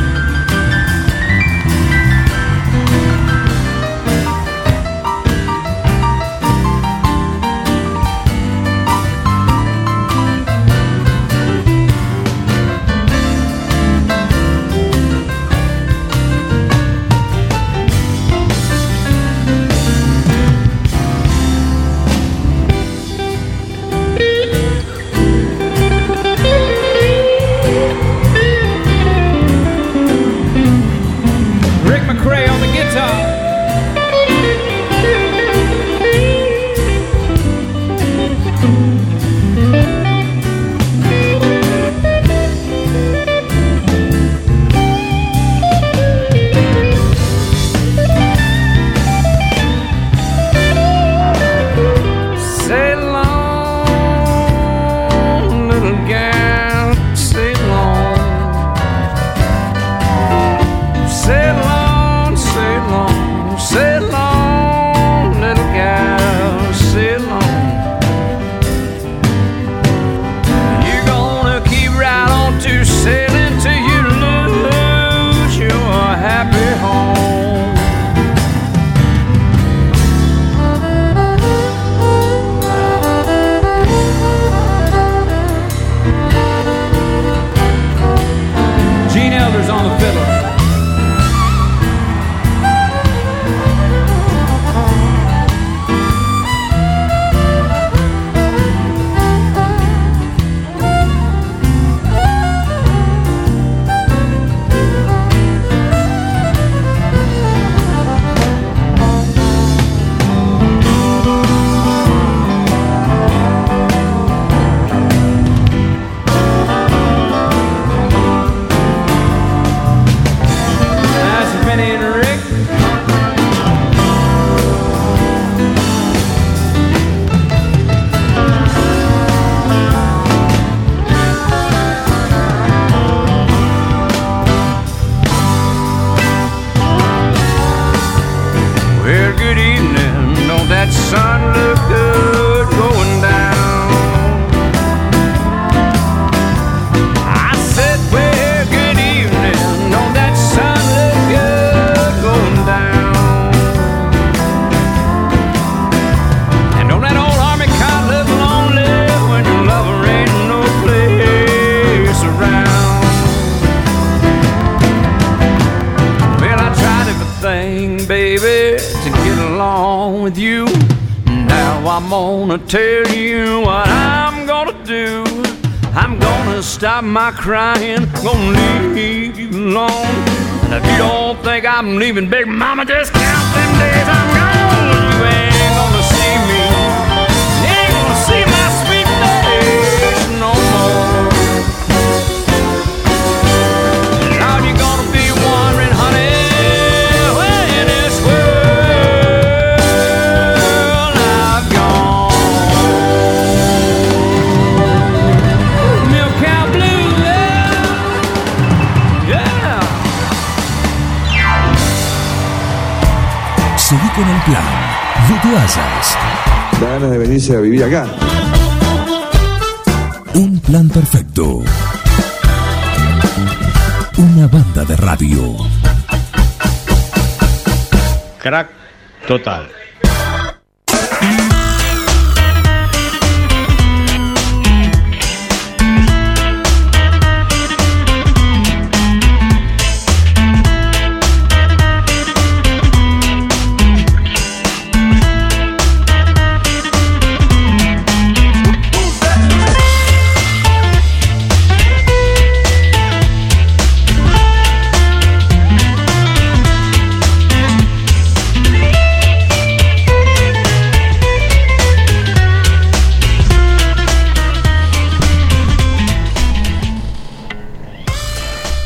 Total.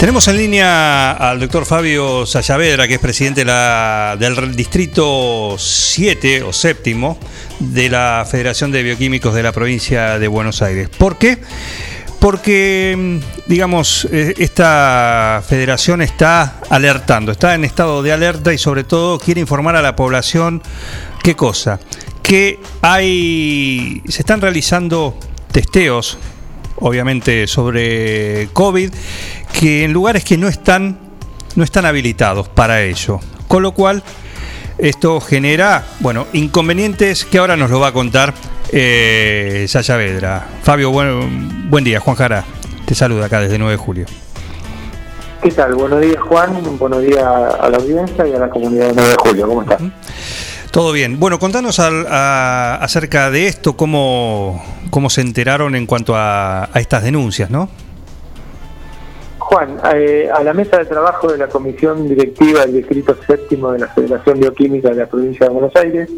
Tenemos en línea al doctor Fabio Sayavedra, que es presidente del distrito 7 o séptimo de la Federación de Bioquímicos de la provincia de Buenos Aires. ¿Por qué? Porque, mm, digamos, eh, esta federación está alertando, está en estado de alerta y sobre todo quiere informar a la población qué cosa, que hay, se están realizando testeos obviamente sobre COVID, que en lugares que no están, no están habilitados para ello. Con lo cual, esto genera, bueno, inconvenientes que ahora nos lo va a contar eh, Sasha Vedra. Fabio, buen, buen día. Juan Jara, te saluda acá desde 9 de julio. ¿Qué tal? Buenos días, Juan. Buenos días a la audiencia y a la comunidad de 9 de julio. ¿Cómo estás? Todo bien. Bueno, contanos al- a- acerca de esto, cómo, cómo se enteraron en cuanto a, a estas denuncias, ¿no? Juan, eh, a la mesa de trabajo de la Comisión Directiva del Distrito Séptimo de la Federación Bioquímica de la Provincia de Buenos Aires,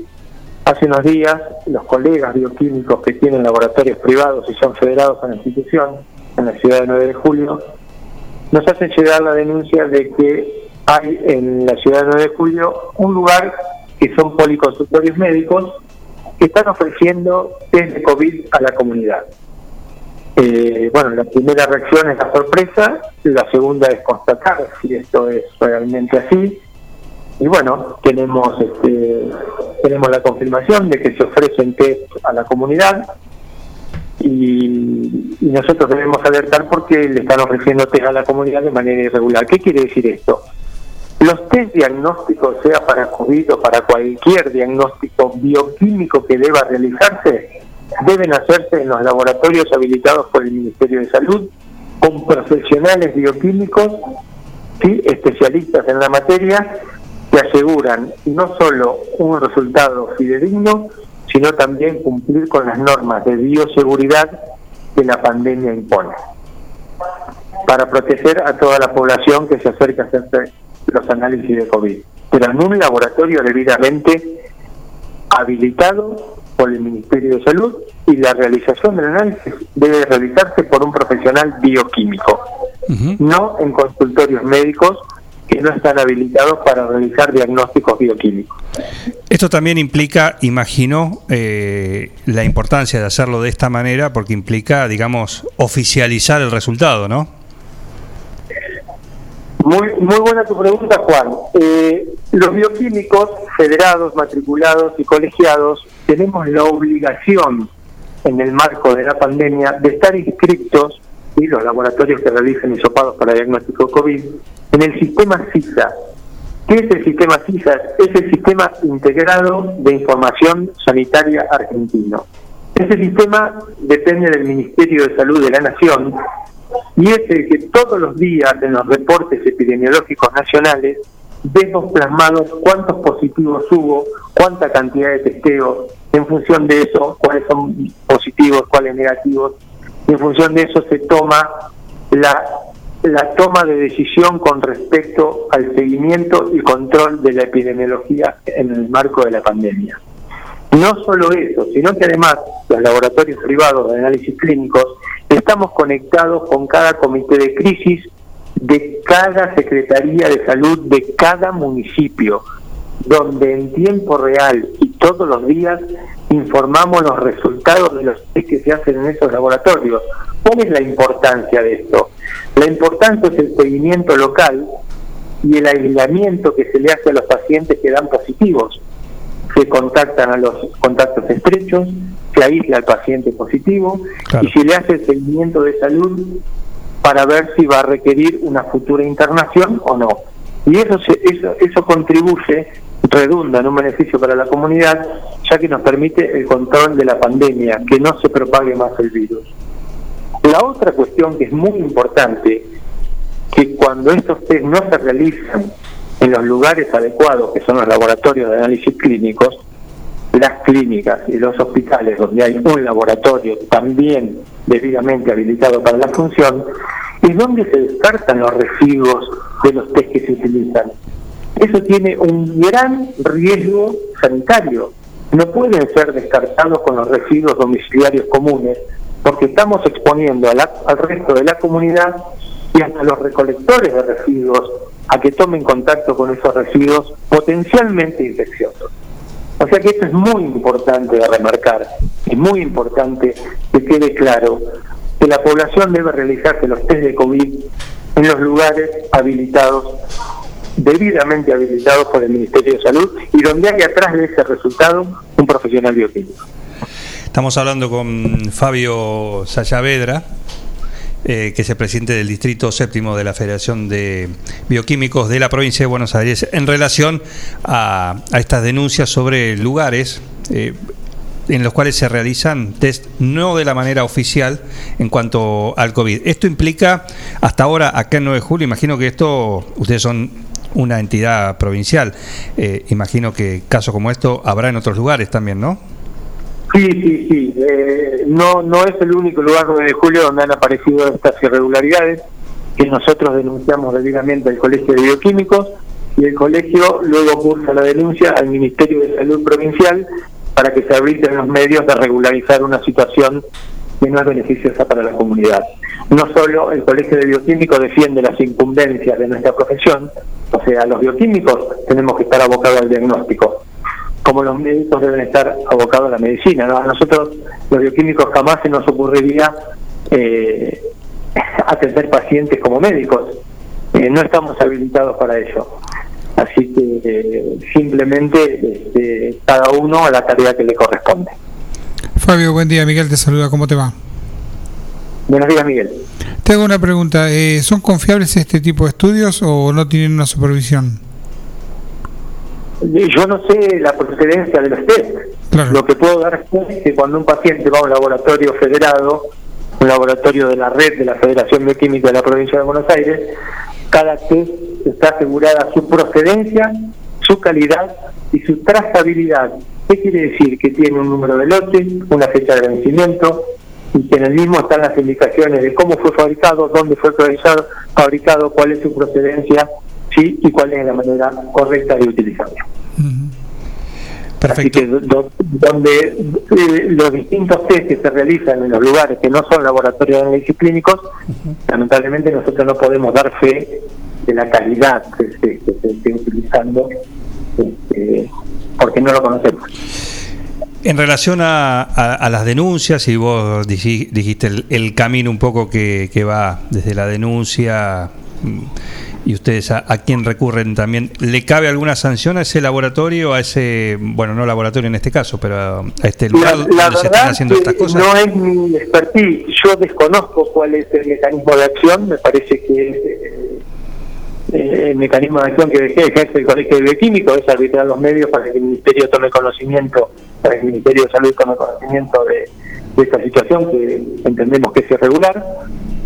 hace unos días los colegas bioquímicos que tienen laboratorios privados y son federados a la institución en la ciudad de 9 de julio, nos hacen llegar la denuncia de que hay en la ciudad de 9 de julio un lugar que son policonsultorios médicos que están ofreciendo test de COVID a la comunidad. Eh, bueno, la primera reacción es la sorpresa, la segunda es constatar si esto es realmente así. Y bueno, tenemos este, tenemos la confirmación de que se ofrecen test a la comunidad y, nosotros debemos alertar porque le están ofreciendo test a la comunidad de manera irregular. ¿Qué quiere decir esto? Los test diagnósticos, sea para COVID o para cualquier diagnóstico bioquímico que deba realizarse, deben hacerse en los laboratorios habilitados por el Ministerio de Salud con profesionales bioquímicos, ¿sí? especialistas en la materia, que aseguran no solo un resultado fidedigno, sino también cumplir con las normas de bioseguridad que la pandemia impone, para proteger a toda la población que se acerca a hacerse los análisis de COVID, pero en un laboratorio debidamente habilitado por el Ministerio de Salud y la realización del análisis debe realizarse por un profesional bioquímico, no en consultorios médicos que no están habilitados para realizar diagnósticos bioquímicos. Esto también implica, imagino, eh, la importancia de hacerlo de esta manera porque implica, digamos, oficializar el resultado, ¿no? Muy, muy buena tu pregunta, Juan. Eh, los bioquímicos federados, matriculados y colegiados tenemos la obligación, en el marco de la pandemia, de estar inscritos, y los laboratorios que realizan hisopados para diagnóstico COVID, en el sistema CISA. ¿Qué es el sistema CISA? Es el Sistema Integrado de Información Sanitaria Argentino. Ese sistema depende del Ministerio de Salud de la Nación y es el que todos los días en los reportes epidemiológicos nacionales vemos plasmados cuántos positivos hubo, cuánta cantidad de testeos, en función de eso, cuáles son positivos, cuáles negativos, en función de eso se toma la, la toma de decisión con respecto al seguimiento y control de la epidemiología en el marco de la pandemia. No solo eso, sino que además los laboratorios privados de análisis clínicos estamos conectados con cada comité de crisis de cada Secretaría de Salud de cada municipio, donde en tiempo real y todos los días informamos los resultados de los test que se hacen en esos laboratorios. ¿Cuál es la importancia de esto? La importancia es el seguimiento local y el aislamiento que se le hace a los pacientes que dan positivos. Se contactan a los contactos estrechos, se aísla al paciente positivo y se le hace el seguimiento de salud para ver si va a requerir una futura internación o no. Y eso, se, eso, eso contribuye, redunda en un beneficio para la comunidad, ya que nos permite el control de la pandemia, que no se propague más el virus. La otra cuestión que es muy importante, que cuando estos test no se realizan en los lugares adecuados, que son los laboratorios de análisis clínicos, las clínicas y los hospitales donde hay un laboratorio también debidamente habilitado para la función, es donde se descartan los residuos de los test que se utilizan. Eso tiene un gran riesgo sanitario. No pueden ser descartados con los residuos domiciliarios comunes, porque estamos exponiendo al resto de la comunidad y hasta los recolectores de residuos a que tomen contacto con esos residuos potencialmente infecciosos. O sea que esto es muy importante de remarcar, es muy importante que quede claro que la población debe realizarse los test de COVID en los lugares habilitados, debidamente habilitados por el Ministerio de Salud y donde hay atrás de ese resultado un profesional bioquímico. Estamos hablando con Fabio Sayavedra, eh, que es el presidente del Distrito Séptimo de la Federación de Bioquímicos de la provincia de Buenos Aires, en relación a, estas denuncias sobre lugares eh, en los cuales se realizan test no de la manera oficial en cuanto al COVID. Esto implica, hasta ahora, acá en 9 de julio, imagino que esto, ustedes son una entidad provincial, eh, imagino que casos como esto habrá en otros lugares también, ¿no? Sí, sí, sí. Eh, no, no es el único lugar 9 de julio donde han aparecido estas irregularidades que nosotros denunciamos debidamente al Colegio de Bioquímicos y el colegio luego cursa la denuncia al Ministerio de Salud Provincial para que se habiliten los medios de regularizar una situación que no es beneficiosa para la comunidad. No solo el Colegio de Bioquímicos defiende las incumbencias de nuestra profesión, o sea, los bioquímicos tenemos que estar abocados al diagnóstico, como los médicos deben estar abocados a la medicina. A nosotros, los bioquímicos, jamás se nos ocurriría eh, atender pacientes como médicos. Eh, no estamos habilitados para ello. Así que eh, simplemente este, cada uno a la tarea que le corresponde. Fabio, buen día. Miguel te saluda. ¿Cómo te va? Buenos días, Miguel. Te hago una pregunta. Eh, ¿Son confiables este tipo de estudios o no tienen una supervisión? Yo no sé la procedencia de los test. Lo que puedo dar es que cuando un paciente va a un laboratorio federado, un laboratorio de la red de la Federación Bioquímica de la provincia de Buenos Aires, cada test está asegurada su procedencia, su calidad y su trazabilidad. ¿Qué quiere decir? Que tiene un número de lote, una fecha de vencimiento y que en el mismo están las indicaciones de cómo fue fabricado, dónde fue fabricado, fabricado cuál es su procedencia sí y cuál es la manera correcta de utilizarlo. Así que donde eh, los distintos test que se realizan en los lugares que no son laboratorios de análisis clínicos, lamentablemente nosotros no podemos dar fe de la calidad que se, esté utilizando este, porque no lo conocemos. En relación a, las denuncias, y vos dijiste el, camino un poco que, que va desde la denuncia y ustedes a, a quién recurren también. ¿Le cabe alguna sanción a ese laboratorio, a ese, bueno, no laboratorio en este caso, pero a, a este lugar La, la donde se están haciendo estas cosas? no es mi expertise. Yo desconozco cuál es el mecanismo de acción. Me parece que es, eh, eh, el mecanismo de acción que ejerce el Colegio de Bioquímicos es arbitrar los medios para que el Ministerio tome conocimiento, para que el Ministerio de Salud tome conocimiento de, de esta situación que entendemos que es irregular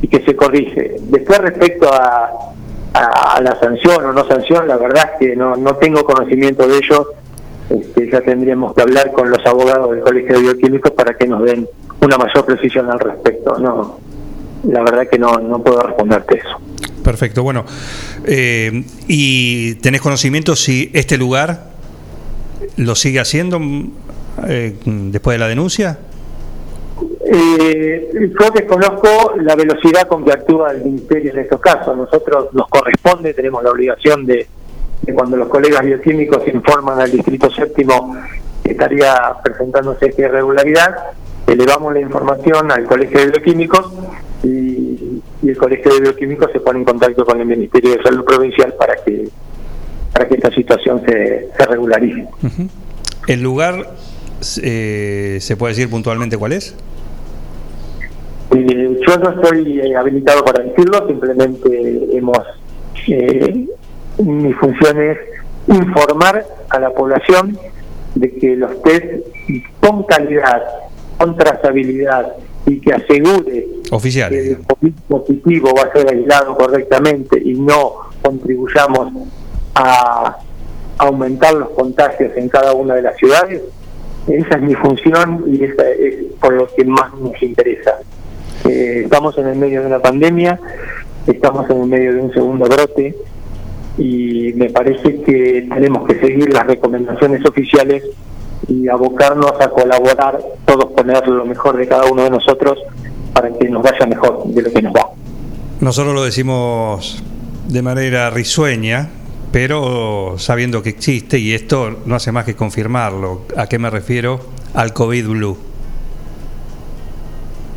y que se corrige. Después respecto a, a, la sanción o no sanción, la verdad es que no, no tengo conocimiento de ello. Este, ya tendríamos que hablar con los abogados del Colegio de Bioquímicos para que nos den una mayor precisión al respecto. No, la verdad que no, no puedo responderte eso. Perfecto, bueno. eh, ¿Y tenés conocimiento si este lugar lo sigue haciendo eh, después de la denuncia? Eh, yo desconozco la velocidad con que actúa el Ministerio en estos casos. Nosotros nos corresponde, tenemos la obligación de, de cuando los colegas bioquímicos informan al Distrito Séptimo que estaría presentándose esta irregularidad, elevamos la información al Colegio de Bioquímicos y, el Colegio de Bioquímicos se pone en contacto con el Ministerio de Salud Provincial para que para que esta situación se, regularice. ¿El lugar eh, se puede decir puntualmente cuál es? Eh, yo no estoy eh, habilitado para decirlo, simplemente hemos. eh, mi función es informar a la población de que los test con calidad, con trazabilidad y que asegure Oficial. que el COVID positivo va a ser aislado correctamente y no contribuyamos a aumentar los contagios en cada una de las ciudades, esa es mi función y esa es por lo que más nos interesa. Eh, estamos en el medio de una pandemia, estamos en el medio de un segundo brote y me parece que tenemos que seguir las recomendaciones oficiales y abocarnos a colaborar, todos poner lo mejor de cada uno de nosotros para que nos vaya mejor de lo que nos va. Nosotros lo decimos de manera risueña, pero sabiendo que existe y esto no hace más que confirmarlo. ¿A qué me refiero? Al COVID Blue.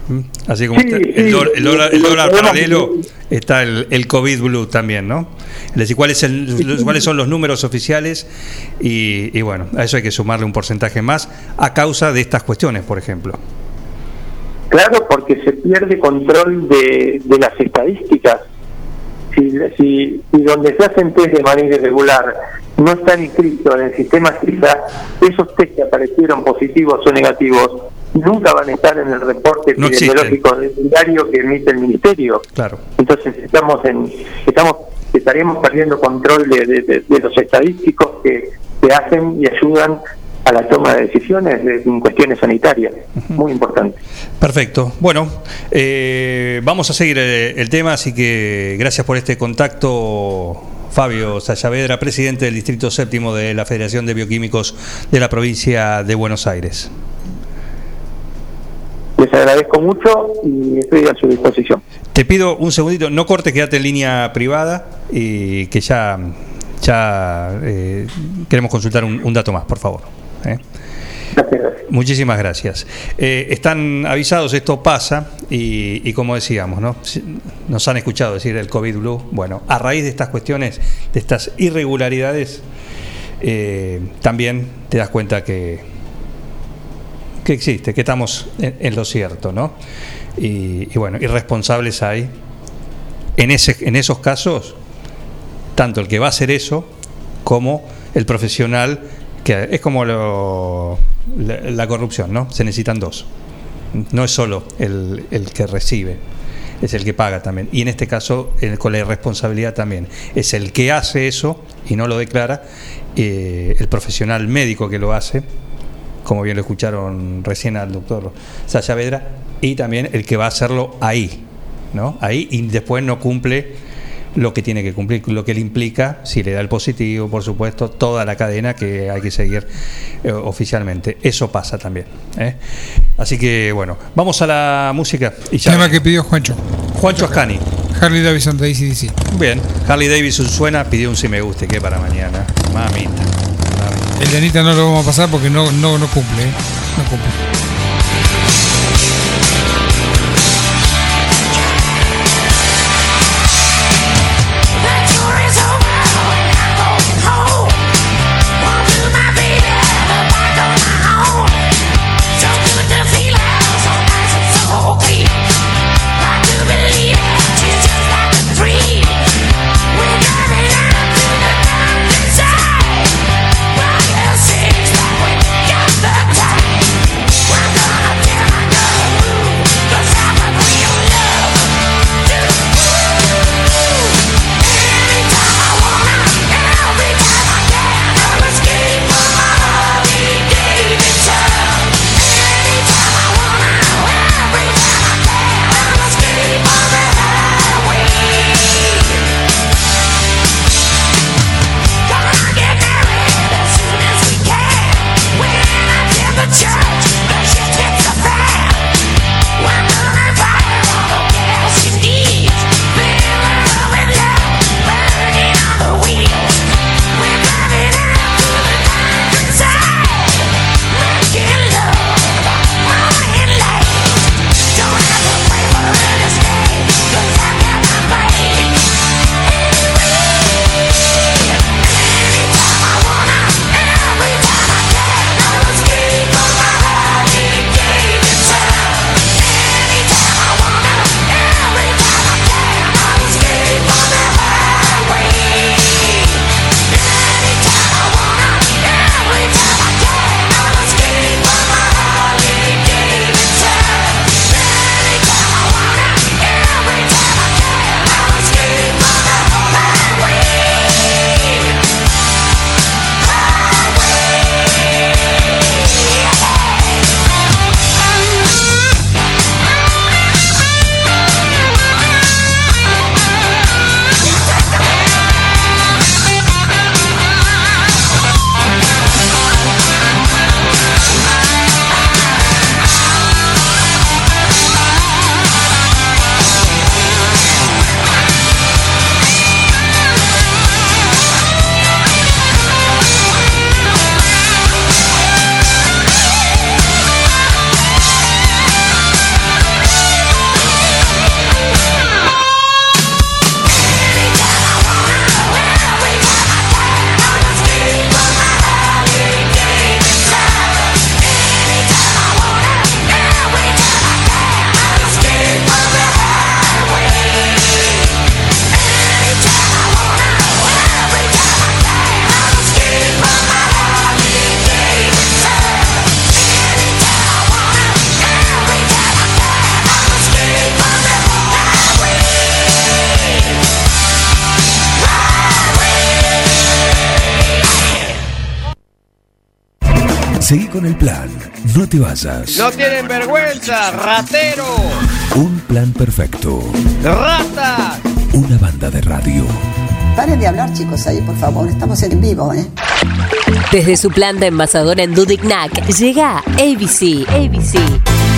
¿Mm? Así como Sí, está el, dólar, el dólar- el lo dólar podemos- paralelo, está el, el COVID Blue también, ¿no? Es decir, ¿cuáles, cuáles son los números oficiales? Y, y bueno, a eso hay que sumarle un porcentaje más a causa de estas cuestiones, por ejemplo. Claro, porque se pierde control de, de las estadísticas. Si, si, si donde se hacen test de manera irregular no están inscritos en el sistema CISA, esos test que aparecieron positivos o negativos nunca van a estar en el reporte No epidemiológico del diario que emite el ministerio. Claro. Entonces estamos en estamos estaríamos perdiendo control de, de- de- de los estadísticos que, que hacen y ayudan a la toma de decisiones de- en cuestiones sanitarias. Muy importante. Perfecto. Bueno, eh, vamos a seguir eh, el tema, así que gracias por este contacto. Fabio Sayavedra, presidente del Distrito Séptimo de la Federación de Bioquímicos de la provincia de Buenos Aires. Les agradezco mucho y estoy a su disposición. Te pido un segundito, no cortes, quédate en línea privada y que ya, ya eh, queremos consultar un, un dato más, por favor. ¿Eh? Muchísimas gracias. Eh, están avisados, esto pasa y, y como decíamos, ¿no? Nos han escuchado decir el COVID Blue. Bueno, a raíz de estas cuestiones, de estas irregularidades, eh, también te das cuenta que, que existe, que estamos en, en lo cierto, ¿no? Y, y bueno, irresponsables hay. En, ese, en esos casos, tanto el que va a hacer eso como el profesional, que es como la, corrupción, ¿no? Se necesitan dos. No es solo el, el que recibe, es el que paga también. Y en este caso, el- con la irresponsabilidad también. Es el que hace eso y no lo declara, eh, el profesional médico que lo hace, como bien lo escucharon recién al doctor Sasha Vedra, y también el que va a hacerlo ahí, ¿no? Ahí y después no cumple lo que tiene que cumplir, lo que le implica, si le da el positivo, por supuesto, toda la cadena que hay que seguir eh, oficialmente. Eso pasa también. ¿eh? Así que bueno, vamos a la música. Y ya Tema que pidió Juancho. Juancho Ascani. Harley Davidson de ACDC. Bien, Harley Davidson suena, pidió un si me guste, que para mañana. Mamita. El de Anita no lo vamos a pasar porque no, no, no cumple. ¿eh? No cumple. Te vayas. No tienen vergüenza, ratero. Un plan perfecto. Rata. Una banda de radio. Paren de hablar, chicos, ahí, por favor. Estamos en vivo, ¿eh? Desde su planta envasadora en Dudignac llega ABC. ABC.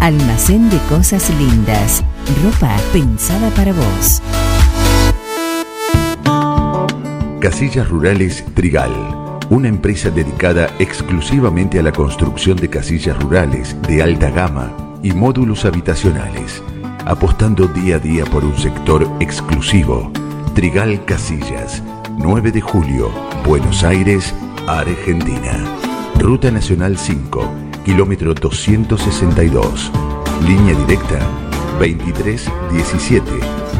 Almacén de Cosas Lindas. Ropa pensada para vos. Casillas Rurales Trigal, una empresa dedicada exclusivamente a la construcción de casillas rurales de alta gama y módulos habitacionales, apostando día a día por un sector exclusivo. Trigal Casillas, 9 de julio, Buenos Aires, Argentina. Ruta Nacional 5, kilómetro 262. Línea directa 23 17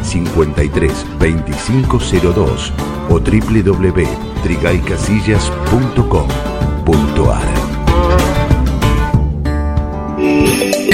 53 25 02 o www.trigaycasillas.com.ar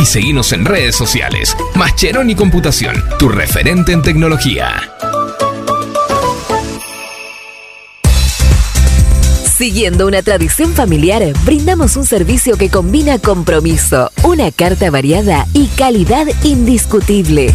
y seguinos en redes sociales. Mascheroni Computación, tu referente en tecnología. Siguiendo una tradición familiar, brindamos un servicio que combina compromiso, una carta variada y calidad indiscutible.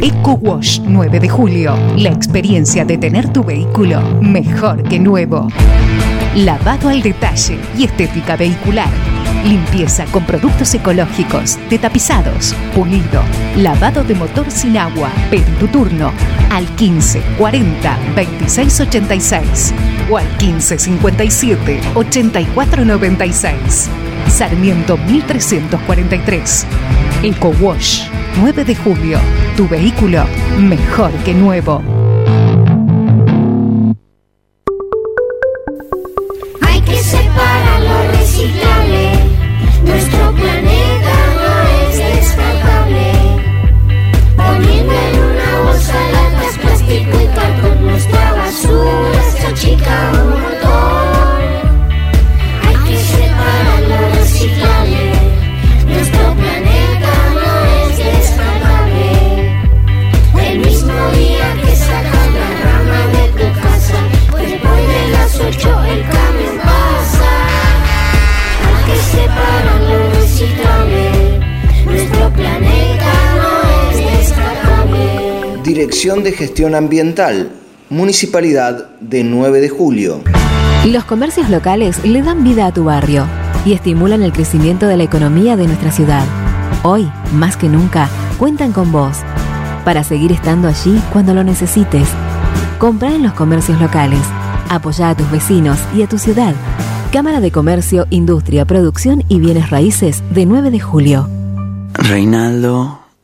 Eco Wash 9 de julio. La experiencia de tener tu vehículo mejor que nuevo. Lavado al detalle y estética vehicular. Limpieza con productos ecológicos, de tapizados, pulido, lavado de motor sin agua. Pedí tu turno al 15 40 26 86 o al 15 57 84 96. Sarmiento 1343. Eco Wash 9 de julio. Tu vehículo mejor que nuevo. Nuestro Dirección de Gestión Ambiental, Municipalidad de 9 de Julio. Los comercios locales le dan vida a tu barrio y estimulan el crecimiento de la economía de nuestra ciudad. Hoy, más que nunca, cuentan con vos para seguir estando allí cuando lo necesites. Compra en los comercios locales. Apoya a tus vecinos y a tu ciudad. Cámara de Comercio, Industria, Producción y Bienes Raíces de 9 de julio. Reinaldo,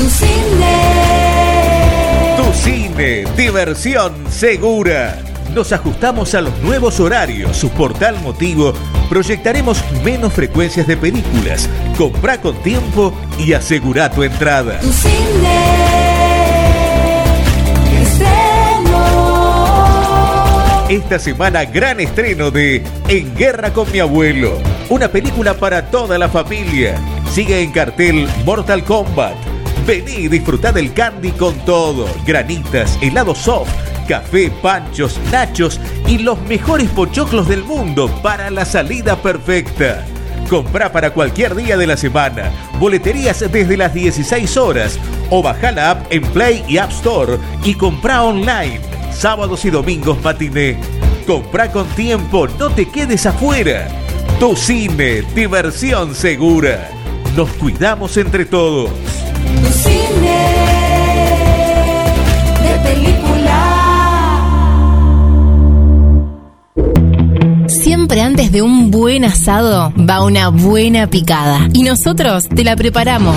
Tu cine. Tu cine, diversión segura. Nos ajustamos a los nuevos horarios. Su portal motivo. Proyectaremos menos frecuencias de películas. Comprá con tiempo y asegura tu entrada. Tu cine. Estreno. Esta semana gran estreno de En Guerra con mi abuelo. Una película para toda la familia. Sigue en cartel Mortal Kombat. Vení y disfrutá del candy con todo. Granitas, helado soft, café, panchos, nachos y los mejores pochoclos del mundo para la salida perfecta. Comprá para cualquier día de la semana. Boleterías desde las 16 horas. O baja la app en Play y App Store y comprá online. Sábados y domingos matiné. Comprá con tiempo, no te quedes afuera. Tu cine, diversión segura. Nos cuidamos entre todos. Tu cine. De película. Siempre antes de un buen asado va una buena picada. Y nosotros te la preparamos.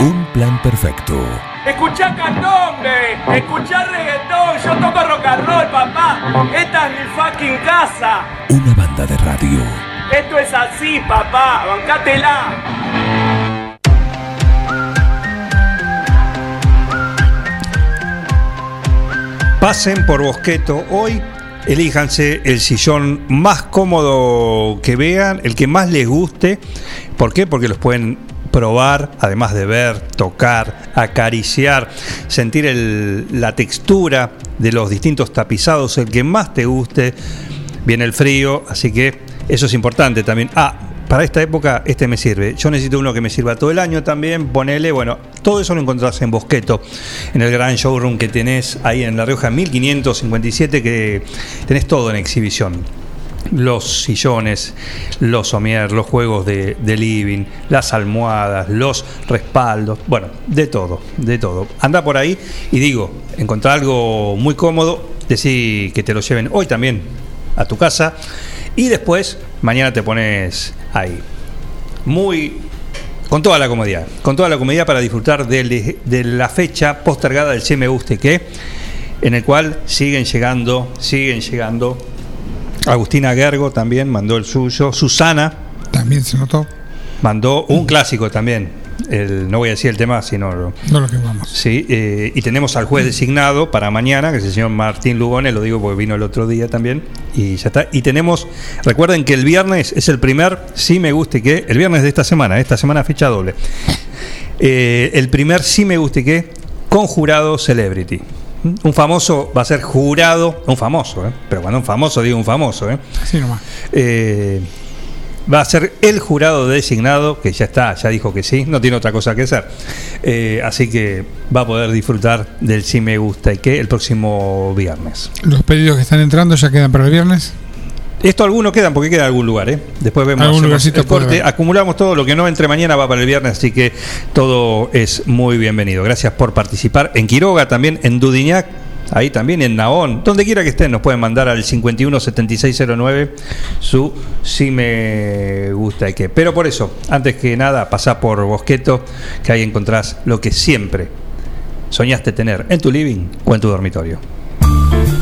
Un plan perfecto. Escuchá candombe, escuchá reggaetón, yo toco rock and roll, papá. Esta es mi fucking casa. Una banda de radio. Esto es así, papá, bancátela. Pasen por Bosqueto hoy. Elíjanse el sillón más cómodo que vean, el que más les guste. ¿Por qué? Porque los pueden probar, además de ver, tocar, acariciar, sentir el- la textura de los distintos tapizados, el que más te guste. Viene el frío, así que eso es importante también. Ah, para esta época este me sirve. Yo necesito uno que me sirva todo el año también. Ponele, bueno, todo eso lo encontrás en Bosqueto, en el gran showroom que tenés ahí en La Rioja 1557, que tenés todo en exhibición. Los sillones, los somier, los juegos de, de living, las almohadas, los respaldos, bueno, de todo, de todo. Anda por ahí y digo, encontrar algo muy cómodo, decir que te lo lleven hoy también a tu casa y después mañana te pones ahí. Muy con toda la comodidad, con toda la comodidad para disfrutar de, la fecha postergada del Se Me Guste Que, en el cual siguen llegando, siguen llegando. Agustina Gergo también mandó el suyo, Susana También se notó. mandó un clásico también. El, no voy a decir el tema, sino No lo quemamos. Sí, eh, y tenemos al juez designado para mañana, que es el señor Martín Lugones, lo digo porque vino el otro día también, y ya está. Y tenemos, recuerden que el viernes es el primer, sí me guste que, el viernes de esta semana, esta semana fecha doble, Eh, el primer sí me guste que, con jurado Celebrity. Un famoso va a ser jurado, un famoso, ¿eh? pero cuando un famoso digo un famoso, ¿eh? Así nomás. Eh, va a ser el jurado designado, que ya está, ya dijo que sí, no tiene otra cosa que hacer. Eh, así que va a poder disfrutar del sí me gusta y que el próximo viernes. Los pedidos que están entrando ya quedan para el viernes. Esto algunos quedan porque queda algún lugar, ¿eh? Después vemos el corte, acumulamos todo lo que no entre mañana va para el viernes, así que todo es muy bienvenido. Gracias por participar en Quiroga, también en Dudignac, ahí también en Naón, donde quiera que estén, nos pueden mandar al 51 7609 su si me gusta y qué. Pero por eso, antes que nada, pasá por Bosqueto, que ahí encontrás lo que siempre soñaste tener en tu living o en tu dormitorio.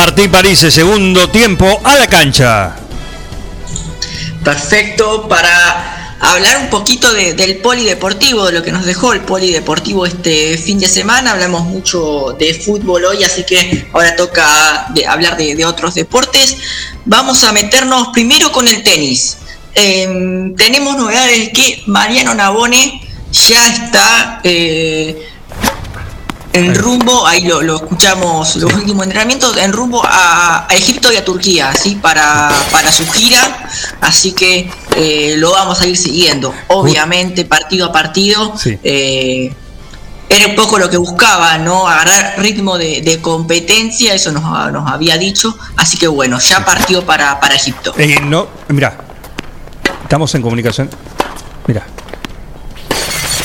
Martín París, segundo tiempo a la cancha. Perfecto para hablar un poquito de- del polideportivo, de lo que nos dejó el polideportivo este fin de semana. Hablamos mucho de fútbol hoy, así que ahora toca hablar de, de otros deportes. Vamos a meternos primero con el tenis. Em, tenemos novedades que Mariano Nabone ya está eh, en rumbo, ahí lo, lo escuchamos los últimos entrenamientos, en rumbo a, a Egipto y a Turquía, ¿sí? para, para su gira, así que eh, lo vamos a ir siguiendo, obviamente partido a partido. eh, era un poco lo que buscaba, ¿no? Agarrar ritmo de, de competencia, eso nos, nos había dicho, así que bueno, ya partió para, para Egipto. Eh, no, mira, estamos en comunicación. Mira.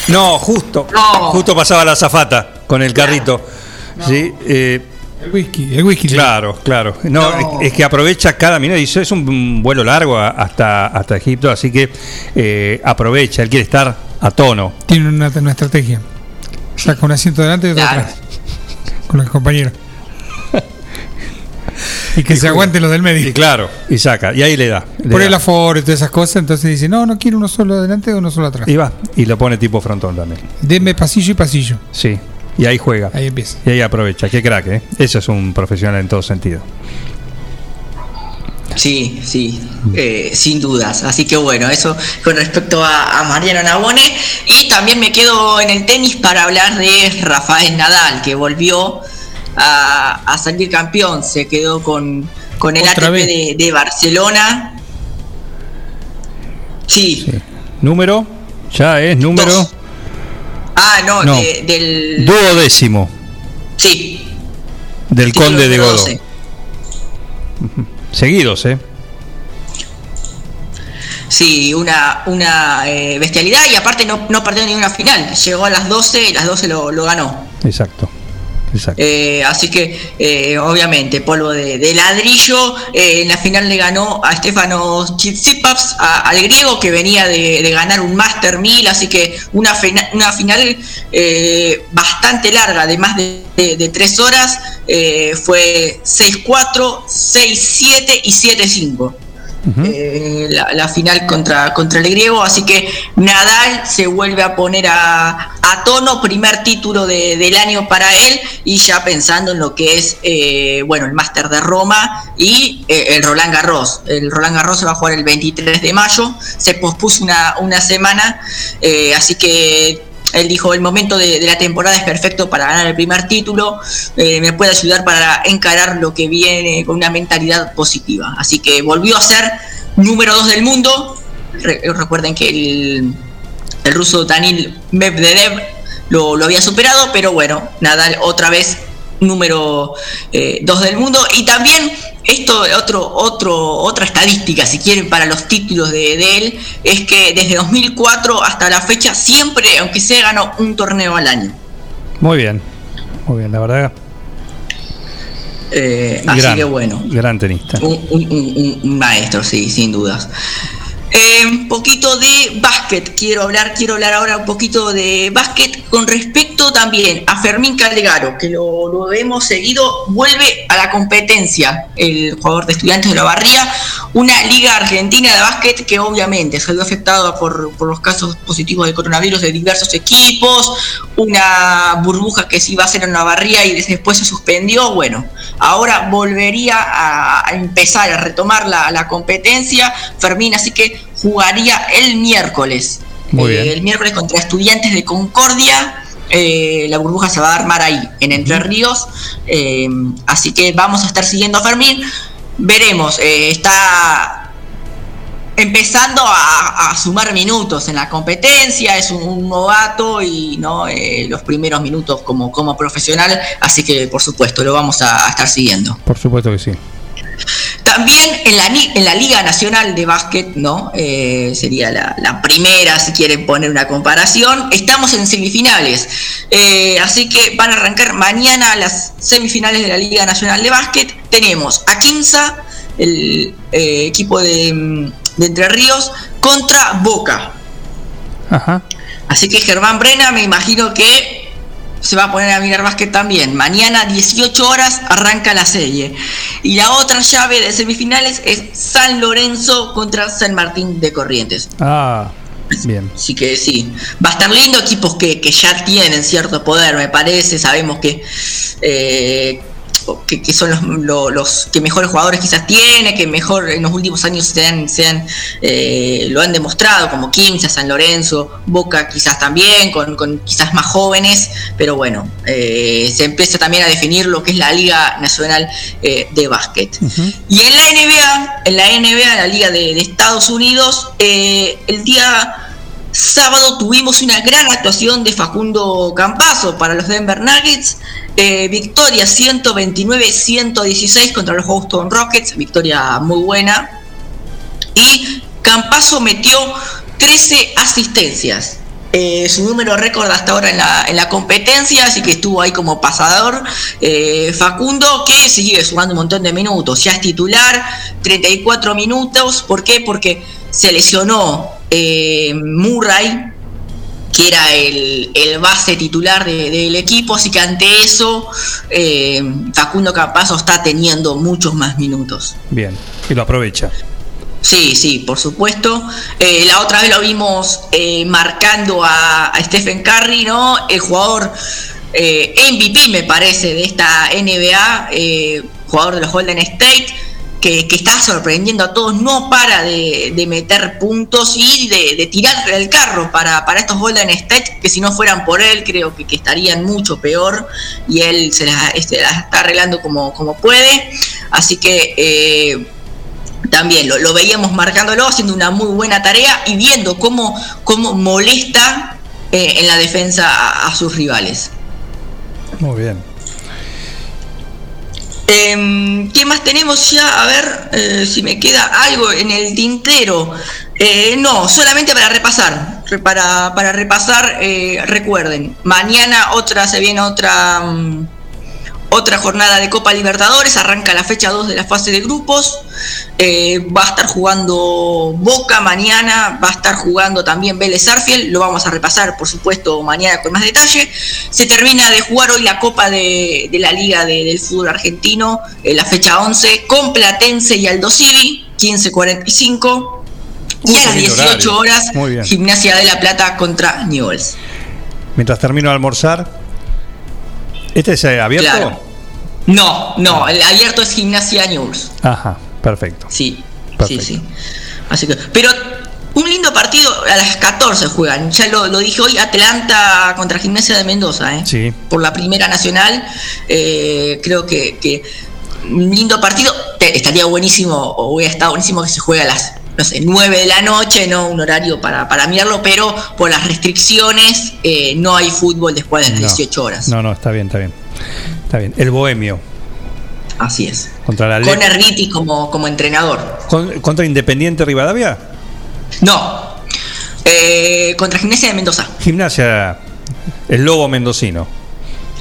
No, justo. Justo pasaba la zafata con el carrito. Sí, eh, El whisky, el whisky. Claro, claro. No, Es, es que aprovecha cada minuto. Y eso es un vuelo largo a- hasta, hasta Egipto, así que eh, aprovecha. Él quiere estar a tono. Tiene una, una estrategia. Saca un asiento delante y otro atrás. Con los compañeros. y que se aguante los del medio. Y claro, y saca. Y ahí le da. le Por da. el aforo y todas esas cosas, entonces dice, no, no quiero uno solo adelante o uno solo atrás. Y va. Y lo pone tipo frontón también. Deme pasillo y pasillo. Sí. Y ahí juega. Ahí empieza. Y ahí aprovecha. Qué crack, ¿eh? Eso es un profesional en todo sentido. Sí, sí, eh, sin dudas. Así que bueno, eso con respecto a, a Mariano Nabone. Y también me quedo en el tenis para hablar de Rafael Nadal, que volvió a, a salir campeón. Se quedó con, con el ATP de Barcelona. Sí. Número. Ya es número. Ah, no, No. de- del. Duodécimo. Sí. Del título Conde de Godó. 12. Seguidos, ¿eh? Sí, una, una eh, bestialidad y aparte no, no perdió ni una final. Llegó a las 12 y las 12 lo, lo ganó. Exacto. Eh, así que, eh, obviamente, polvo de, de ladrillo. eh, en la final le ganó a Stefano Tsitsipas, al griego que venía de, de ganar un Master 1000. Así que una, fina- una final eh, bastante larga, de más de, de- de tres horas. eh, fue 6-4, 6-7 y 7-5 eh, la, final contra, contra el griego, así que Nadal se vuelve a poner a, a tono, primer título de- del año para él y ya pensando en lo que es, eh, bueno, el Máster de Roma y eh, el Roland Garros. El Roland Garros se va a jugar el 23 de mayo, se pospuso una, una semana, eh, así que él dijo, el momento de, la temporada es perfecto para ganar el primer título, eh, me puede ayudar para encarar lo que viene con una mentalidad positiva. Así que volvió a ser número 2 del mundo. Re- recuerden que el, el ruso Danil Medvedev lo, lo había superado, pero bueno, Nadal otra vez número 2 del mundo. Y también esto, otro, otro, otra estadística, si quieren, para los títulos de, de él, es que desde 2004 hasta la fecha siempre, aunque sea, ganó un torneo al año. Muy bien, muy bien, la verdad. Eh, así que bueno, Gran tenista. un, un- un- un maestro, sí, sin dudas. Eh, un poquito de básquet, quiero hablar, quiero hablar ahora un poquito de básquet con respecto también a Fermín Callegaro, que lo, hemos seguido, vuelve a la competencia, el jugador de estudiantes de la Barría, una liga argentina de básquet que obviamente salió afectada por, por los casos positivos de coronavirus de diversos equipos, una burbuja que se iba a hacer en la Barría y después se suspendió, bueno, ahora volvería a, a empezar a retomar la, la competencia, Fermín, así que jugaría el miércoles. Muy Eh, bien. el miércoles contra estudiantes de Concordia. eh, la burbuja se va a armar ahí, en Entre Ríos. eh, así que vamos a estar siguiendo a Fermín. Veremos, está empezando a, a sumar minutos en la competencia, es un, un novato y no Eh, los primeros minutos como, como profesional, así que por supuesto lo vamos a- a estar siguiendo. Por supuesto que sí. También en la, en la Liga Nacional de Básquet, ¿no? Eh, sería la, la primera, si quieren poner una comparación. Estamos en semifinales. Eh, así que van a arrancar mañana las semifinales de la Liga Nacional de Básquet. Tenemos a Quinza, el eh, equipo de, mm, de Entre Ríos, contra Boca. Ajá. Así que Germán Brena me imagino que se va a poner a mirar básquet también. Mañana 18 horas arranca la serie. Y la otra llave de semifinales es San Lorenzo contra San Martín de Corrientes. Ah, bien. Así que sí, va a estar lindo equipos que, que ya tienen cierto poder, me parece. Sabemos que, eh, que, que son los, lo- los que mejores jugadores quizás tiene, que mejor en los últimos años se han, se han, eh, lo han demostrado, como Quinza, San Lorenzo, Boca quizás también, con, con quizás más jóvenes, pero bueno, eh, se empieza también a definir lo que es la Liga Nacional eh, de Básquet. Y en la NBA, en la NBA, la Liga de, de Estados Unidos, el día sábado tuvimos una gran actuación de Facundo Campazo para los Denver Nuggets. eh, victoria 129-116 contra los Houston Rockets, victoria muy buena. Y Campazo metió 13 asistencias. Eh, su número récord hasta ahora en la, en la competencia, así que estuvo ahí como pasador. Eh, Facundo, que sigue sumando un montón de minutos, ya es titular, 34 minutos. ¿Por qué? Porque se lesionó eh, Murray, que era el, el base titular de- del equipo, así que ante eso eh, Facundo Campazo está teniendo muchos más minutos. Bien. Y lo aprovecha. Sí, sí, por supuesto. Eh, la otra vez lo vimos eh, marcando a, a Stephen Curry, ¿no? El jugador MVP, me parece, de esta NBA, jugador de los Golden State, que, está sorprendiendo a todos, no para de, meter puntos y de, de tirar el carro para, para estos Golden State, que si no fueran por él, creo que, estarían mucho peor, y él se las, este, las está arreglando como, como puede. Así que... eh, también lo, lo veíamos marcándolo, haciendo una muy buena tarea y viendo cómo, cómo molesta eh, en la defensa a sus rivales. Muy bien. Em, ¿Qué más tenemos ya? A ver eh, si me queda algo en el tintero. Eh, no, solamente para repasar. Re- Para, para repasar, eh, recuerden, mañana otra, se viene otra, mm, otra jornada de Copa Libertadores, arranca la fecha 2 de la fase de grupos, eh, va a estar jugando Boca mañana, va a estar jugando también Vélez Arfiel, lo vamos a repasar por supuesto mañana con más detalle. Se termina de jugar hoy la Copa de, de la Liga de- del Fútbol Argentino, eh, la fecha 11, con Platense y Aldo Civi, 15.45. Y a las qué lindo 18 horario. horas, Muy bien. Gimnasia de la Plata contra Newells. Mientras termino de almorzar. ¿Este es abierto? Claro. No, no, el abierto es Gimnasia Newells. Ajá, perfecto. Sí, Perfecto. sí, sí. Así que, pero un lindo partido a las 14 juegan. Ya lo, lo dije hoy, Atlanta contra Gimnasia de Mendoza, ¿eh? Sí. Por la primera nacional. eh, creo que, que un lindo partido. Te- estaría buenísimo, o hubiera estado buenísimo que se juegue a las, no sé, 9 de la noche, no un horario para, para mirarlo, pero por las restricciones eh, no hay fútbol después de las No. 18 horas. No, no, está bien, está bien. Está bien. El Bohemio. Así es. Contra la Con Erviti como, como entrenador. con- contra Independiente Rivadavia. No. Eh, contra Gimnasia de Mendoza. Gimnasia. El lobo mendocino.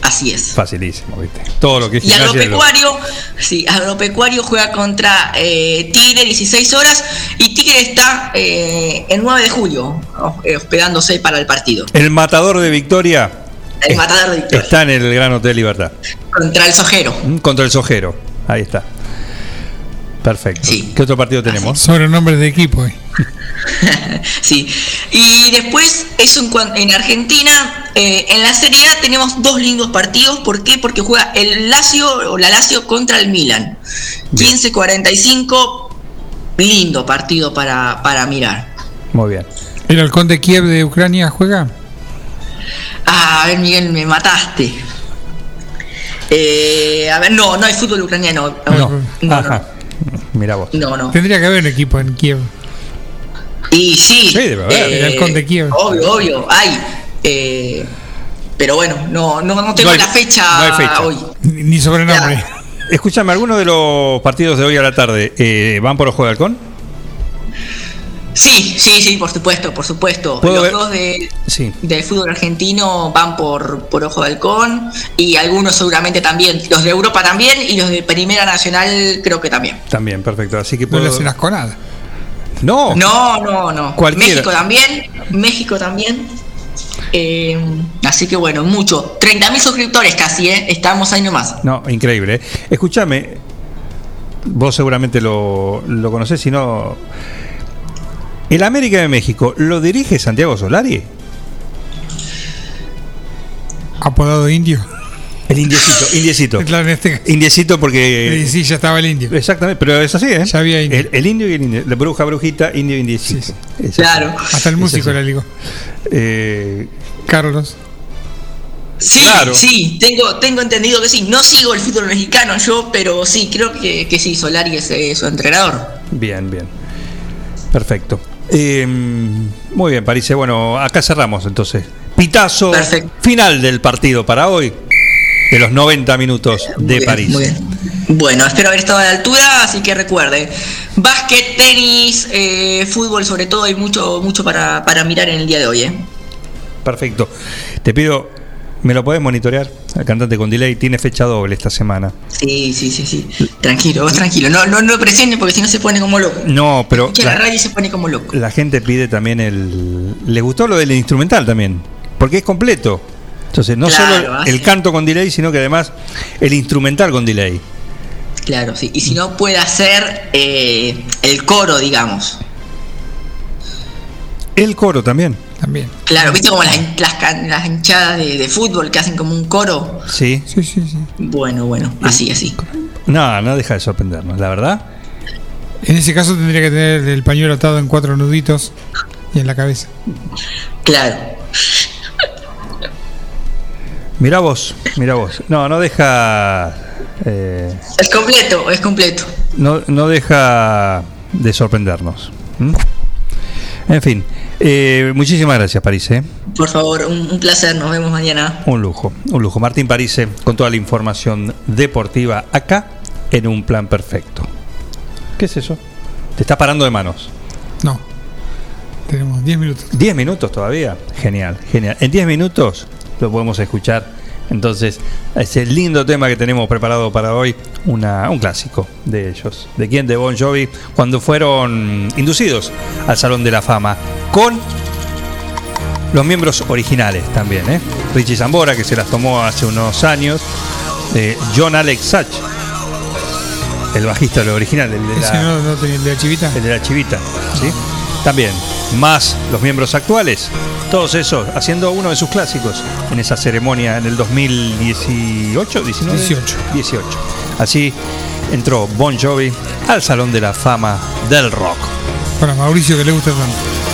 Así es. Facilísimo, ¿viste? Todo lo que es Y. Agropecuario, sí, Agropecuario juega contra eh, Tigre 16 horas y Tigre está eh, el 9 de julio eh, hospedándose para el partido. El matador de Victoria El matador de Victoria está en el Gran Hotel Libertad. contra el Sojero. Mm, Contra el Sojero. Ahí está. Perfecto. ¿Qué otro partido tenemos? Sobrenombres de equipo. eh. Sí. Y después, eso en, cuan- en Argentina, eh, en la Serie A tenemos dos lindos partidos. ¿Por qué? Porque juega el Lazio o la Lazio contra el Milan. 15-45. Lindo partido para, para mirar. Muy bien. ¿El halcón de Kiev de Ucrania juega? Ah, a ver, Miguel, me mataste. Eh, a ver, no, no hay fútbol ucraniano. No. Ajá. Mira vos. No, no. Tendría que haber un equipo en Kiev. Y sí. Sí, debe haber. eh, El halcón de Kiev. Obvio, obvio, hay. Eh, pero bueno, no, no, no tengo No hay- la fecha, no hay fecha. hoy. Ni ni sobrenombre. Escúchame, ¿alguno de los partidos de hoy a la tarde eh, van por Ojo de Halcón? Sí, sí, sí, por supuesto, por supuesto. ¿Puedo Los ver? dos de, Sí. del fútbol argentino van por, por Ojo de Halcón y algunos seguramente también. Los de Europa también y los de Primera Nacional creo que también. También, perfecto. Así que No puedo... le hacen asco nada. No. No, no, no. Cualquiera. México también. México también. Eh, así que bueno, mucho. 30.000 suscriptores casi, ¿eh? Estamos ahí nomás. No, increíble. ¿eh? Escúchame, vos seguramente lo, lo conocés, si no... ¿El América de México lo dirige Santiago Solari? Apodado indio. El indiecito, indiecito. Claro, en este caso. Indiecito porque... Sí, sí, ya estaba el indio. Exactamente, pero es así, ¿eh? Ya había indio. El, el indio y el indio. La bruja, brujita, indio, indiecito. Claro. Hasta el músico le digo. Eh, Carlos. Sí, Claro. sí, tengo, tengo entendido que sí. No sigo el fútbol mexicano yo, pero sí, creo que, que sí, Solari es eh, su entrenador. bien, bien. Perfecto. Eh, muy bien, París. Bueno, acá cerramos entonces. Pitazo final del partido para hoy. De los 90 minutos de bien, París. muy bien. Bueno, espero haber estado a la altura, así que recuerde, básquet, tenis, eh, fútbol sobre todo, hay mucho, mucho para, para mirar en el día de hoy. ¿eh? Perfecto. Te pido, ¿me lo podés monitorear? El cantante con delay tiene fecha doble esta semana. Sí, sí, sí, sí. Tranquilo, vos tranquilo. No, no, no presiones porque si no se pone como loco. No, pero Escucha la la, radio se pone como loco. la gente pide también el... ¿Le gustó lo del instrumental también? Porque es completo. Entonces, no Claro, solo hace- el canto con delay, sino que además el instrumental con delay. Claro, sí. Y si no puede hacer eh, el coro, digamos. El coro también. También. Claro, ¿viste como las, las, can- las hinchadas de, de fútbol que hacen como un coro? Sí. Sí, sí, sí. Bueno, bueno, así, así. No, no deja de sorprendernos, la verdad. En ese caso tendría que tener el pañuelo atado en cuatro nuditos y en la cabeza. Claro. Mirá vos, mirá vos. No, no deja... eh, Es completo, es completo. no, no deja de sorprendernos. En fin, eh, muchísimas gracias, París. ¿eh? Por favor, un, un placer, nos vemos mañana. Un lujo, un lujo. Martín París con toda la información deportiva acá en un plan perfecto. ¿Qué es eso? Te está parando de manos. No. Tenemos 10 minutos. 10 minutos todavía. Genial, genial. En 10 minutos lo podemos escuchar Entonces, ese lindo tema que tenemos preparado para hoy, una, un clásico de ellos. ¿De quién? De Bon Jovi, cuando fueron inducidos al Salón de la Fama, con los miembros originales también, ¿eh? Richie Zambora, que se las tomó hace unos años, eh, John Alex Sach, el bajista el original, el de la, no, no tenía el de la chivita. el de la chivita, ¿sí? También, más los miembros actuales, todos esos, haciendo uno de sus clásicos en esa ceremonia en el 2018, 19? 18. 18. Así entró Bon Jovi al Salón de la Fama del Rock. Para Mauricio que le gusta tanto.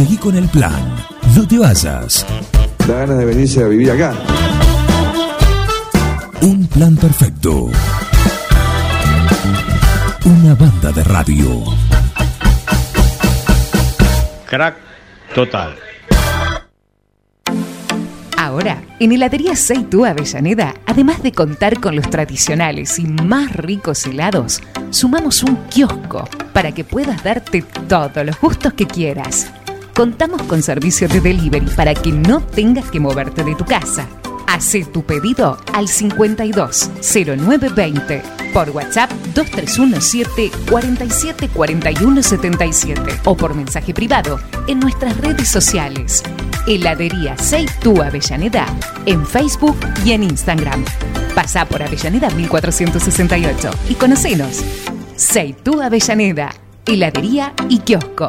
Seguí con el plan. No te vayas. Da ganas de venirse a vivir acá. Un plan perfecto. Una banda de radio. Crack total. Ahora, en Heladería Seitú Avellaneda, además de contar con los tradicionales y más ricos helados, sumamos un kiosco para que puedas darte todos los gustos que quieras. Contamos con servicio de delivery para que no tengas que moverte de tu casa. Hacé tu pedido al 52 0920 por WhatsApp 2317 47 41 77 o por mensaje privado en nuestras redes sociales. Heladería Seitú Avellaneda en Facebook y en Instagram. Pasá por Avellaneda 1468 y conocenos. Seitú Avellaneda, heladería y kiosco.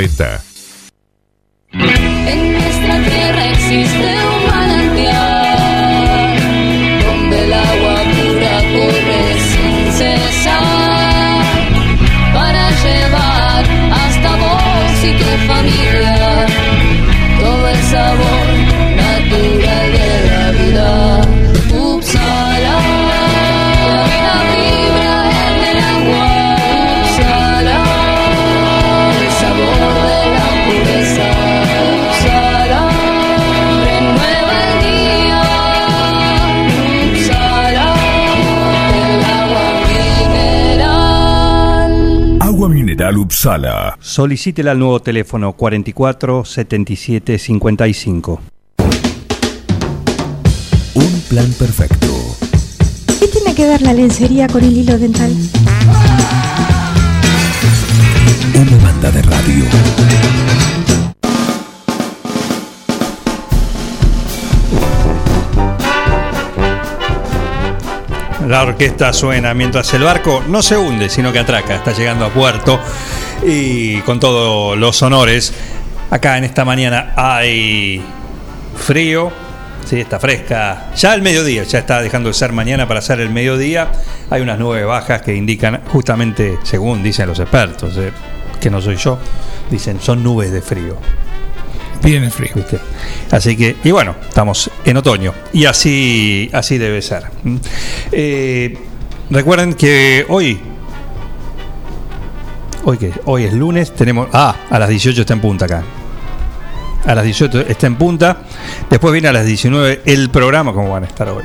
2040. En nuestra tierra existe Upsala. Solicítela al nuevo teléfono 44 77 55. Un plan perfecto. ¿Qué tiene que ver la lencería con el hilo dental? Una banda de radio. La orquesta suena mientras el barco no se hunde, sino que atraca, está llegando a puerto y con todos los honores. Acá en esta mañana hay frío, sí, está fresca. Ya el mediodía, ya está dejando de ser mañana para ser el mediodía. Hay unas nubes bajas que indican, justamente según dicen los expertos, eh, que no soy yo, dicen son nubes de frío. Viene frío. ¿Viste? Así que, y bueno, estamos en otoño y así, así debe ser. ¿Mm? Eh, recuerden que hoy, hoy que hoy es lunes, tenemos, ah, a las 18 está en punta acá. A las 18 está en punta. Después viene a las 19 el programa, como van a estar hoy.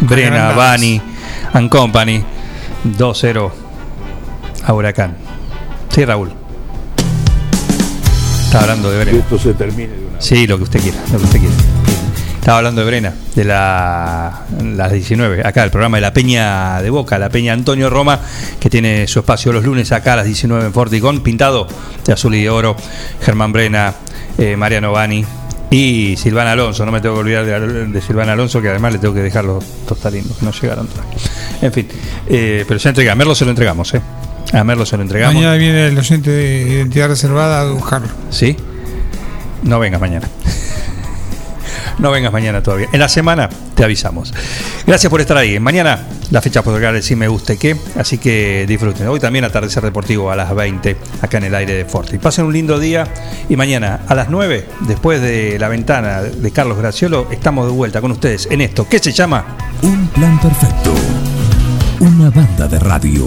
Brena. Bani and Company 2-0 a Huracán. Sí, Raúl. Estaba hablando de Brena. Que esto se termine de una Sí, lo que usted quiera, lo que usted quiera. Estaba hablando de Brena, de la, las 19, acá el programa de la Peña de Boca, la Peña Antonio Roma, que tiene su espacio los lunes acá a las 19 en Forticón, pintado de azul y de oro, Germán Brena, eh, Mariano Bani y Silvana Alonso. No me tengo que olvidar de, de Silvana Alonso, que además le tengo que dejar los tostalinos, que no llegaron todavía. En fin, eh, pero ya entregué, a Merlo se lo entregamos, ¿eh? A Merlo se lo entregamos. Mañana viene el oyente de identidad reservada a buscarlo. ¿Sí? No vengas mañana. No vengas mañana todavía. En la semana te avisamos. Gracias por estar ahí. Mañana la fecha por tocar el sí me guste qué. Así que disfruten. Hoy también atardecer deportivo a las 20 acá en el aire de Forte. Y pasen un lindo día. Y mañana a las 9, después de la ventana de Carlos Graciolo, estamos de vuelta con ustedes en esto. ¿Qué se llama? Un plan perfecto. Una banda de radio